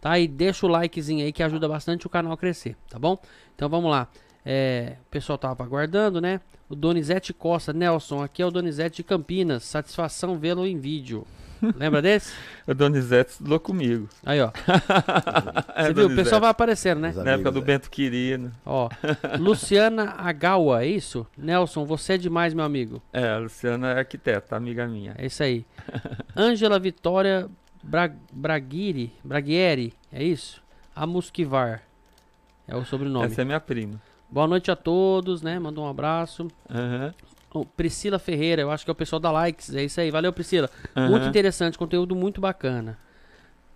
tá? E deixa o likezinho aí que ajuda bastante o canal a crescer, tá bom? Então vamos lá. É, o pessoal tava aguardando, né? O Donizete Costa, Nelson, aqui é o Donizete de Campinas. Satisfação vê-lo em vídeo. [LAUGHS] Lembra desse? O Donizete estudou comigo. Aí, ó. É, [LAUGHS] Você viu? O Donizete. pessoal vai aparecendo, né? Os Na época amigos, do é. Bento Quirino. Ó. Luciana Agawa, é isso? Nelson, você é demais, meu amigo. É, a Luciana é arquiteta, amiga minha. É isso aí. Ângela Vitória Bra Braguiri, Braguieri, é isso? Amusquivar. É o sobrenome. Essa é minha prima. Boa noite a todos, né? Manda um abraço. Ô, Priscila Ferreira, eu acho que é o pessoal da Likes. É isso aí. Valeu, Priscila. aham. Muito interessante, conteúdo muito bacana.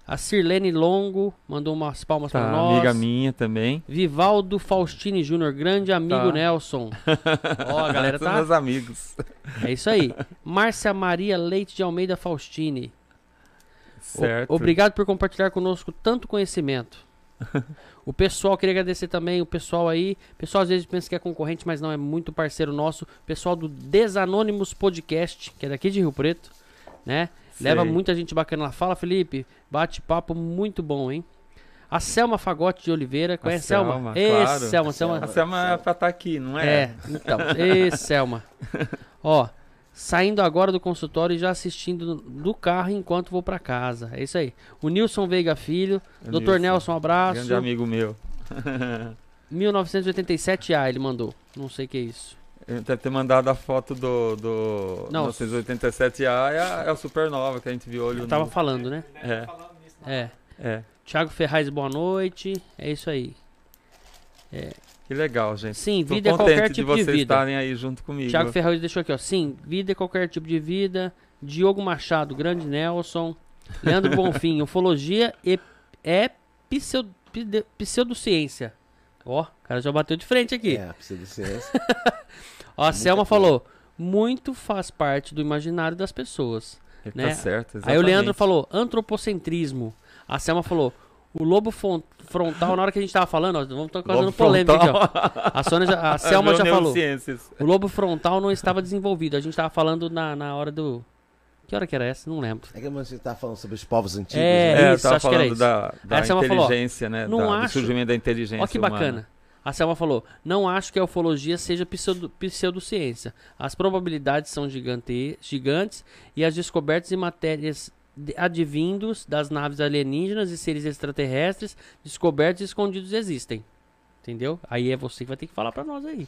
A Sirlene Longo mandou umas palmas Tá, pra nós. amiga minha também. Vivaldo Faustini Júnior, grande amigo Tá. Nelson. [LAUGHS] Ó, a galera São tá. meus amigos. É isso aí. Márcia Maria Leite de Almeida Faustini. O- Certo. Obrigado por compartilhar conosco tanto conhecimento. [LAUGHS] O pessoal, queria agradecer também o pessoal aí. O pessoal às vezes pensa que é concorrente, mas não, é muito parceiro nosso. O pessoal do Desanônimos Podcast, que é daqui de Rio Preto, né? Leva muita gente bacana lá. Fala, Felipe. Bate-papo muito bom, hein? A Selma Fagote de Oliveira. Conhece a Selma? Selma, claro. Selma, A Selma. A Selma é pra estar aqui, não é? É, então. Ê, Selma. Ó, [LAUGHS] saindo agora do consultório e já assistindo do carro enquanto vou pra casa. É isso aí. O Nilson Veiga Filho. Nilson, Dr. Nelson, um abraço. Grande amigo meu. [LAUGHS] [LAUGHS] 1987A ele mandou. Não sei o que é isso. Ele deve ter mandado a foto do, do Não. 987A, é, a- é o Supernova que a gente viu olho Eu tava nu. falando, né? É, É. é. Thiago Ferraz, boa noite. É isso aí. Que legal, gente. Sim, Tô vida é qualquer de tipo de vocês vida. estarem aí junto comigo. Thiago Ferraz deixou aqui, ó. Sim, vida é qualquer tipo de vida. Diogo Machado, grande Nelson. Leandro [LAUGHS] Bonfim, ufologia e, é pseudo, pseudociência. Ó, o cara já bateu de frente aqui. É, pseudociência. [LAUGHS] Ó, a Muita Selma coisa. falou, muito faz parte do imaginário das pessoas. Ele né? Tá certo, Aí o Leandro exatamente. falou, antropocentrismo. A Selma falou, o lobo fron- frontal, na hora que a gente tava falando, ó, vamos estar causando Lobo polêmica aqui, frontal. ó. A, Sônia já- a [LAUGHS] Selma Meu já falou. O lobo frontal não estava desenvolvido. A gente estava falando na, na hora do. Que hora que era essa? Não lembro. É que a gente tá falando sobre os povos antigos. É, né? É, eu isso, tava acho que era falando isso. da, da Aí a Selma falou, ó, inteligência, né? não da- do acho- surgimento da inteligência Olha que humana. bacana. A Selma falou: Não acho que a ufologia seja pseudo, pseudociência. As probabilidades são gigante, gigantes e as descobertas de matérias advindos das naves alienígenas e seres extraterrestres descobertos e escondidos existem. Entendeu? Aí é você que vai ter que falar pra nós aí.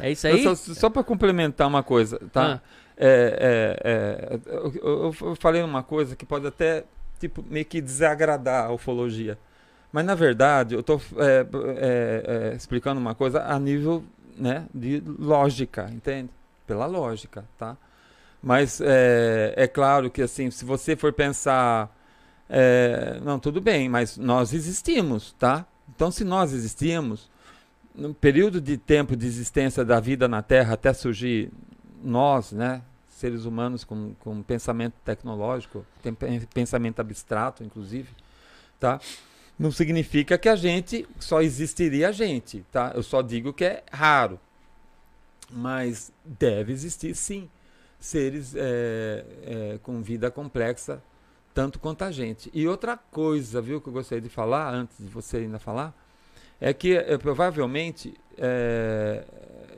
É isso aí? Só, só para complementar uma coisa, tá? Ah, É, é, é, eu, eu- falei uma coisa que pode até tipo meio que desagradar a ufologia, mas na verdade eu estou explicando uma coisa a nível né, de lógica, entende? Pela lógica, tá? Mas é, é claro que assim, se você for pensar, é, não, tudo bem, mas nós existimos, tá? Então, se nós existimos, no período de tempo de existência da vida na Terra até surgir nós, né, seres humanos com, com pensamento tecnológico, tem pen- pensamento abstrato, inclusive, tá? Não significa que a gente só existiria a gente, tá? Eu só digo que é raro. Mas deve existir sim seres é, é, com vida complexa, tanto quanto a gente. E outra coisa, viu, que eu gostaria de falar, antes de você ainda falar, é que é, provavelmente é,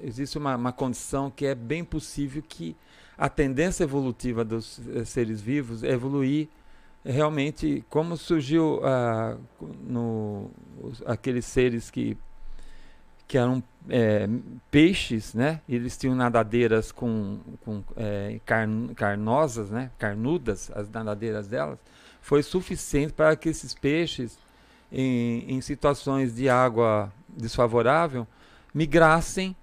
existe uma, uma, condição que é bem possível que a tendência evolutiva dos é, seres vivos é evoluir realmente como surgiu uh, no, aqueles seres que que eram é, peixes, né? Eles tinham nadadeiras com, com é, carn, carnosas, né? Carnudas, as nadadeiras delas. Foi suficiente para que esses peixes, em, em situações de água desfavorável, migrassem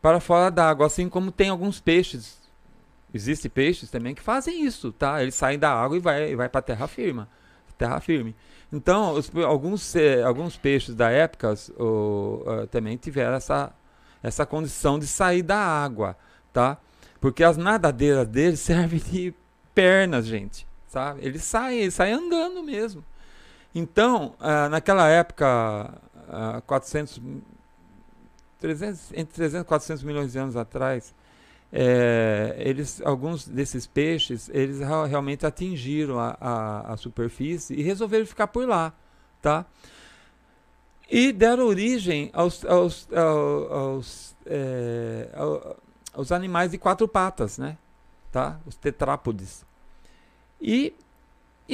para fora d'água, assim como tem alguns peixes. Existem peixes também que fazem isso, tá? Eles saem da água e vai, vai para terra firme, terra firme. Então, os, alguns, alguns peixes da época uh, também tiveram essa, essa condição de sair da água, tá? Porque as nadadeiras deles [LAUGHS] servem de pernas, gente, sabe? Eles saem, eles saem andando mesmo. Então, uh, naquela época, uh, 400, 300, entre 300 e 400 milhões de anos atrás, é, eles, alguns desses peixes, eles realmente atingiram a, a, a, superfície e resolveram ficar por lá, tá? E deram origem aos, aos, aos, aos, é, aos animais de quatro patas, né? Tá? Os tetrápodes. E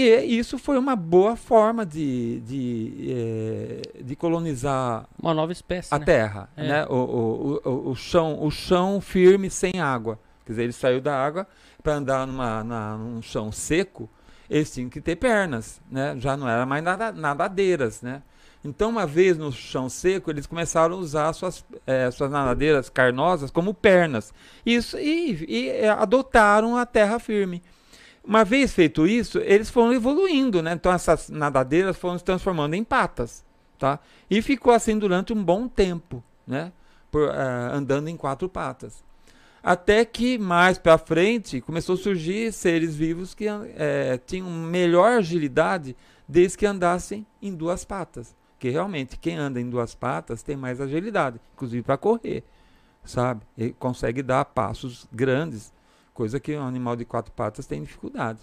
e isso foi uma boa forma de, de, é, de colonizar uma nova espécie, a né? terra, é. né? O, o, o, o, chão, o chão firme sem água. Quer dizer, ele saiu da água para andar numa, na, num chão seco, eles tinham que ter pernas, né? Já não era mais nada, nadadeiras, né? Então, uma vez no chão seco, eles começaram a usar suas, é, suas nadadeiras carnosas como pernas. Isso, e, e é, adotaram a terra firme. Uma vez feito isso, eles foram evoluindo, né? Então essas nadadeiras foram se transformando em patas, tá? E ficou assim durante um bom tempo, né? Por, uh, andando em quatro patas. Até que mais para frente começou a surgir seres vivos que é, tinham melhor agilidade desde que andassem em duas patas. Que realmente quem anda em duas patas tem mais agilidade, inclusive para correr, sabe? Ele consegue dar passos grandes coisa que um animal de quatro patas tem dificuldade.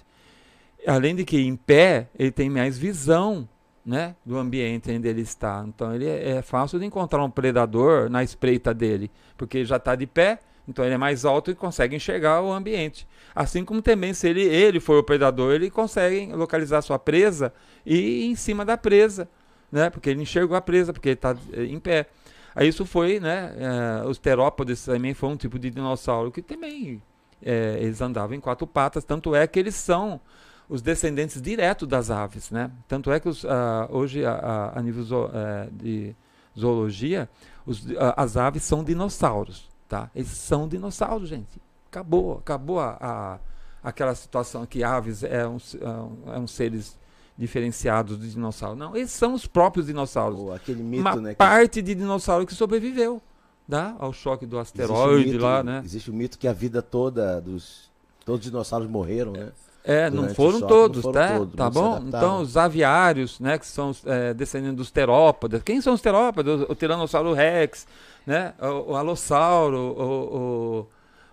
Além de que em pé ele tem mais visão né, do ambiente onde ele está. Então ele é, é fácil de encontrar um predador na espreita dele, porque ele já está de pé, então ele é mais alto e consegue enxergar o ambiente. Assim como também se ele, ele for o predador, ele consegue localizar sua presa e ir em cima da presa, né, porque ele enxergou a presa, porque ele está eh, em pé. Aí isso foi, né, é, os terópodes também foi um tipo de dinossauro que também é, eles andavam em quatro patas, tanto é que eles são os descendentes diretos das aves, né? Tanto é que os, uh, hoje, a, a nível zo, uh, de zoologia, os, uh, as aves são dinossauros, tá? Eles são dinossauros, gente. Acabou, acabou a, a aquela situação que aves eram, é eram seres diferenciados de dinossauros. Não, eles são os próprios dinossauros. Oh, aquele mito, Uma né, parte de dinossauro que sobreviveu dá ao choque do asteroide mito, lá, né? Existe o mito que a vida toda dos todos os dinossauros morreram, né? É, não foram choque, todos, não foram tá? Todos, tá bom? Então, os aviários, né, que são é, descendentes dos terópodes. Quem são os terópodes? O, o Tiranossauro Rex, né? O, o Alossauro, o,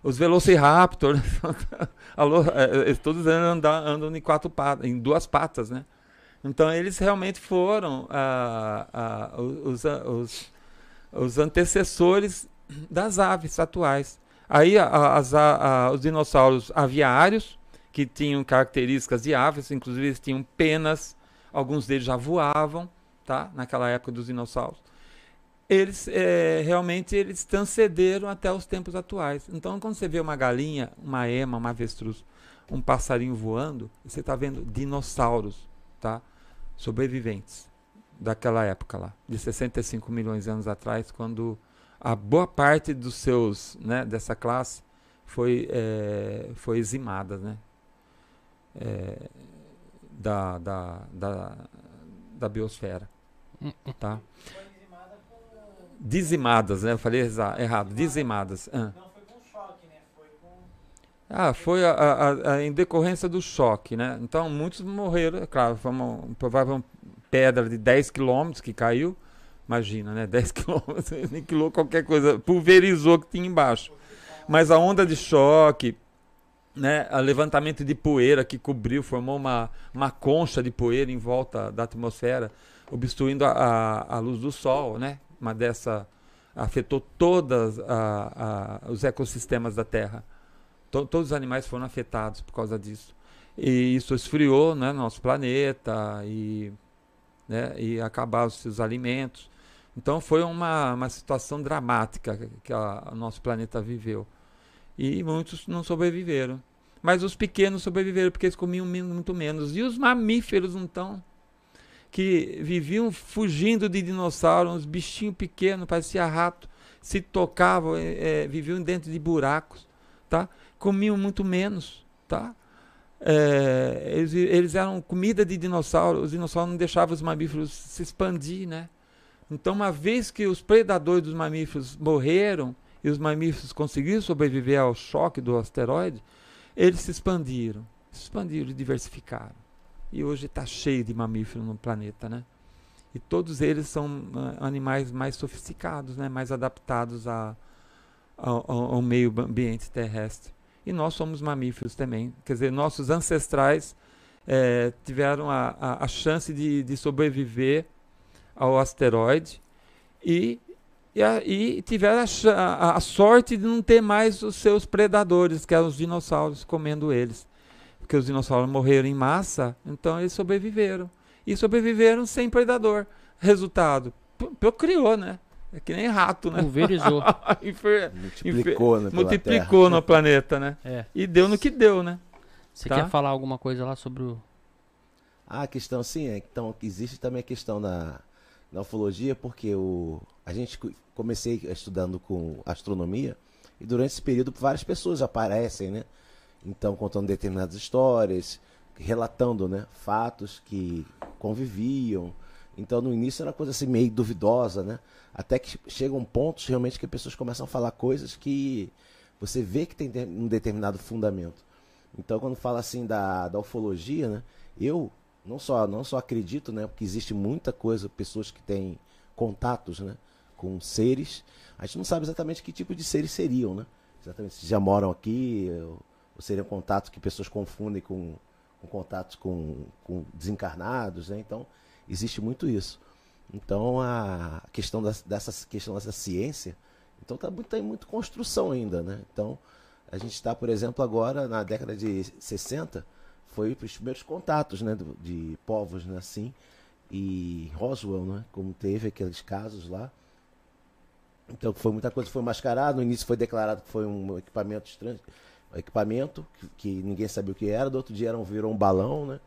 o, os Velociraptor. [LAUGHS] Alô, é, todos andam, andam em quatro patas, em duas patas, né? Então, eles realmente foram ah, ah, os, os os antecessores das aves atuais. Aí a, a, os dinossauros aviários, que tinham características de aves, inclusive eles tinham penas, alguns deles já voavam, tá? naquela época dos dinossauros. Eles é, realmente eles transcederam até os tempos atuais. Então, quando você vê uma galinha, uma ema, uma avestruz, um passarinho voando, você está vendo dinossauros, tá? sobreviventes daquela época lá, de 65 milhões de anos atrás, quando a boa parte dos seus, né, dessa classe foi, é, foi eximada, né, é, da, da, da, da biosfera, tá? Dizimadas, né? Eu falei errado, dizimadas. Ah. Não foi com choque, né? Foi com... Ah, foi a, a, a, em decorrência do choque, né? Então muitos morreram, é claro, provavelmente pedra de 10 quilômetros que caiu. Imagina, né? [LAUGHS] 10 quilômetros, aniquilou qualquer coisa, pulverizou o que tinha embaixo. Mas a onda de choque, né, o levantamento de poeira que cobriu, formou uma, uma concha de poeira em volta da atmosfera, obstruindo a, a, a luz do sol, né? Uma dessa afetou todos os ecossistemas da Terra. To, todos os animais foram afetados por causa disso. E isso esfriou né, nosso planeta e, né, e acabar os seus alimentos. Então foi uma, uma situação dramática que o nosso planeta viveu. E muitos não sobreviveram. Mas os pequenos sobreviveram porque eles comiam muito menos. E os mamíferos então, que viviam fugindo de dinossauros, uns bichinhos pequenos, parecia rato, se tocavam, é, viviam dentro de buracos, tá? Comiam muito menos, tá? É, eles, eles eram comida de dinossauro, os dinossauros não deixavam os mamíferos se expandir, né? Então, uma vez que os predadores dos mamíferos morreram e os mamíferos conseguiram sobreviver ao choque do asteroide, eles se expandiram, se expandiram e diversificaram. E hoje está cheio de mamíferos no planeta, né? E todos eles são uh, animais mais sofisticados, né? mais adaptados a, ao, ao meio ambiente terrestre. E nós somos mamíferos também. Quer dizer, nossos ancestrais é, tiveram a, a, a chance de, de sobreviver ao asteroide e, e, a, e tiveram a, sorte de não ter mais os seus predadores, que eram os dinossauros, comendo eles. Porque os dinossauros morreram em massa, então eles sobreviveram. E sobreviveram sem predador. Resultado, procriou, né? É que nem rato, né? Pulverizou. [LAUGHS] multiplicou, né, multiplicou no planeta, né? É. E deu no que deu, né? Você tá? quer falar alguma coisa lá sobre o. Ah, a questão sim, é então existe também a questão da na ufologia porque o, a gente comecei estudando com astronomia e durante esse período várias pessoas aparecem, né? Então contando determinadas histórias, relatando, né, fatos que conviviam. Então no início era uma coisa assim meio duvidosa, né? Até que chegam pontos realmente que as pessoas começam a falar coisas que você vê que tem um determinado fundamento. Então quando fala assim da, da ufologia, né? Eu não só não só acredito, né, porque existe muita coisa, pessoas que têm contatos, né, com seres. A gente não sabe exatamente que tipo de seres seriam, né? Exatamente se já moram aqui ou, seriam contatos que pessoas confundem com, com contatos com, com desencarnados, né? Então existe muito isso. Então a questão da, dessa questão dessa ciência, então tá muito, tá em muito construção ainda, né? Então a gente está, por exemplo, agora na década de 60 foi os primeiros contatos né, de povos né, assim. E Roswell, né, como teve aqueles casos lá. Então foi muita coisa foi mascarado. No início foi declarado que foi um equipamento estranho, equipamento que, que, ninguém sabia o que era. Do outro dia era um, virou um balão, né?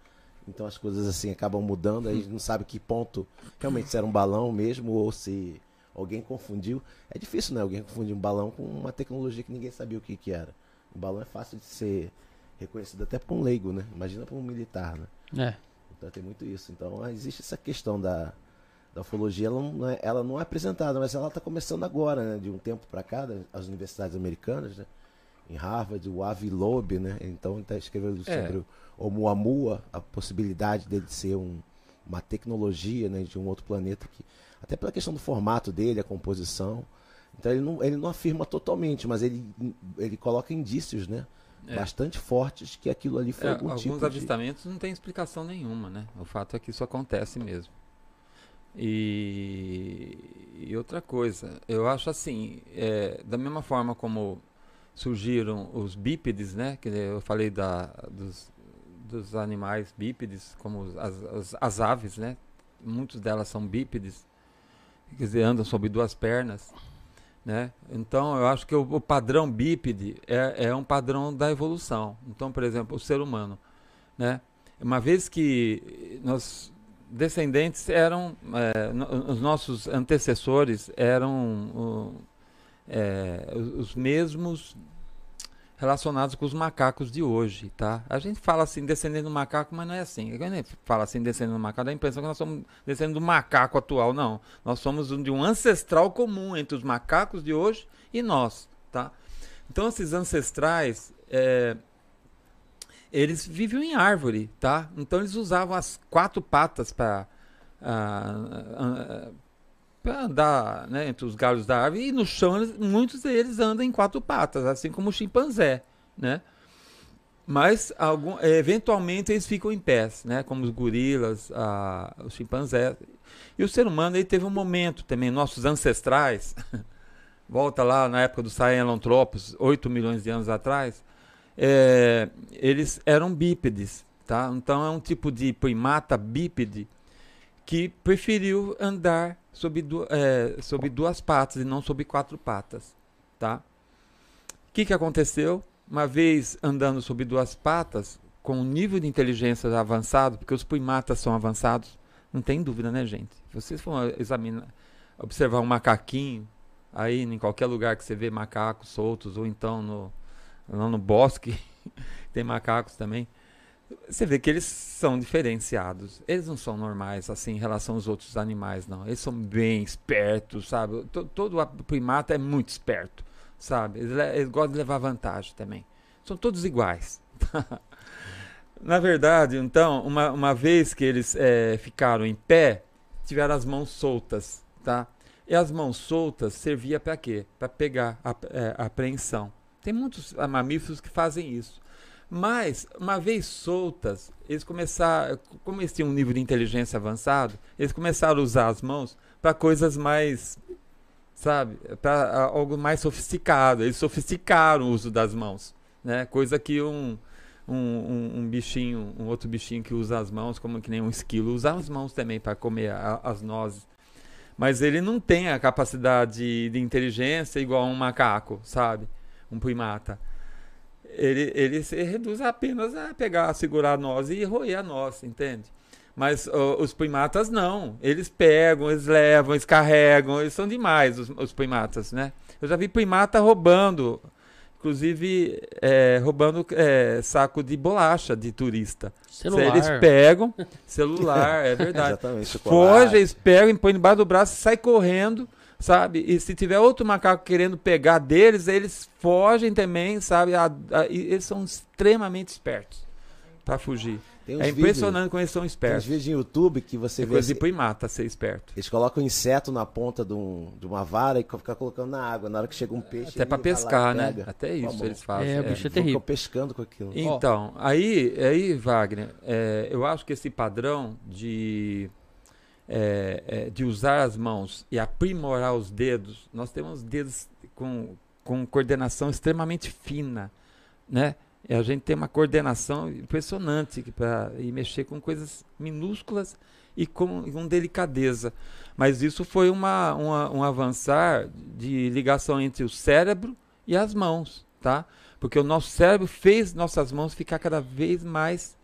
Então as coisas assim acabam mudando. Aí não sabe que ponto realmente se era um balão mesmo ou se alguém confundiu. É difícil, né? Alguém confundir um balão com uma tecnologia que ninguém sabia o que, que era. Um balão é fácil de ser reconhecido até por um leigo, né? Imagina para um militar, né? É. Então tem muito isso. Então existe essa questão da, da ufologia, ela não, é, ela não é apresentada, mas ela está começando agora, né? De um tempo para cá, as universidades americanas, né? Em Harvard, o Avi Loeb, né? Então está escrevendo é. sobre o Oumuamua, a possibilidade dele ser um, uma tecnologia, né? De um outro planeta que até pela questão do formato dele, a composição. Então ele não, ele não afirma totalmente, mas ele, ele coloca indícios, né? é. bastante fortes que aquilo ali foi é, algum alguns tipo Alguns avistamentos não tem explicação nenhuma, né? O fato é que isso acontece mesmo. E, e outra coisa, eu acho assim, é, da mesma forma como surgiram os bípedes, né? Que eu falei da, dos, dos animais bípedes, como as, as, as aves, né? Muitas delas são bípedes, quer dizer, andam sobre duas pernas. Né? Então, eu acho que o, o padrão bípede é, é, um padrão da evolução. Então, por exemplo, o ser humano. Né? Uma vez que nós descendentes eram, é, os nossos antecessores eram é, os mesmos relacionados com os macacos de hoje, tá? A gente fala assim, descendendo do macaco, mas não é assim. A gente fala assim, descendendo do macaco, dá a impressão que nós somos descendendo do macaco atual. Não. Nós somos de um ancestral comum entre os macacos de hoje e nós, tá? Então, esses ancestrais, é, eles viviam em árvore, tá? Então, eles usavam as quatro patas para para andar né, entre os galhos da árvore e no chão muitos deles andam em quatro patas, assim como o chimpanzé, né? Mas algum, eventualmente eles ficam em pés, né? Como os gorilas, a, os chimpanzés. E o ser humano ele teve um momento também, nossos ancestrais, [LAUGHS] volta lá na época do Sahelanthropus, 8 milhões de anos atrás, é, eles eram bípedes, tá? Então é um tipo de primata bípede que preferiu andar sobre, du é, sobre duas patas e não sobre quatro patas, tá? O que, que aconteceu? Uma vez andando sobre duas patas, com um nível de inteligência avançado, porque os primatas são avançados, não tem dúvida, né, gente? Se vocês for examinar, observar um macaquinho, aí em qualquer lugar que você vê macacos soltos, ou então no, no bosque, [LAUGHS] tem macacos também, você vê que eles são diferenciados. Eles não são normais, assim, em relação aos outros animais, não. Eles são bem espertos, sabe? Todo, primata é muito esperto sabe? Eles, eles gostam de levar vantagem também. São todos iguais. [LAUGHS] Na verdade, então, uma, uma vez que eles é, ficaram em pé, tiveram as mãos soltas, tá? E as mãos soltas servia para quê? Para pegar a, é, a apreensão. Tem muitos mamíferos que fazem isso. Mas, uma vez soltas, eles começaram, como eles tinham um nível de inteligência avançado, eles começaram a usar as mãos para coisas mais sabe? Para algo mais sofisticado. Eles sofisticaram o uso das mãos, né? Coisa que um, um, um, um, bichinho, um outro bichinho que usa as mãos, como que nem um esquilo, usa as mãos também para comer a, as nozes. Mas ele não tem a capacidade de inteligência igual um macaco, sabe? Um primata. Ele, ele se reduz apenas a pegar, segurar a noz e roer a noz, entende? Mas uh, os primatas não. Eles pegam, eles levam, eles carregam. Eles são demais, os, os primatas, né? Eu já vi primata roubando, inclusive é, roubando é, saco de bolacha de turista. Celular. Eles pegam, [LAUGHS] celular, é verdade. Exatamente. Foge, eles pegam, põem debaixo do braço e sai correndo sabe? E se tiver outro macaco querendo pegar deles, eles fogem também, sabe? A, a, eles são extremamente espertos para fugir é impressionante vídeos, como eles são espertos. Tem vídeos no YouTube que você é vê. Coisa de mata ser esperto. Eles colocam um inseto na ponta de, um, de uma vara e ficam colocando na água. Na hora que chega um peixe. Até para pescar, né? Até isso eles fazem. É, o bicho é, é terrível. pescando com aquilo. Então, aí, aí Wagner, é, eu acho que esse padrão de. É, é, de usar as mãos e aprimorar os dedos, nós temos dedos com, com coordenação extremamente fina, né? E a gente tem uma coordenação impressionante para mexer com coisas minúsculas e com, com delicadeza. Mas isso foi uma, uma, um avançar de ligação entre o cérebro e as mãos, tá? Porque o nosso cérebro fez nossas mãos ficar cada vez mais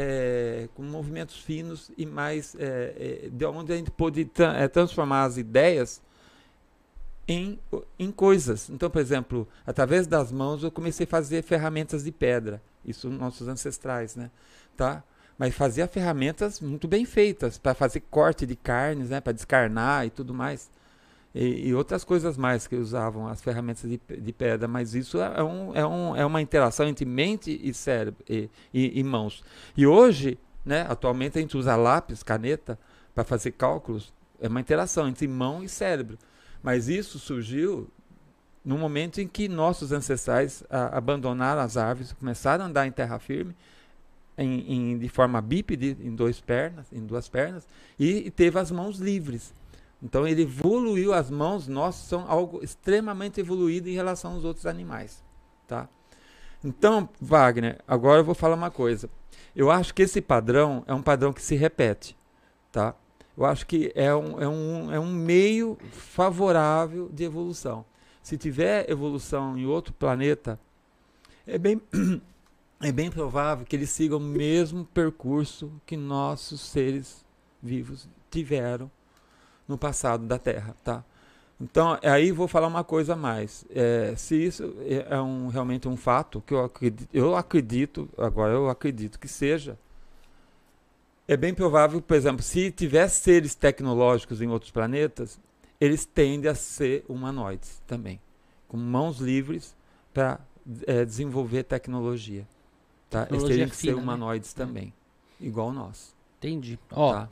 é, com movimentos finos e mais é, é, de onde a gente pôde tra é, transformar as ideias em, em coisas. Então, por exemplo, através das mãos eu comecei a fazer ferramentas de pedra. Isso nossos ancestrais, né? Tá? Mas fazia ferramentas muito bem feitas para fazer corte de carnes, né? Para descarnar e tudo mais. E, e, outras coisas mais que usavam as ferramentas de, de pedra. Mas isso é, um, é, um, é uma interação entre mente e cérebro e, e, e mãos. E hoje, né? Atualmente a gente usa lápis, caneta para fazer cálculos. É uma interação entre mão e cérebro. Mas isso surgiu no momento em que nossos ancestrais a, abandonaram as árvores, começaram a andar em terra firme, em, em, de forma bípede, em, dois pernas, em duas pernas, e, e teve as mãos livres. Então ele evoluiu, as mãos nossas são algo extremamente evoluído em relação aos outros animais. Tá? Então, Wagner, agora eu vou falar uma coisa. Eu acho que esse padrão é um padrão que se repete. Tá? eu acho que é um, é um, é um meio favorável de evolução. Se tiver evolução em outro planeta, é bem, [CLEARS THROAT] é bem provável que eles sigam o mesmo percurso que nossos seres vivos tiveram no passado da Terra, tá? Então, aí vou falar uma coisa a mais. É, se isso é, é um, realmente um fato, que eu acredito, eu acredito, agora eu acredito que seja, é bem provável, por exemplo, se tiver seres tecnológicos em outros planetas, eles tendem a ser humanoides também, com mãos livres para é, desenvolver tecnologia. Tá? Tecnologia eles teriam que fina, ser né? humanoides né? também, igual nós. Entendi. Ó, tá?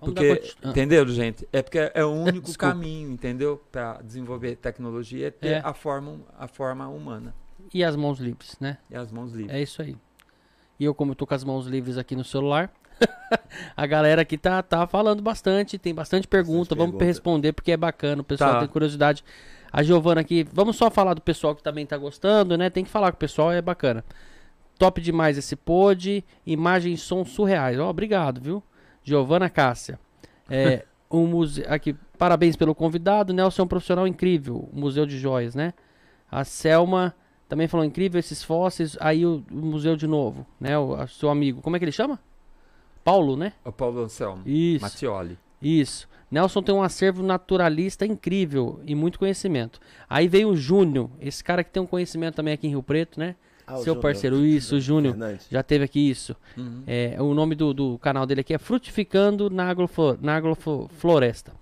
Vamos Porque, ah, entendeu, gente? É porque é o único caminho, entendeu? Para desenvolver tecnologia é ter É. a, forma, a forma humana E as mãos livres, né? e as mãos livres. É isso aí. E eu, como eu tô com as mãos livres aqui no celular, [LAUGHS] a galera aqui tá, tá falando bastante, tem bastante pergunta, vamos pergunta. responder porque é bacana, o pessoal Tá. tem curiosidade. A Giovana aqui, vamos só falar do pessoal que também tá gostando, né? Tem que falar com o pessoal, é bacana. Top demais esse pod, imagem e som surreais. Ó, obrigado, viu? Giovana Cássia. É, [LAUGHS] um museu aqui, parabéns pelo convidado, Nelson é um profissional incrível, o Museu de Joias, né? A Selma também falou incrível esses fósseis. Aí o, o museu de novo, né? O a- seu amigo, como é que ele chama? Paulo, né? O Paulo Anselmo. Isso. Mattioli. Isso. Nelson tem um acervo naturalista incrível e muito conhecimento. Aí veio o Júnior, esse cara que tem um conhecimento também aqui em Rio Preto, né? Ah, Seu Júnior. parceiro, isso, Júnior. Fernandes. Já teve aqui isso. Uhum. É, o nome do, do canal dele aqui é Frutificando na, Agroflo- na Agrofloresta.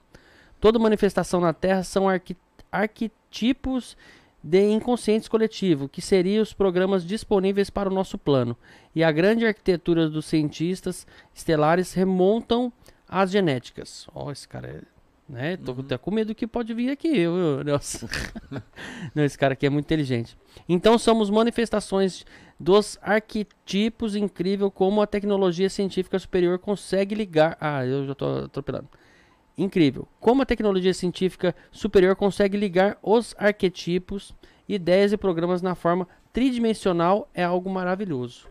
Toda manifestação na Terra são arqui- arquetipos de inconscientes coletivo, que seriam os programas disponíveis para o nosso plano. E a grande arquitetura dos cientistas estelares remontam às genéticas. Ó, esse cara é. Né? Tô até com medo que pode vir aqui, Nelson. [LAUGHS] Não, esse cara aqui é muito inteligente. Então somos manifestações dos arquetipos incrível como a tecnologia científica superior consegue ligar. Ah, eu já tô atropelando. Incrível. Como a tecnologia científica superior consegue ligar os arquetipos, ideias e programas na forma tridimensional é algo maravilhoso.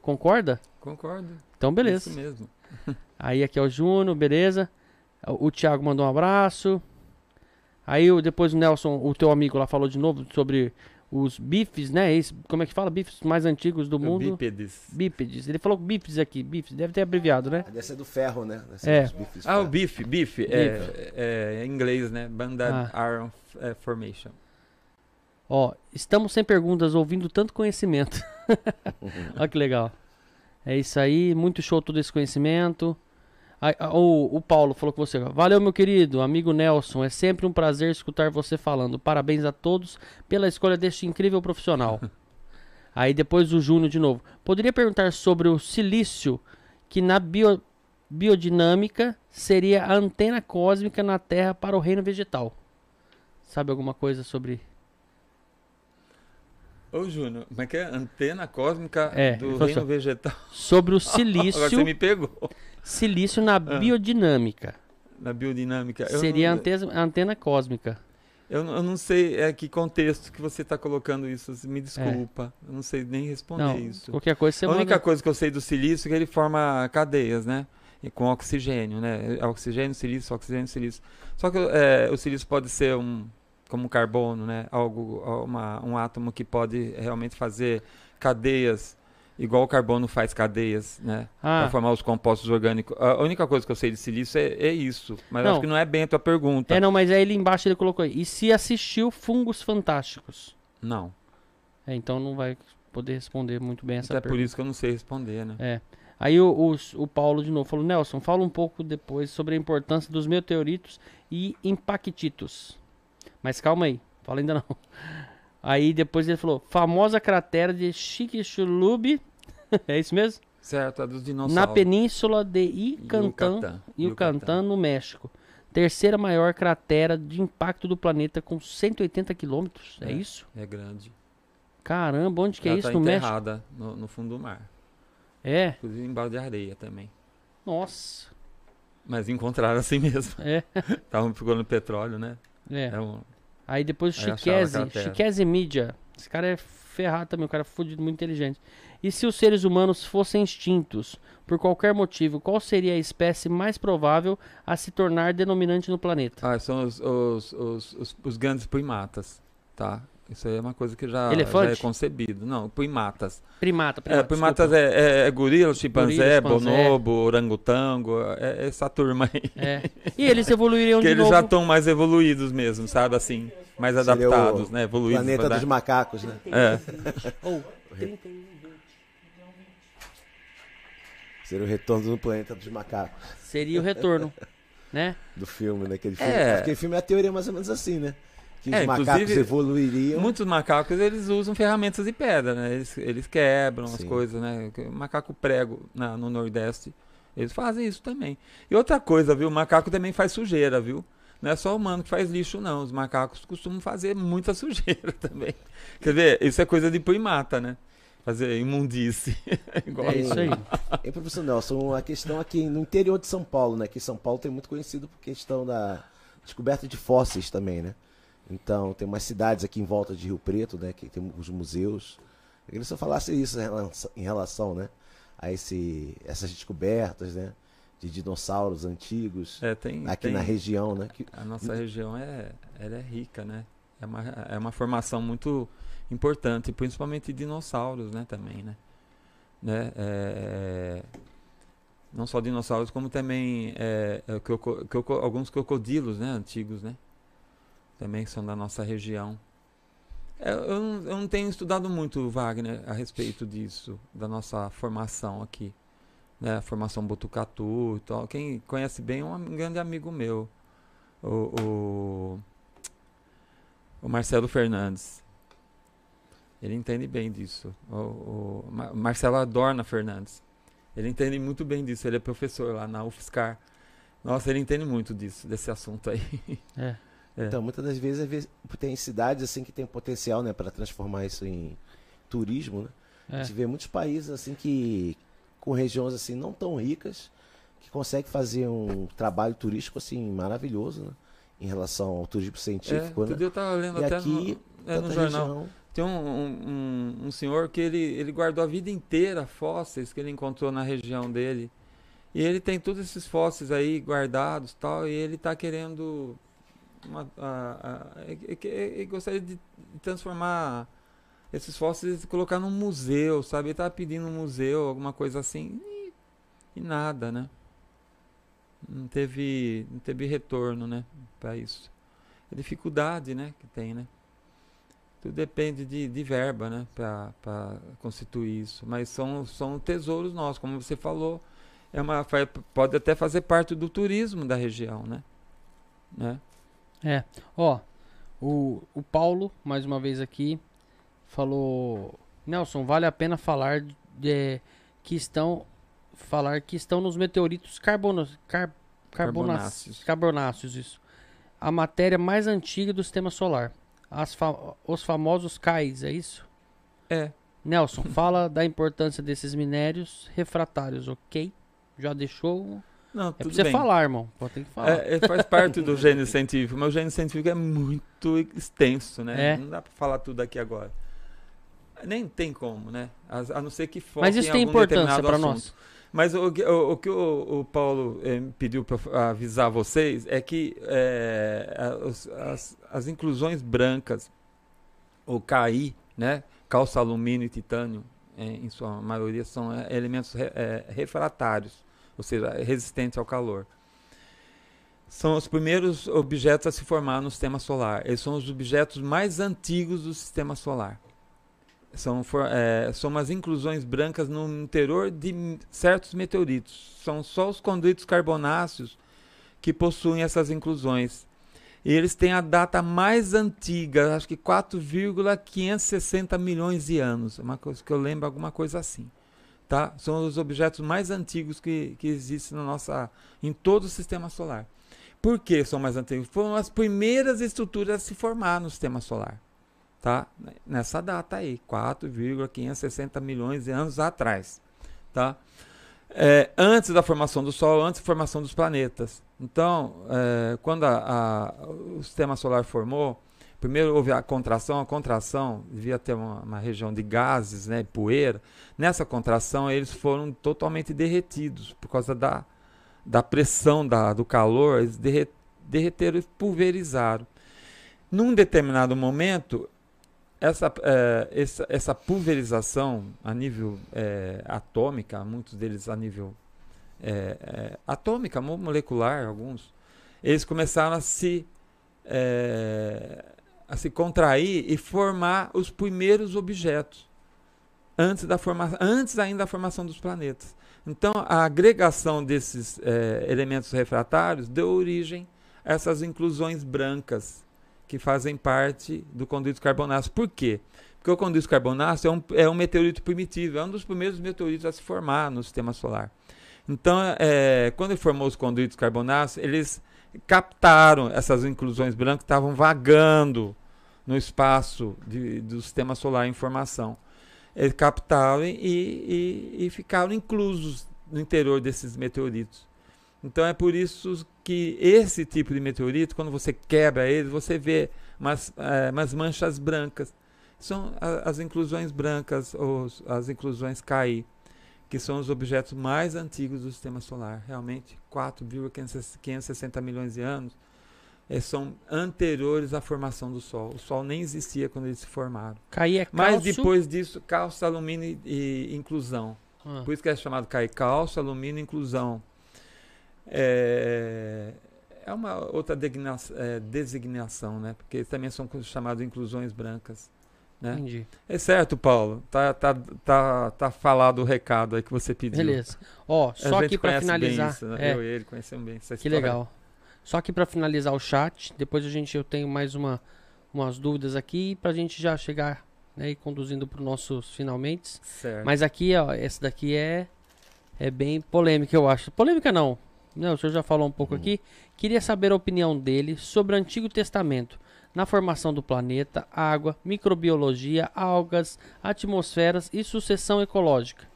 Concorda? Concordo. Então, beleza. Isso mesmo. [LAUGHS] Aí aqui é o Júnior, beleza. O, Thiago mandou um abraço. Aí depois o Nelson, o teu amigo lá, falou de novo sobre os bifes, né? Esse, como é que fala? Bifes mais antigos do mundo. Bípedes. Bípedes. Ele falou bifes aqui, bifes. Deve ter abreviado, né? Deve ser do ferro, né? Deve É. bifes Ah, o bife, bife. É, é, em inglês, né? Banded Ah. Iron é, Formation. Ó, estamos sem perguntas, ouvindo tanto conhecimento. [LAUGHS] Olha que legal. É isso aí, muito show todo esse conhecimento. Ah, o, o Paulo falou com você. Valeu, meu querido, amigo Nelson. É sempre um prazer escutar você falando. Parabéns a todos pela escolha deste incrível profissional. [LAUGHS] Aí depois o Júnior de novo. Poderia perguntar sobre o silício, que na bio- biodinâmica seria a antena cósmica na Terra para o reino vegetal. Sabe alguma coisa sobre Ô, Júnior, como é que é? Antena cósmica É, do reino vegetal. sobre o [LAUGHS] Agora você silício, me pegou. silício na biodinâmica. Na biodinâmica. Eu Seria a não, antena, antena cósmica. eu, não- eu não sei é, que contexto que você está colocando isso. Me desculpa. Eu não sei nem responder Não, isso. qualquer coisa você a única manda. coisa que eu sei do silício é que ele forma cadeias, né? E com oxigênio, né? É Oxigênio, silício, oxigênio, silício. Só que é, o silício pode ser um como carbono, né? Algo, uma, um átomo que pode realmente fazer cadeias, igual o carbono faz cadeias, né? Para Ah, formar os compostos orgânicos. A única coisa que eu sei de silício é, é isso. Mas Não. acho que não é bem a tua pergunta. é não, mas aí ele embaixo ele colocou aí. E se assistiu Fungos Fantásticos? Não. É, então não vai poder responder muito bem essa Até por pergunta. isso que eu não sei responder, né? É. Aí o, o, o Paulo de novo falou, Nelson, fala um pouco depois sobre a importância dos meteoritos e impactitos. Mas calma aí, fala ainda não. Aí depois ele falou, famosa cratera de Chicxulub, [LAUGHS] é isso mesmo? Certo, a dos dinossauros. Na península de Yucatán, Yucatán. No México. Terceira maior cratera de impacto do planeta com 180 quilômetros, é. É. isso? É grande. Caramba, onde que é Ela isso tá no México? enterrada no, no fundo do mar. É, Inclusive em balde de areia também. nossa, Mas encontraram assim mesmo. é, [LAUGHS] Estavam procurando petróleo, né? é. É um- Aí depois o Chiquese. Chiquese Mídia. Esse cara é ferrado também, o cara é fudido, muito inteligente. E se os seres humanos fossem extintos, por qualquer motivo, qual seria a espécie mais provável a se tornar denominante no planeta? Ah, são os, os, os, os, os grandes primatas, tá? Isso aí é uma coisa que já, já Elefante? é concebido. Não, primatas. Primata, É, primata. primatas desculpa. é, é, é gorila, chimpanzé, bonobo, orangotango, é, é essa turma aí. É. E eles evoluiriam [LAUGHS] que de eles novo. já estão mais evoluídos mesmo, sabe? Assim, mais Seria adaptados, o né? Evoluídos. Planeta dos dar- macacos, né? É. [LAUGHS] Ou, Seria o retorno do planeta dos macacos. seria o retorno, [LAUGHS] né? Do filme, naquele filme. É. Aquele filme é a teoria mais ou menos assim, né? Que os É, macacos evoluiriam. Muitos macacos eles usam ferramentas de pedra, né? Eles, eles quebram as Sim. coisas, né? Macaco prego na- no Nordeste Eles fazem isso também. E outra coisa, viu? O macaco também faz sujeira, viu? Não é só o humano que faz lixo, não. Os macacos costumam fazer muita [LAUGHS] sujeira também. Quer ver? Isso é coisa de primata, né? Fazer imundície. [LAUGHS] Igual é isso aí. E, professor Nelson, a questão aqui no interior de São Paulo, né? Que São Paulo tem muito conhecido por questão da descoberta de fósseis também, né? Então, tem umas cidades aqui em volta de Rio Preto, né? Que tem os museus. Eu queria que você falasse isso em relação, né? A esse, essas descobertas, né? De dinossauros antigos. É, tem, aqui tem, na região, né? Que... A nossa região é, ela é rica, né? É uma, é uma formação muito importante, principalmente dinossauros, né, também, né? né? É, não só dinossauros, como também é, é croco, croco, alguns crocodilos, né, antigos, né? Também são da nossa região. É, eu, não, eu não tenho estudado muito, Wagner, a respeito disso, da nossa formação aqui. Né, formação Botucatu e tal. Quem conhece bem é um grande amigo meu, o, o, o Marcelo Fernandes. Ele entende bem disso. O, o Marcelo Adorna Fernandes. Ele entende muito bem disso. Ele é professor lá na UFSCar. Nossa, ele entende muito disso, desse assunto aí. É. é. Então, muitas das vezes tem cidades assim que tem potencial, né, para transformar isso em turismo, né? É. A gente vê muitos países assim que com regiões assim não tão ricas que conseguem fazer um trabalho turístico assim maravilhoso, né? Em relação ao turismo científico, é, né? Eu tava lendo e até aqui, no, é, no jornal. Região, tem um, um, um, senhor que ele, ele guardou a vida inteira fósseis que ele encontrou na região dele. E ele tem todos esses fósseis aí guardados tal, e ele está querendo. Uma, a, a, ele, gostaria de transformar esses fósseis e colocar num museu, sabe? Ele estava pedindo um museu, alguma coisa assim, e, e nada, né? Não teve, não teve retorno, né? Para isso. A dificuldade, né? Que tem, né? Tudo depende de, de verba, né? Para constituir isso. Mas são, são tesouros nossos, como você falou. É uma, pode até fazer parte do turismo da região, né? né? É. Ó, o, o Paulo, mais uma vez aqui, falou... Nelson, vale a pena falar de, que estão falar que estão nos meteoritos carbonos, car, carbonáceos. carbonáceos isso. A matéria mais antiga do sistema solar fa os famosos CAIs, é isso? É. Nelson, fala da importância desses minérios refratários, ok? Já deixou. Não, é pra você bem. falar, irmão. Pô, tem que falar. É, é, faz parte do gênio científico, mas o gênio científico é muito extenso, né? É. Não dá pra falar tudo aqui agora. Nem tem como, né? A, a não ser que foque Mas isso tem importância para nós. Mas o, o, o que o, o Paulo eh, pediu para avisar vocês é que eh, as, as, as, inclusões brancas, o KI, né, calça, alumínio e titânio, eh, em sua maioria, são eh, elementos re, refratários, ou seja, resistentes ao calor. São os primeiros objetos a se formar no sistema solar. Eles são os objetos mais antigos do sistema solar. São, é, são umas inclusões brancas no interior de certos meteoritos. São só os condritos carbonáceos que possuem essas inclusões. E eles têm a data mais antiga, acho que 4,560 milhões de anos. Uma coisa que eu lembro, alguma coisa assim. Tá? São os objetos mais antigos que, que existem na nossa, em todo o sistema solar. Por que são mais antigos? Foram as primeiras estruturas a se formar no sistema solar tá? Nessa data aí, 4,560 milhões de anos atrás, tá? É, antes da formação do Sol, antes da formação dos planetas. Então, é, quando a, a, o sistema solar formou, primeiro houve a contração, a contração devia ter uma, uma, região de gases, né, poeira. Nessa contração, eles foram totalmente derretidos por causa da, da pressão da, do calor, eles derreteram e pulverizaram. Num determinado momento, essa, é, essa, essa, pulverização a nível é, atômica, muitos deles a nível é, é atômica, molecular, alguns, eles começaram a se, é, a se contrair e formar os primeiros objetos antes, da forma, antes ainda da formação dos planetas. Então, a agregação desses é, elementos refratários deu origem a essas inclusões brancas que fazem parte do condrito carbonáceo. Por quê? Porque o condrito carbonáceo é um, é um meteorito primitivo, é um dos primeiros meteoritos a se formar no sistema solar. Então, é, quando ele formou os conduítos carbonáceos, eles captaram essas inclusões brancas que estavam vagando no espaço de, do sistema solar em formação. Eles captaram e, e, e ficaram inclusos no interior desses meteoritos. Então é por isso que esse tipo de meteorito, quando você quebra ele, você vê umas, é, umas manchas brancas. São as inclusões brancas, ou as inclusões KI, que são os objetos mais antigos do sistema solar. Realmente, 4,560 milhões de anos é, são anteriores à formação do Sol. O Sol nem existia quando eles se formaram. KI é cálcio? Mas depois disso, cálcio, alumínio e, e inclusão. Ah. Por isso que é chamado KI, cálcio, alumínio e inclusão. É, é uma outra é, designação, né? Porque também são chamadas inclusões brancas. Né? Entendi. É certo, Paulo. Tá, tá, tá, tá falado o recado aí que você pediu. Beleza. Ó, só aqui para finalizar. Isso, né? é. Eu e ele conhecemos bem essa Que legal. Só aqui para finalizar o chat, depois a gente eu tenho mais uma umas dúvidas aqui pra gente já chegar né, e conduzindo para os nossos finalmente. Certo. Mas aqui, ó, essa daqui é é bem polêmica, eu acho. Polêmica não, não, o senhor já falou um pouco uhum. aqui. Queria saber a opinião dele sobre o Antigo Testamento na formação do planeta, água, microbiologia, algas, atmosferas e sucessão ecológica.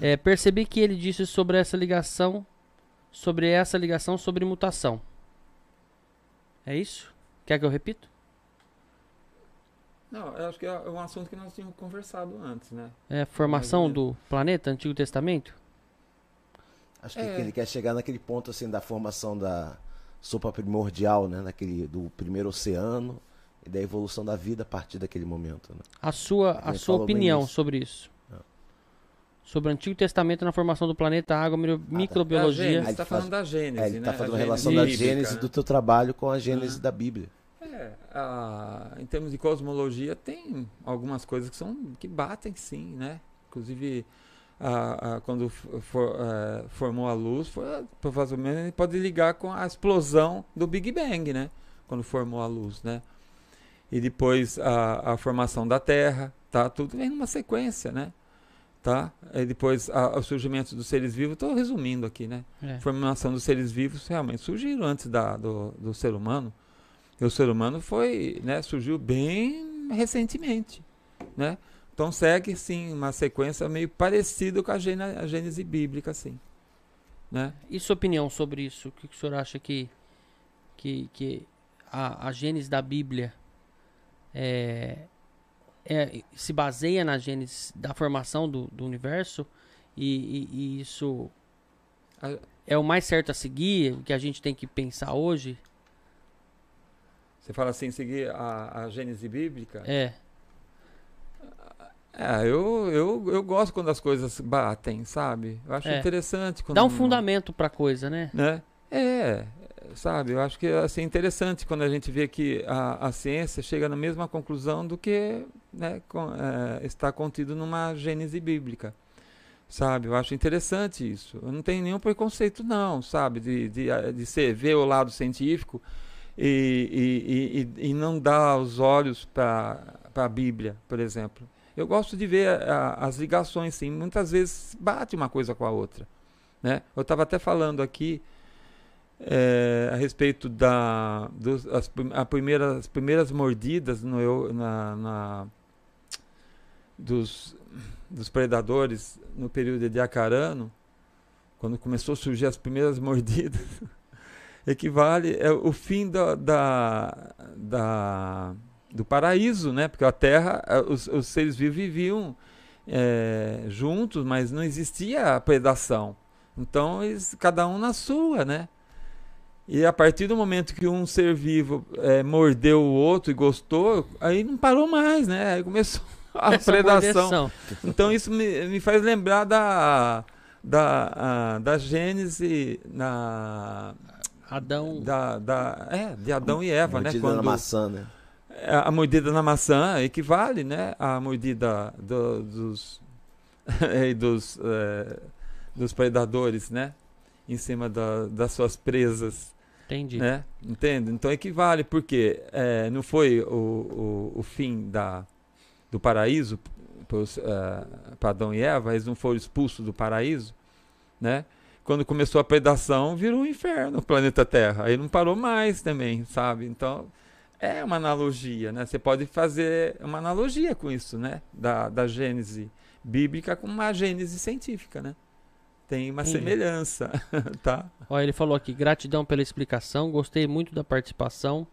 É, percebi que ele disse sobre essa ligação, sobre essa ligação sobre mutação. É isso? Quer que eu repita? Não, eu acho que é um assunto que nós tínhamos conversado antes, né? É, formação do planeta, Antigo Testamento? Acho que é. ele quer chegar naquele ponto assim da formação da sopa primordial, né? Naquele, do primeiro oceano e da evolução da vida a partir daquele momento. Né? A sua, a sua opinião sobre isso? É. Sobre o Antigo Testamento na formação do planeta, água, ah, tá. microbiologia. Tá. Ele está falando da Gênese, é, ele está né? falando da relação da Gênese né? do teu trabalho com a Gênese da Bíblia. É, a, em termos de cosmologia, tem algumas coisas que são que batem sim, né? Inclusive a, a, quando for, a, formou a luz, foi, provavelmente pode ligar com a explosão do Big Bang, né? Quando formou a luz, né? E depois a, a formação da Terra, tá? Tudo vem numa sequência, né? Tá? E depois o surgimento dos seres vivos, estou resumindo aqui, né? É. Formação dos seres vivos realmente surgiram antes da, do, do ser humano. E o ser humano foi, né? Surgiu bem recentemente, né? Então segue sim uma sequência meio parecida com a, a Gênese bíblica, assim. Né? E sua opinião sobre isso? O que, o senhor acha que, que, que a, a Gênese da Bíblia é, é, se baseia na Gênese da formação do, do universo e, e, e isso a, é o mais certo a seguir, o que a gente tem que pensar hoje? Você fala assim, seguir a, a Gênese bíblica? É. É, eu, eu, eu gosto quando as coisas batem, sabe? Eu acho é. interessante. Quando Dá um fundamento pra coisa, né? né? É, sabe? Eu acho que é assim, interessante quando a gente vê que a, a ciência chega na mesma conclusão do que né, com, é, está contido numa gênese bíblica. Sabe? Eu acho interessante isso. Eu não tenho nenhum preconceito, não, sabe? De, de, de ser, ver o lado científico e, e, e, e não dar os olhos para a Bíblia, por exemplo. Eu gosto de ver a, as ligações, sim. Muitas vezes bate uma coisa com a outra. Né? Eu estava até falando aqui é, a respeito da dos, as, a primeira, as primeiras mordidas no, na, na, dos, dos predadores no período de Acarano, quando começou a surgir as primeiras [LAUGHS] mordidas, equivale é o fim da, da, da do paraíso, né? Porque a Terra, os, os seres vivos viviam é, juntos, mas não existia a predação. Então, eles, cada um na sua, né? E a partir do momento que um ser vivo é, mordeu o outro e gostou, aí não parou mais, né? Aí começou [LAUGHS] a Essa predação. Mordeção. Então isso me, me faz lembrar da da, a, da Gênese na Adão da, da é, de Adão e Eva, né? Quando, maçã, né? É, a mordida na maçã equivale né, à mordida do, dos, [LAUGHS] dos, é, dos predadores, né? Em cima da, das suas presas. Entendi. Né? Entende? Então equivale, porque é, não foi o, o, o, fim da, do paraíso para uh, Adão e Eva, eles não foram expulsos do paraíso, né? quando começou a predação, virou um inferno o planeta Terra. Aí não parou mais também, sabe? Então, é uma analogia, né? Você pode fazer uma analogia com isso, né? Da, da gênese bíblica com uma gênese científica, né? Tem uma semelhança, [LAUGHS] tá? Olha, ele falou aqui, gratidão pela explicação, gostei muito da participação,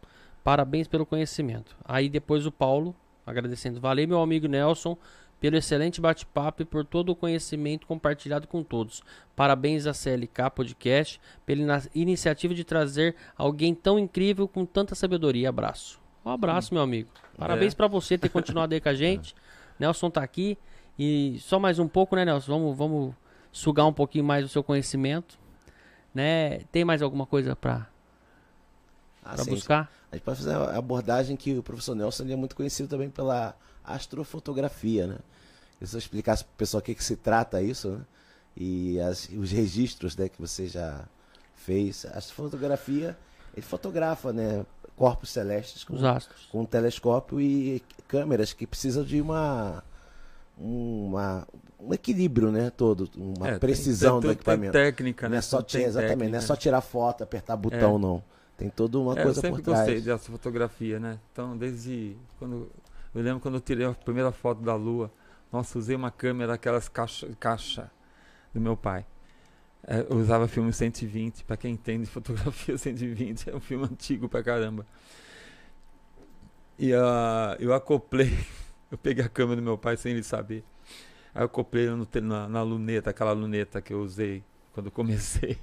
parabéns pelo conhecimento. Aí depois o Paulo, agradecendo, valeu meu amigo Nelson, pelo excelente bate-papo e por todo o conhecimento compartilhado com todos. Parabéns à CLK Podcast pela iniciativa de trazer alguém tão incrível com tanta sabedoria. Abraço. Um abraço, meu amigo. Parabéns é. para você ter continuado aí com a [LAUGHS] gente. Nelson tá aqui. E só mais um pouco, né, Nelson? Vamos, vamos sugar um pouquinho mais do seu conhecimento. Né? Tem mais alguma coisa para ah, buscar? A gente pode fazer a abordagem que o professor Nelson é muito conhecido também pela astrofotografia, né? Se eu explicasse para o pessoal o que, que se trata isso, né? E as, os registros né, que você já fez. A astrofotografia, ele fotografa, né? Corpos celestes com, com um telescópio e câmeras que precisam de uma uma, um equilíbrio, né, todo, uma é, precisão tem, tem, do equipamento. Tem técnica, né? Não é só tem exatamente, técnica. não é só tirar foto, apertar botão, é. não. Tem toda uma é, coisa por trás. Eu sempre gostei dessa fotografia, né? Então, desde quando eu lembro quando eu tirei a primeira foto da lua, nossa, usei uma câmera aquelas caixa, caixa do meu pai. É, eu usava filme 120, para quem entende [LAUGHS] fotografia 120, é um filme antigo pra caramba. E uh, eu acoplei [LAUGHS] eu peguei a câmera do meu pai sem ele saber. Aí eu acoplei no, na, na luneta, aquela luneta que eu usei quando comecei.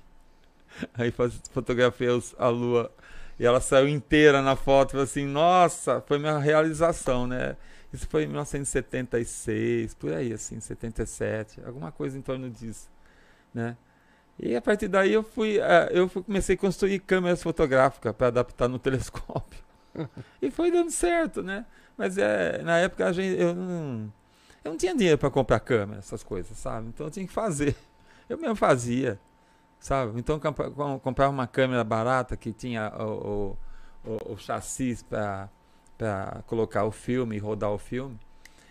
[LAUGHS] Aí faz, fotografei os, a lua e ela saiu inteira na foto. Falei assim, nossa, foi minha realização, né? Isso foi em 1976, por aí, assim, 77, alguma coisa em torno disso, né? E a partir daí eu fui, uh, eu comecei a construir câmeras fotográficas para adaptar no [LAUGHS] telescópio. e foi dando certo, né? Mas é, na época a gente, eu não, eu não tinha dinheiro para comprar câmera, essas coisas, sabe? Então eu tinha que fazer. [LAUGHS] Eu mesmo fazia, sabe? Então comprava uma câmera barata que tinha o, o, o, o chassi para colocar o filme rodar o filme.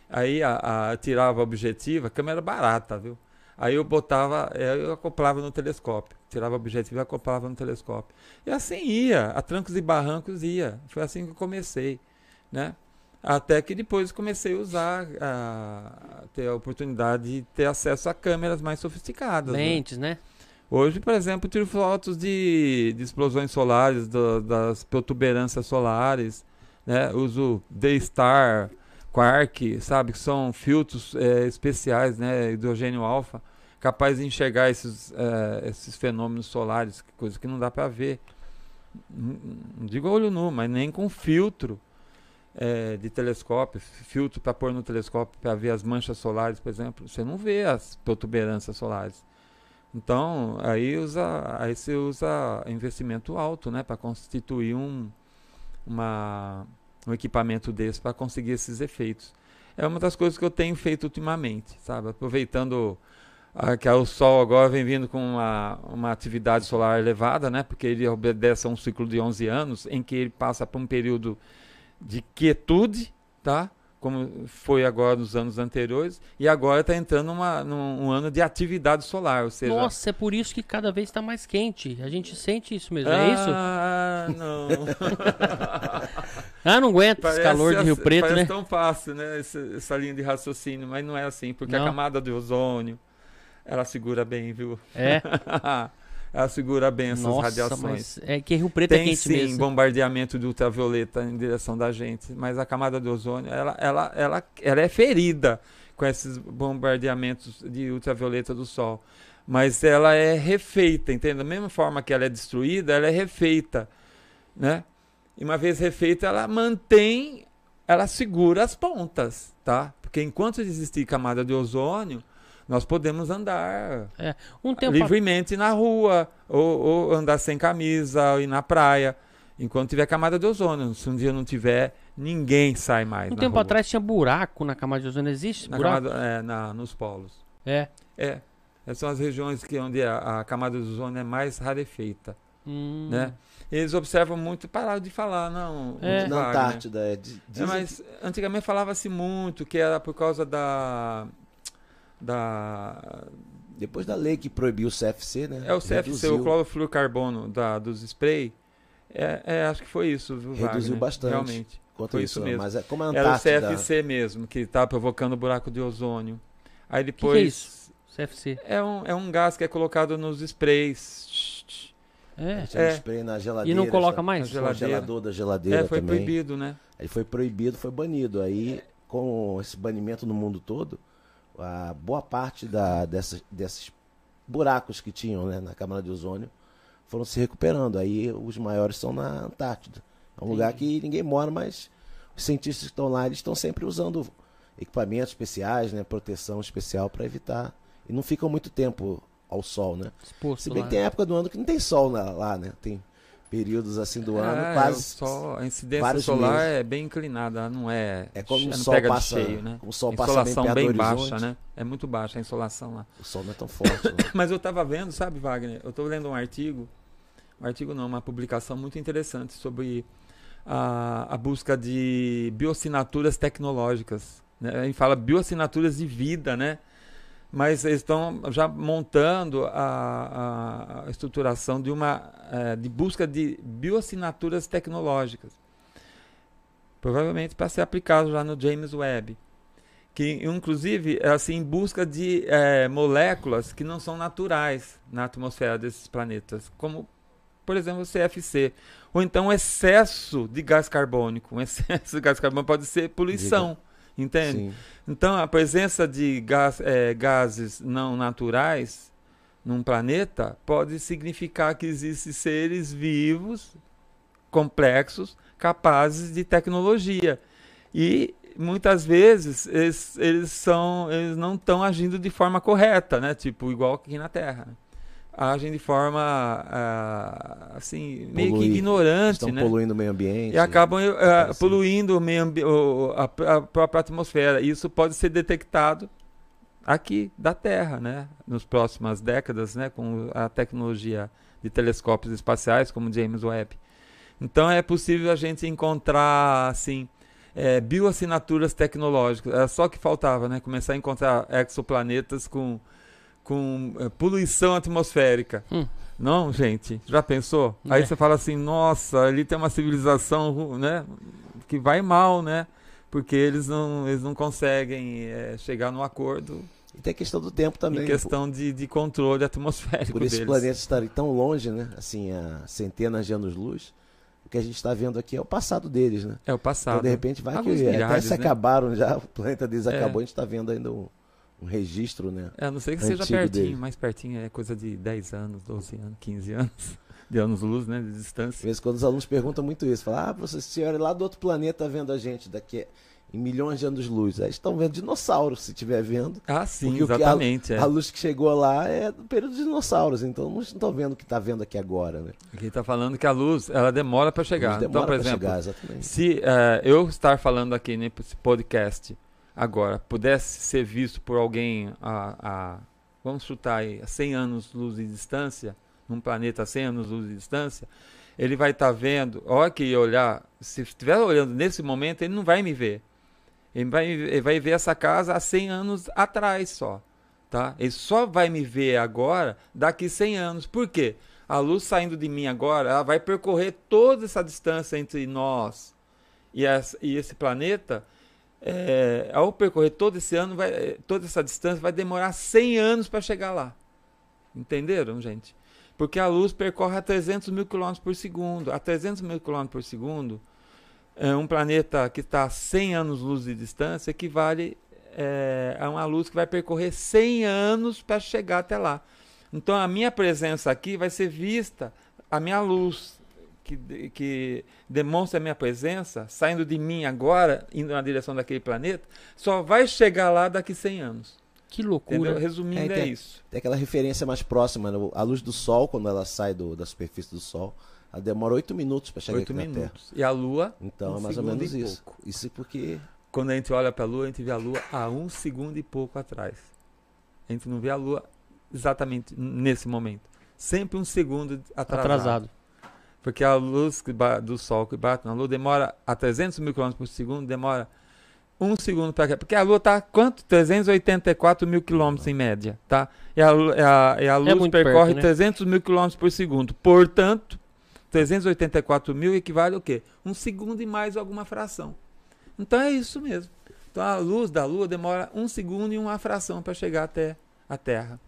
Aí a, a, tirava a objetiva, a câmera barata, viu? Aí eu botava, é, eu acoplava no telescópio, tirava o objetivo e acoplava no telescópio. E assim ia, a trancos e barrancos ia. Foi assim que eu comecei, né? Até que depois comecei a usar, a ter a oportunidade de ter acesso a câmeras mais sofisticadas. Né? Lentes, né? né? Hoje, por exemplo, tiro fotos de, de explosões solares, do, das protuberâncias solares, né? Uso D-Star, Quark, sabe? Que são filtros é, especiais, né? Hidrogênio alfa, capazes de enxergar esses, é, esses fenômenos solares, coisa que não dá para ver. Não digo olho nu, mas nem com filtro é, de telescópio, filtro para pôr no telescópio para ver as manchas solares, por exemplo, você não vê as protuberâncias solares. Então, aí, usa, aí você usa investimento alto né, para constituir um, uma, um equipamento desse para conseguir esses efeitos. É uma das coisas que eu tenho feito ultimamente, sabe? Aproveitando ah, que o Sol agora vem vindo com uma, uma atividade solar elevada, né? Porque ele obedece a um ciclo de 11 anos, em que ele passa por um período de quietude, tá? Como foi agora nos anos anteriores, e agora está entrando uma, num um ano de atividade solar, ou seja... Nossa, é por isso que cada vez está mais quente. A gente sente isso mesmo, é isso? [LAUGHS] Ah, não. ah, não aguento parece esse calor de Rio Preto, parece né? tão fácil, né, essa, essa, linha de raciocínio, mas não é assim, porque não. a camada de ozônio, ela segura bem, viu? É? [LAUGHS] ela segura bem essas Nossa, radiações. é que Rio Preto é Tem, é quente sim, mesmo. bombardeamento de ultravioleta em direção da gente, mas a camada de ozônio, ela, ela, ela, ela é ferida com esses bombardeamentos de ultravioleta do Sol. Mas ela é refeita, entende? Da mesma forma que ela é destruída, ela é refeita, né? E uma vez refeita, ela mantém, ela segura as pontas, tá? Porque enquanto existir camada de ozônio, nós podemos andar é. um tempo livremente a... na rua, ou, ou, andar sem camisa, ou ir na praia, enquanto tiver camada de ozônio. Se um dia não tiver, ninguém sai mais. Um tempo rua. atrás tinha buraco na camada de ozônio, existe na buraco? Camada, é, na, nos polos. É? É. Essas são as regiões que, onde a, a camada de ozônio é mais rarefeita. Hum. Né? Eles observam muito, pararam de falar, não. É. Na Antártida, é. é mas antigamente falava-se muito que era por causa da da, Depois da lei que proibiu o CFC, né? É o CFC, reduziu, o clorofluorcarbono da, dos spray. É, é, acho que foi isso, viu, Reduziu Wagner? bastante. Realmente. quanto foi isso, isso mesmo. Mas é como a Era o Antártida... CFC mesmo, que tá provocando buraco de ozônio. Aí que é depois. isso? CFC. É um, é um gás que é colocado nos sprays. É. É. spray na E geladeira. não coloca mais? Na geladeira. Congelador da geladeira É, foi também. proibido, né? Aí foi proibido, foi banido. Aí, com esse banimento no mundo todo, a boa parte da, dessas, desses buracos que tinham né, na Câmara de Ozônio foram se recuperando. Aí os maiores são na Antártida. É um lugar que ninguém mora, mas os cientistas que estão lá, eles estão sempre usando equipamentos especiais, né, proteção especial para evitar. E não ficam muito tempo ao sol, né? Exposto Se bem lá. que tem época do ano que não tem sol na- lá, né? Tem períodos assim do ano, É, quase. sol- a incidência solar meses. é bem inclinada, não é. É como o sol passa, cheio, né? o sol passa bem insolação bem, do baixa, né? É muito baixa a insolação lá. O sol não é tão forte. né? [LAUGHS] Mas eu tava vendo, sabe, Wagner? Eu tô lendo um artigo, um artigo não, uma publicação muito interessante sobre a, a busca de bioassinaturas tecnológicas. Né? A gente fala bioassinaturas de vida, né? Mas eles estão já montando a, a- estruturação de uma eh, de busca de bioassinaturas tecnológicas. Provavelmente para ser aplicado já no James Webb que inclusive é assim em busca de eh, moléculas que não são naturais na atmosfera desses planetas, como por exemplo o CFC, ou então excesso de gás carbônico. Um [LAUGHS] excesso de gás carbônico pode ser poluição, entende? Sim. Então a presença de gás- eh, gases não naturais num planeta pode significar que existem seres vivos, complexos, capazes de tecnologia. E muitas vezes eles, eles são eles não estão agindo de forma correta, né? Tipo igual aqui na Terra. Agem de forma ah, assim meio que Polui- ignorante, Estão né? poluindo o meio ambiente. E acabam eh, Parecido. poluindo o meio ambi- a, a própria atmosfera. Isso pode ser detectado aqui da Terra, né? Nas próximas décadas, né? Com a tecnologia de telescópios espaciais, como James Webb. Então é possível a gente encontrar assim eh, bioassinaturas tecnológicas. Era só que faltava, né? Começar a encontrar exoplanetas com com eh, poluição atmosférica. Hum. Não, gente? Já pensou? É. Aí você fala assim, nossa, ali tem uma civilização, né? Que vai mal, né? Porque eles não, eles não conseguem eh, chegar no acordo E tem a questão do tempo também. em questão de, de controle atmosférico Por esses planetas estarem tão longe, né? Assim, a centenas de anos-luz. O que a gente está vendo aqui é o passado deles, né? É o passado. Então, de repente, vai Alguns que até milhares, se né? acabaram já, o planeta deles É. acabou, a gente está vendo ainda um, um registro, né? É, a não sei que seja pertinho, dele. mais pertinho é coisa de 10 anos, 12 anos, 15 anos [LAUGHS] de anos-luz, né? De Às distância. vezes, quando os alunos perguntam muito isso, falam, ah, professor, se senhora lá do outro planeta vendo a gente daqui em milhões de anos-luz. Aí estão vendo dinossauros, se estiver vendo. Ah, sim, que a- exatamente. é. A luz que chegou lá é do período dos dinossauros, então não estão vendo o que está vendo aqui agora, né? Aqui está falando que a luz, ela demora para chegar. Então, demora por pra exemplo, chegar, exatamente. Se eh, eu estar falando aqui nesse podcast agora pudesse ser visto por alguém a, a- vamos chutar aí, a 100 anos luz de distância, num planeta a 100 anos luz de distância, ele vai estar vendo, a hora que olhar, se estiver olhando nesse momento, ele não vai me ver. Ele vai, ele vai ver essa casa há 100 anos atrás só. Tá? Ele só vai me ver agora daqui 100 anos. Por quê? A luz saindo de mim agora, ela vai percorrer toda essa distância entre nós e, essa- e esse planeta. É, ao percorrer todo esse ano, vai, eh, toda essa distância, vai demorar 100 anos para chegar lá. Entenderam, gente? Porque a luz percorre a 300 mil quilômetros por segundo. A 300 mil quilômetros por segundo, é um planeta que está a 100 anos-luz de distância equivale é, a uma luz que vai percorrer 100 anos para chegar até lá. Então a minha presença aqui vai ser vista, a minha luz que, que demonstra a minha presença, saindo de mim agora, indo na direção daquele planeta, só vai chegar lá daqui 100 anos. Que Entendeu? loucura. Resumindo, É, é, tem- isso. Tem aquela referência mais próxima, né? a luz do Sol, quando ela sai do- da superfície do Sol, ela demora oito minutos para chegar Oito aqui na Terra. minutos. E a Lua, Então Um é mais ou menos e isso. pouco. Isso porque quando a gente olha para a Lua, a gente vê a Lua a um segundo e pouco atrás. A gente não vê a Lua exatamente nesse momento. Sempre um segundo atrasado. Atrasado. Porque a luz do Sol que bate na Lua demora a 300 mil km por segundo, demora um segundo para Porque a Lua está quanto? 384 mil quilômetros em média, tá? E a, a, e a luz percorre perto, né? 300 mil quilômetros por segundo. Portanto, 384 mil equivale ao quê? Um segundo e mais alguma fração. Então é isso mesmo. Então a luz da Lua demora um segundo e uma fração para chegar até a Terra.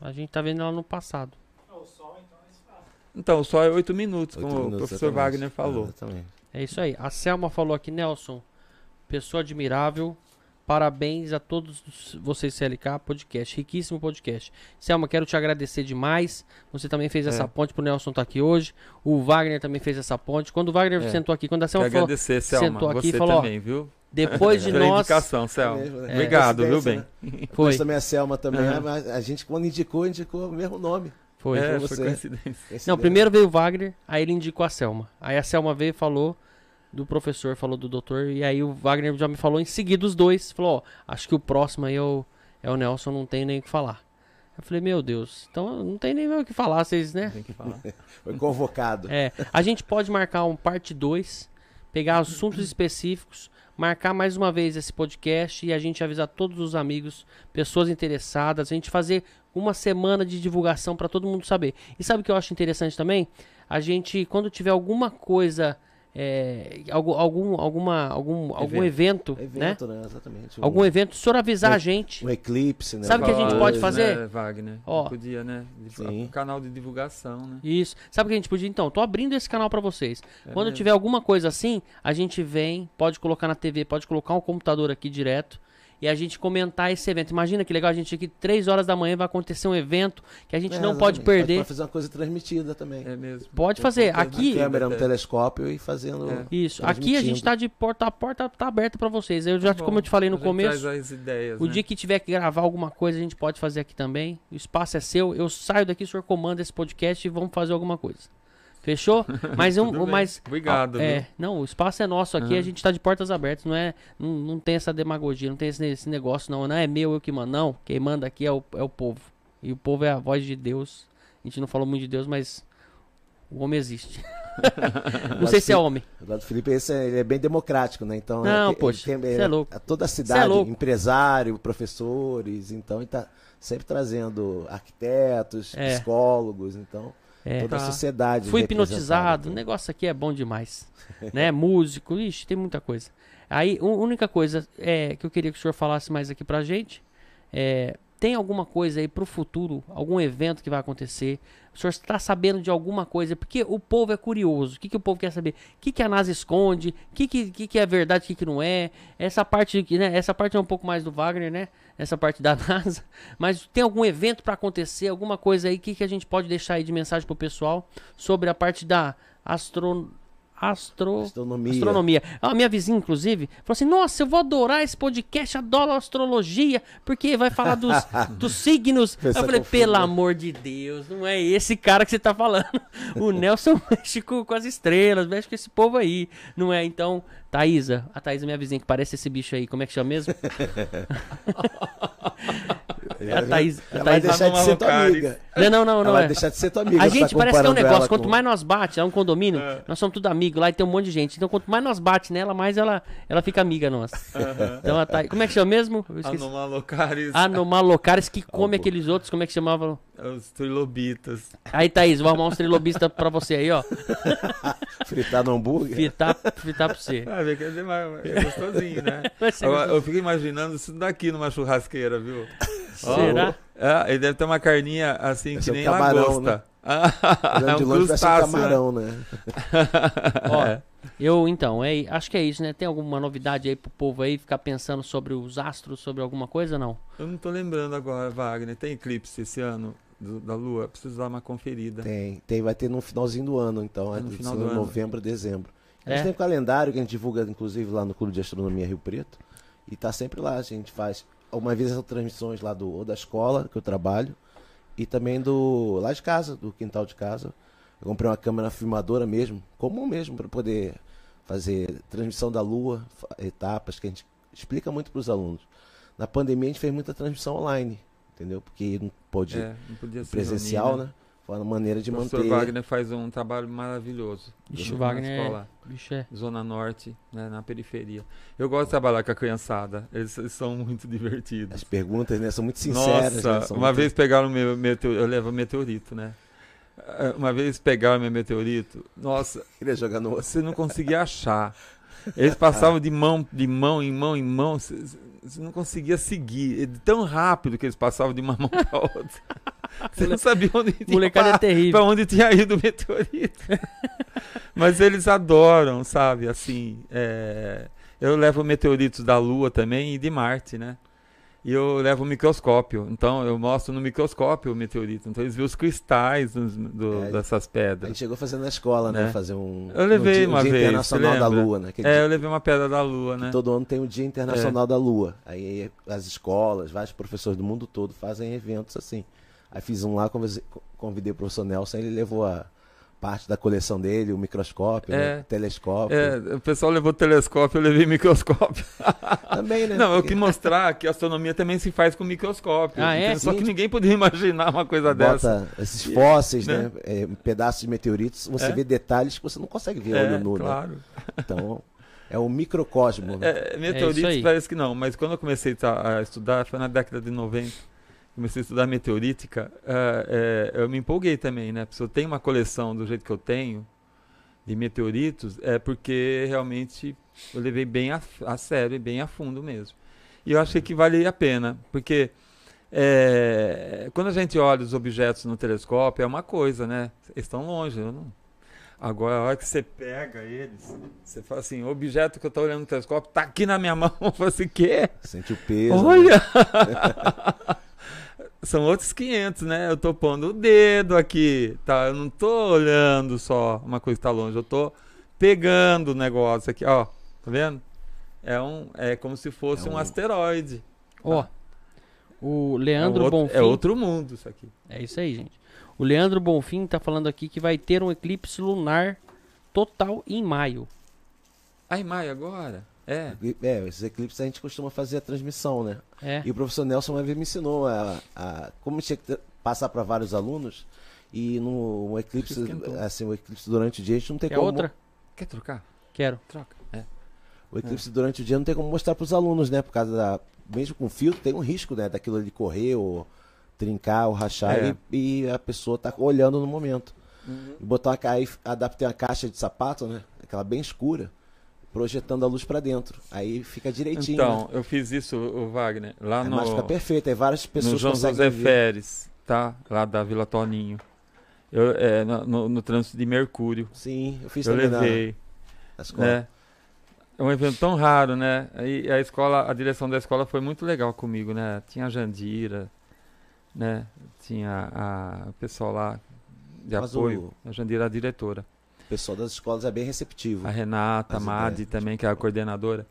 A gente está vendo ela no passado. Então, Sol é 8 minutos, como minutos, o professor exatamente. Wagner falou. É, é isso aí. A Selma falou aqui, Nelson, pessoa admirável. Parabéns a todos vocês, CLK Podcast, riquíssimo podcast. Selma, quero te agradecer demais. Você também fez é. essa ponte pro Nelson estar tá aqui hoje. O Wagner também fez essa ponte. Quando o Wagner é. sentou aqui, quando a Selma falou, agradecer, Selma. sentou aqui Você falou, também, viu? Depois de [LAUGHS] nós. indicação, Selma. É, Obrigado, viu, bem? Né? Foi. também a Selma também. Uhum. A, a gente, quando indicou, indicou o mesmo nome. Foi, é, foi, foi coincidência. Não, primeiro veio o Wagner, aí ele indicou a Selma. Aí a Selma veio e falou do professor, falou do doutor, e aí o Wagner já me falou em seguida os dois. Falou, ó, acho que o próximo aí é o, é o Nelson, não tem nem o que falar. Eu falei, meu Deus, então não tem nem o que falar, vocês, né? Tem que falar. [LAUGHS] Foi convocado. É, a gente pode marcar um parte 2, pegar assuntos [LAUGHS] específicos, marcar mais uma vez esse podcast e a gente avisar todos os amigos, pessoas interessadas, a gente fazer uma semana de divulgação para todo mundo saber. E sabe o que eu acho interessante também? A gente, quando tiver alguma coisa é, algum, algum, alguma, algum, evento. algum evento, evento né? né? Exatamente. Algum um, evento, o senhor avisar um, a gente. Um eclipse, né? Sabe o que a gente pode fazer? Né, Wagner? Ó, podia, né? Um canal de divulgação, né? Isso. Sabe o que a gente podia? Então, tô abrindo esse canal para vocês. É Quando mesmo. tiver alguma coisa assim, a gente vem, pode colocar na TV, pode colocar um computador aqui direto e a gente comentar esse evento. Imagina que legal, a gente aqui, 3 horas da manhã vai acontecer um evento que a gente é, não pode perder. Pode fazer uma coisa transmitida também. É mesmo. Pode fazer. Aqui. câmera no telescópio e fazendo. É. Isso. Aqui a gente está de porta a porta, tá aberta para vocês. Eu já, tá como eu te falei no começo. Ideias, o né? dia que tiver que gravar alguma coisa, a gente pode fazer aqui também. O espaço é seu. Eu saio daqui, o senhor comanda esse podcast e vamos fazer alguma coisa. Fechou? [LAUGHS] Mas um, mas obrigado. é, não, o espaço é nosso aqui, uhum. a gente tá de portas abertas, não é, não, não tem essa demagogia, não tem esse, esse, negócio não, não é meu eu que mando, não. Quem manda aqui é o, é o povo. E o povo é a voz de Deus. A gente não falou muito de Deus, mas o homem existe. [LAUGHS] não sei se é homem. O lado Felipe esse é, ele é bem democrático, né? Então, não, é, poxa, tem, é, é louco. toda a é cidade, é empresário, professores, então ele tá sempre trazendo arquitetos, é. psicólogos, então é, Toda tá. a sociedade. Fui hipnotizado. O negócio aqui é bom demais. [LAUGHS] né? Músico, ixi, tem muita coisa. Aí, a única coisa é, que eu queria que o senhor falasse mais aqui pra gente é. Tem alguma coisa aí pro futuro, algum evento que vai acontecer? O senhor está sabendo de alguma coisa? Porque o povo é curioso. O que, que o povo quer saber? O que, que a NASA esconde? O que, que, que, é verdade, o que, que não é? Essa parte, né? Essa parte é um pouco mais do Wagner, né? essa parte da [LAUGHS] NASA. Mas tem algum evento para acontecer, alguma coisa aí que, que a gente pode deixar aí de mensagem pro pessoal sobre a parte da astro astro... astronomia. astronomia. A minha vizinha, inclusive, falou assim: Nossa, eu vou adorar esse podcast, adoro astrologia, porque vai falar dos, [LAUGHS] dos signos. eu falei: Pelo né? amor de Deus, não é esse cara que você tá falando. [LAUGHS] o Nelson [LAUGHS] mexe com, com as estrelas, mexe com esse povo aí, não é? Então, Thaisa, a Thaisa, minha vizinha, que parece esse bicho aí, como é que chama mesmo? A Thaís, a Thaís vai deixar de ser tua amiga. Não, não, não. não vai é. deixar de ser tua amiga. A gente tá parece que é um negócio. Quanto com... mais nós bate, é um condomínio, é. nós somos tudo amigos lá e tem um monte de gente. Então, quanto mais nós bate nela, mais ela, ela fica amiga nossa. Então, a Thaís, como é que chama mesmo? Anomalocares. Anomalocares que come aqueles outros, como é que chamavam? Os trilobitas. Aí, Thaís, vou arrumar uns trilobistas pra você aí, ó. [LAUGHS] fritar no hambúrguer? Fritar, fritar pra você. Ah, quer dizer, é gostosinho, né? [LAUGHS] Agora, eu fico imaginando isso daqui numa churrasqueira, viu? Será? Oh, ele deve ter uma carninha assim Esse que é nem camarão, lagosta. Né? [LAUGHS] é um de longe crustáceo, camarão, né? né? [LAUGHS] Ó, é. eu então, é, acho que é isso, né? Tem alguma novidade aí pro povo aí ficar pensando sobre os astros, sobre alguma coisa não? Eu não tô lembrando agora, Wagner. Tem eclipse esse ano? Do, da Lua, preciso dar uma conferida. Tem, tem, vai ter no finalzinho do ano, então, é, no final do novembro, ano. dezembro. A gente é? tem um calendário que a gente divulga, inclusive, lá no Clube de Astronomia Rio Preto. E tá sempre lá, a gente faz uma vez as transmissões lá do, ou da escola que eu trabalho e também do lá de casa, do quintal de casa. Eu comprei uma câmera filmadora mesmo, comum mesmo, para poder fazer transmissão da lua, etapas que a gente explica muito para os alunos. Na pandemia a gente fez muita transmissão online, entendeu? Porque não pôde é, não presencial, reunir, né? né? Foi uma maneira de o professor manter. Wagner faz um trabalho maravilhoso. Bicho, na Wagner é- escola, Bicho é. Zona Norte, né, na periferia. Eu gosto de trabalhar com a criançada. Eles, eles são muito divertidos. As perguntas, né, são muito sinceras. Nossa, né, são uma muito- vez pegaram meu meteorito, eu levo meteorito, né? Uma vez pegaram meu meteorito, nossa, [LAUGHS] Queria jogar no você não conseguia achar. Eles passavam de mão, de mão em mão em mão, você não conseguia seguir. Tão rápido que eles passavam de uma mão para outra. Você não sabia onde tinha Molecada é terrível. onde tinha ido o meteorito. [LAUGHS] Mas eles adoram, sabe? Assim, é, eu levo meteoritos da Lua também e de Marte, né? E eu levo o microscópio. Então eu mostro no microscópio o meteorito. Então eles veem os cristais dos- do- É, dessas A pedras. gente chegou fazendo na escola, né? Né? Fazer um. Eu levei no dia, uma o dia vez, Internacional da? Lua, né? Aquele É, eu levei uma pedra da Lua, né? Todo ano tem o Dia Internacional da Lua. Aí as escolas, vários professores do mundo todo fazem eventos assim. Aí fiz um lá, convidei o professor Nelson, ele levou a parte da coleção dele, o microscópio, né, É. o telescópio. É, o pessoal levou telescópio, eu levei microscópio. [LAUGHS] Também, né? Não, eu quis mostrar que a astronomia também se faz com microscópio. Ah, é? Então, Só Sim. que ninguém podia imaginar uma coisa dessa. Bota esses fósseis, né? né? é, pedaços de meteoritos, você É. vê detalhes que você não consegue ver a É, olho nu, né? claro. Então, é um microcosmo. né? É, meteoritos aí. parece que não, mas quando eu comecei a, a estudar, foi na década de 90, comecei a estudar meteorítica, é, é, eu me empolguei também, né? Se eu tenho uma coleção do jeito que eu tenho, de meteoritos, é porque realmente eu levei bem a, a sério e bem a fundo mesmo. E eu achei que valia a pena, porque é, quando a gente olha os objetos no telescópio, é uma coisa, né? Eles estão longe, não... Agora, a hora que você pega eles, você fala assim, o objeto que eu estou olhando no telescópio está aqui na minha [LAUGHS] mão. Eu falo assim, quê? Sente o peso. né? [LAUGHS] São outros 500, né? Eu tô pondo o dedo aqui, tá? Eu não tô olhando só uma coisa que tá longe, eu tô pegando o negócio aqui, ó. Tá vendo? É, um, é como se fosse É um, um- asteroide. Ó, o É, Leandro um outro, Bonfim. é outro mundo isso aqui. É isso aí, gente. O Leandro Bonfim tá falando aqui que vai ter um eclipse lunar total em maio. Ai, Maio, agora? É. É, esses eclipses a gente costuma fazer a transmissão, né? É. E o professor Nelson uma vez me ensinou a, a como tinha que ter- passar para vários alunos. E no um eclipse, assim, o eclipse durante o dia a gente não tem Quer como. outra? Quer trocar? Quero. Troca. É. O eclipse durante o dia não tem como mostrar para os alunos, né? Por causa da. Mesmo com filtro, tem um risco, né? Daquilo ali correr ou trincar ou rachar É. e, e a pessoa tá olhando no momento. Uhum. E botar uma, aí adaptei uma caixa de sapato, né? Aquela bem escura, projetando a luz para dentro. Aí fica direitinho. Então, né? eu fiz isso, o Wagner, lá A no, imagem fica perfeita. Aí várias no pessoas João conseguem José ver. Feres, tá? Lá da Vila Toninho. Eu, é, no, no, no trânsito de Mercúrio. Sim, eu fiz eu também levei. na escola. né? É um evento tão raro, né? Aí a escola, a direção da escola foi muito legal comigo, né? Tinha a Jandira, né? Tinha a, o pessoal lá de Mas apoio. A Jandira, a diretora. O pessoal das escolas é bem receptivo. A Renata, a Madi ideias. também, que é a coordenadora.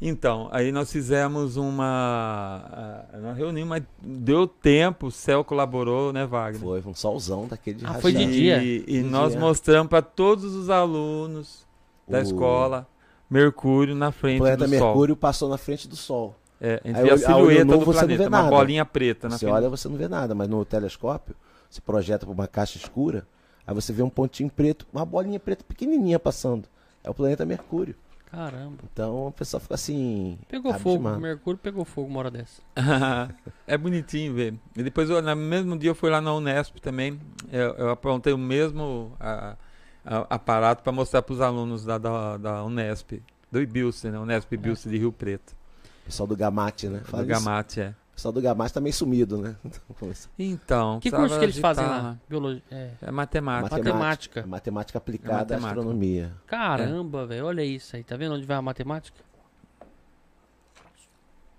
Então, aí nós fizemos uma, ah, uma reunião, mas deu tempo, o céu colaborou, né, Wagner? Foi um solzão daquele de Ah, foi de E, dia? e De nós dia. mostramos para todos os alunos da O escola Mercúrio na O frente planeta do Sol. Mercúrio passou na frente do Sol. É, a gente Aí vê a olho- a olho silhueta nu do você não planeta, vê uma nada. bolinha preta na Você frente. olha, você não vê nada, mas no telescópio, você projeta para uma caixa escura, aí você vê um pontinho preto, uma bolinha preta pequenininha passando. É o planeta Mercúrio. Caramba. Então o pessoal fica assim. Pegou fogo. abismado. O Mercúrio pegou fogo uma hora dessa. [LAUGHS] é bonitinho ver. E depois, eu, no mesmo dia, eu fui lá na Unesp também. Eu, eu aprontei o mesmo a- a- aparato para mostrar para os alunos da, da, da Unesp, do IBILSE, né? Unesp IBILSE de Rio Preto. O pessoal do Gamate, né? Fala do isso. Gamate, é. O pessoal do Gamate tá meio sumido, né? [LAUGHS] Então, Então, Que curso que eles fazem lá? Biologia. É. É matemática. Matemática. É matemática aplicada à matemática. astronomia. Caramba, velho. Olha isso aí. Tá vendo onde vai a matemática?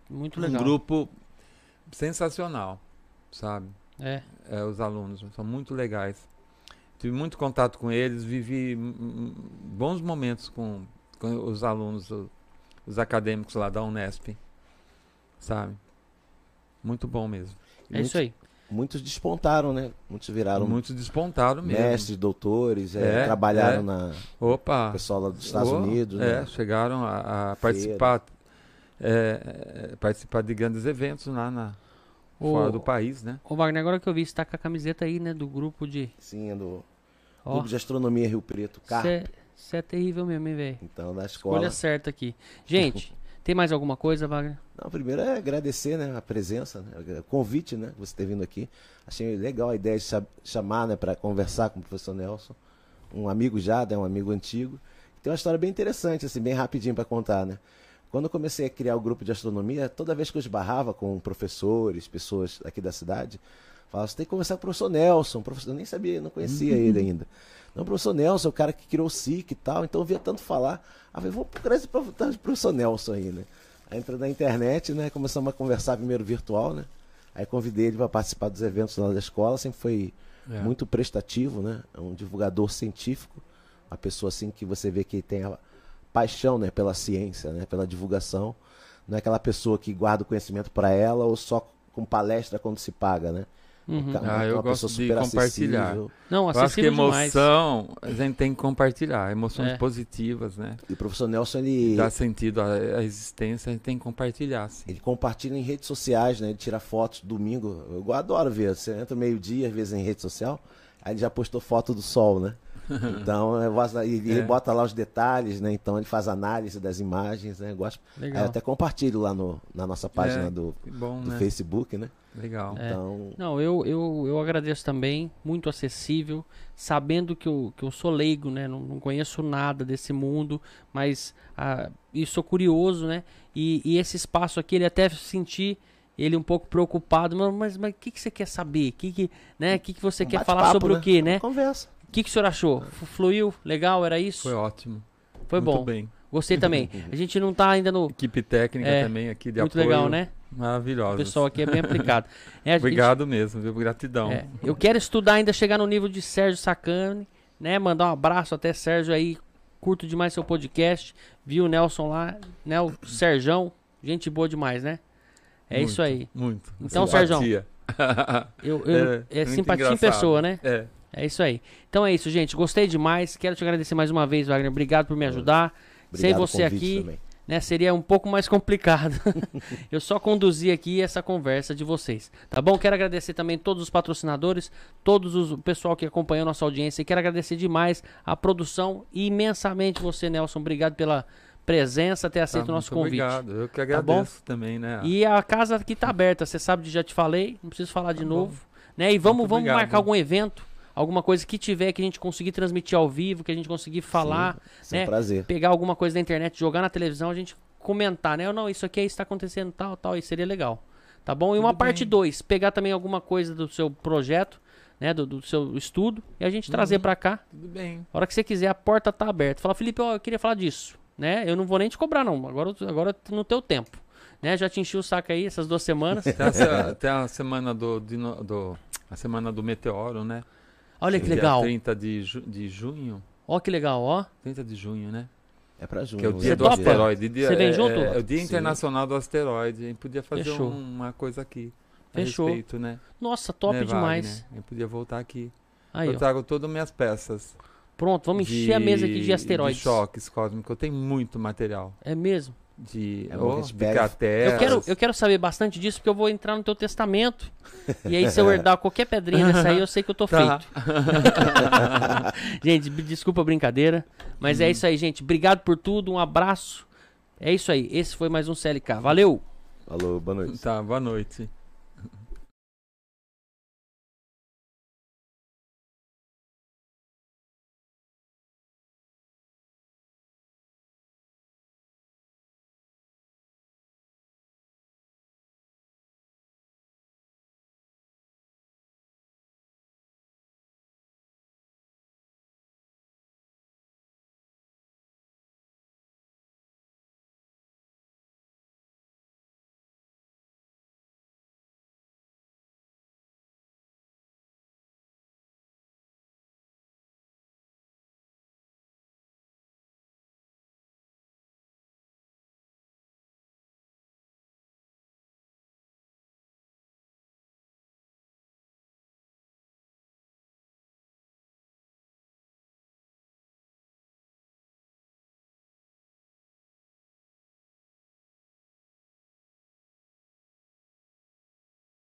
Muito Um legal. grupo sensacional, sabe? É. É, os alunos são muito legais. Tive muito contato com eles, vivi bons momentos com, com os alunos, os acadêmicos lá da Unesp, sabe? Muito bom mesmo. É isso aí. Muitos despontaram, né? Muitos viraram Muitos despontaram mesmo. mestres, doutores, é, É, trabalharam é. na Opa! o pessoal lá dos Estados Oh, Unidos, É, né? chegaram a, a participar, é, é, participar de grandes eventos lá na, Ô, fora do país, né? Ô, Wagner, agora que eu vi, você tá com a camiseta aí, né? Do grupo de. Sim, é do Ó, Clube de Astronomia Rio Preto, CAR. você é terrível mesmo, hein, velho? Então, da escola. Escolha certa aqui. Gente, [LAUGHS] tem mais alguma coisa, Wagner? Não, primeiro é agradecer né, a presença, né, o convite, né? Você ter vindo aqui. Achei legal a ideia de cha- chamar né, para conversar com o professor Nelson. Um amigo já, né, um amigo antigo. Tem uma história bem interessante, assim, bem rapidinho para contar, né? Quando eu comecei a criar o grupo de astronomia, toda vez que eu esbarrava com professores, pessoas aqui da cidade, falava, você tem que conversar com o professor Nelson. O professor, eu nem sabia, não conhecia ele ainda. Não, o professor Nelson é o cara que criou o SIC e tal, então eu via tanto falar. Aí eu falei, vou procurar esse [LAUGHS] professor Nelson aí, né? Aí entrou na internet, né? Começamos a conversar primeiro virtual, né? Aí convidei ele para participar dos eventos lá da escola, sempre foi É. muito prestativo, né? É um divulgador científico, uma pessoa assim que você vê que tem a paixão, né, pela ciência, né, pela divulgação. Não é aquela pessoa que guarda o conhecimento para ela ou só com palestra quando se paga, né? Uhum. Um ca- Ah, eu uma gosto de super compartilhar. acessível. Não, Eu acho que demais. emoção a gente tem que compartilhar. Emoções É. positivas, né? E o professor Nelson, ele, Dá sentido à, à existência, a gente tem que compartilhar, sim. ele compartilha em redes sociais, né? Ele tira fotos domingo. Eu adoro ver. Você entra meio-dia, às vezes, em rede social, aí ele já postou foto do sol, né? [LAUGHS] Então, eu ele É. bota lá os detalhes, né? Então, ele faz análise das imagens, né? Eu gosto. Aí Legal. eu até compartilho lá no, na nossa página É, do, bom, do né? Facebook, né? Legal. É. Então, Não, eu, eu, eu agradeço também, muito acessível, sabendo que eu, que eu sou leigo, né? Não, não conheço nada desse mundo, mas ah, e sou curioso, né? E, e esse espaço aqui, ele até senti ele um pouco preocupado, mas mas mas o que, que você quer saber? Que que, né? que, que você um quer falar sobre o que, né? Conversa. O que, que o senhor achou? F- Fluiu? Legal? Era isso? Foi ótimo. Foi Muito bom. bem. Gostei também. [LAUGHS] A gente não tá ainda no. Equipe técnica É, também aqui de Muito apoio. legal, né? O Maravilhosa. pessoal aqui é bem aplicado. [LAUGHS] É, gente- Obrigado mesmo, viu? Gratidão. É, eu quero estudar ainda, chegar no nível de Sérgio Sacani, né? Mandar um abraço até Sérgio aí. Curto demais seu podcast. Vi o Nelson lá, né? O Serjão. Gente boa demais, né? É Muito, isso aí. Muito. Então, Simpatia. [LAUGHS] Eu, eu- É, é simpatia em pessoa, né? É. É isso aí. Então é isso, gente. Gostei demais. Quero te agradecer mais uma vez, Wagner. Obrigado por me ajudar. Sem Obrigado você ao convite aqui, também. Né, seria um pouco mais complicado. [LAUGHS] eu só conduzi aqui essa conversa de vocês, tá bom? Quero agradecer também todos os patrocinadores, todos os o pessoal que acompanhou nossa audiência. E quero agradecer demais a produção e imensamente você, Nelson. Obrigado pela presença, ter aceito Tá, o nosso convite. Obrigado. Eu que Tá bom? agradeço também, né? E a casa aqui tá aberta, você sabe, já te falei, não preciso falar de Tá novo, né? E vamos, Muito vamos obrigado. marcar algum evento, alguma coisa que tiver que a gente conseguir transmitir ao vivo, que a gente conseguir falar, Sim, é um né? prazer. pegar alguma coisa da internet, jogar na televisão, a gente comentar, né? Ou não, isso aqui está acontecendo tal, tal, isso seria legal. Tá bom? E uma Tudo parte bem. 2, pegar também alguma coisa do seu projeto, né, do, do seu estudo e a gente trazer Uhum. pra cá. Tudo bem. A hora que você quiser, a porta tá aberta. Fala, Felipe, ó, eu queria falar disso, né? Eu não vou nem te cobrar não, agora agora no teu tempo. Né? Já te enchi o saco aí essas duas semanas. Até a, até a semana do, do- a semana do meteoro, né? Olha que Dia legal. 30 de, ju- de junho. Ó que legal, ó. 30 de junho, né? É pra junho. Que é o dia Você do topa? asteroide. Dia- Você vem é, junto? É, é o Dia Sim. Internacional do Asteroide. A gente podia fazer Fechou. um- uma coisa aqui. A Fechou. respeito, né? Nossa, top Né, demais. Wagner? Eu podia voltar aqui. Aí, eu ó. trago todas as minhas peças. Pronto, vamos encher a mesa aqui de asteroides. De choques cósmicos. Eu tenho muito material. É mesmo? De, É oh, crateras. Eu quero, eu quero saber bastante disso porque eu vou entrar no teu testamento. E aí, se eu [LAUGHS] herdar qualquer pedrinha dessa aí, eu sei que eu tô Tá. feito. [LAUGHS] gente, desculpa a brincadeira. Mas é isso aí, gente. Obrigado por tudo. Um abraço. É isso aí. Esse foi mais um CLK. Valeu! Falou, boa noite. Tá, boa noite.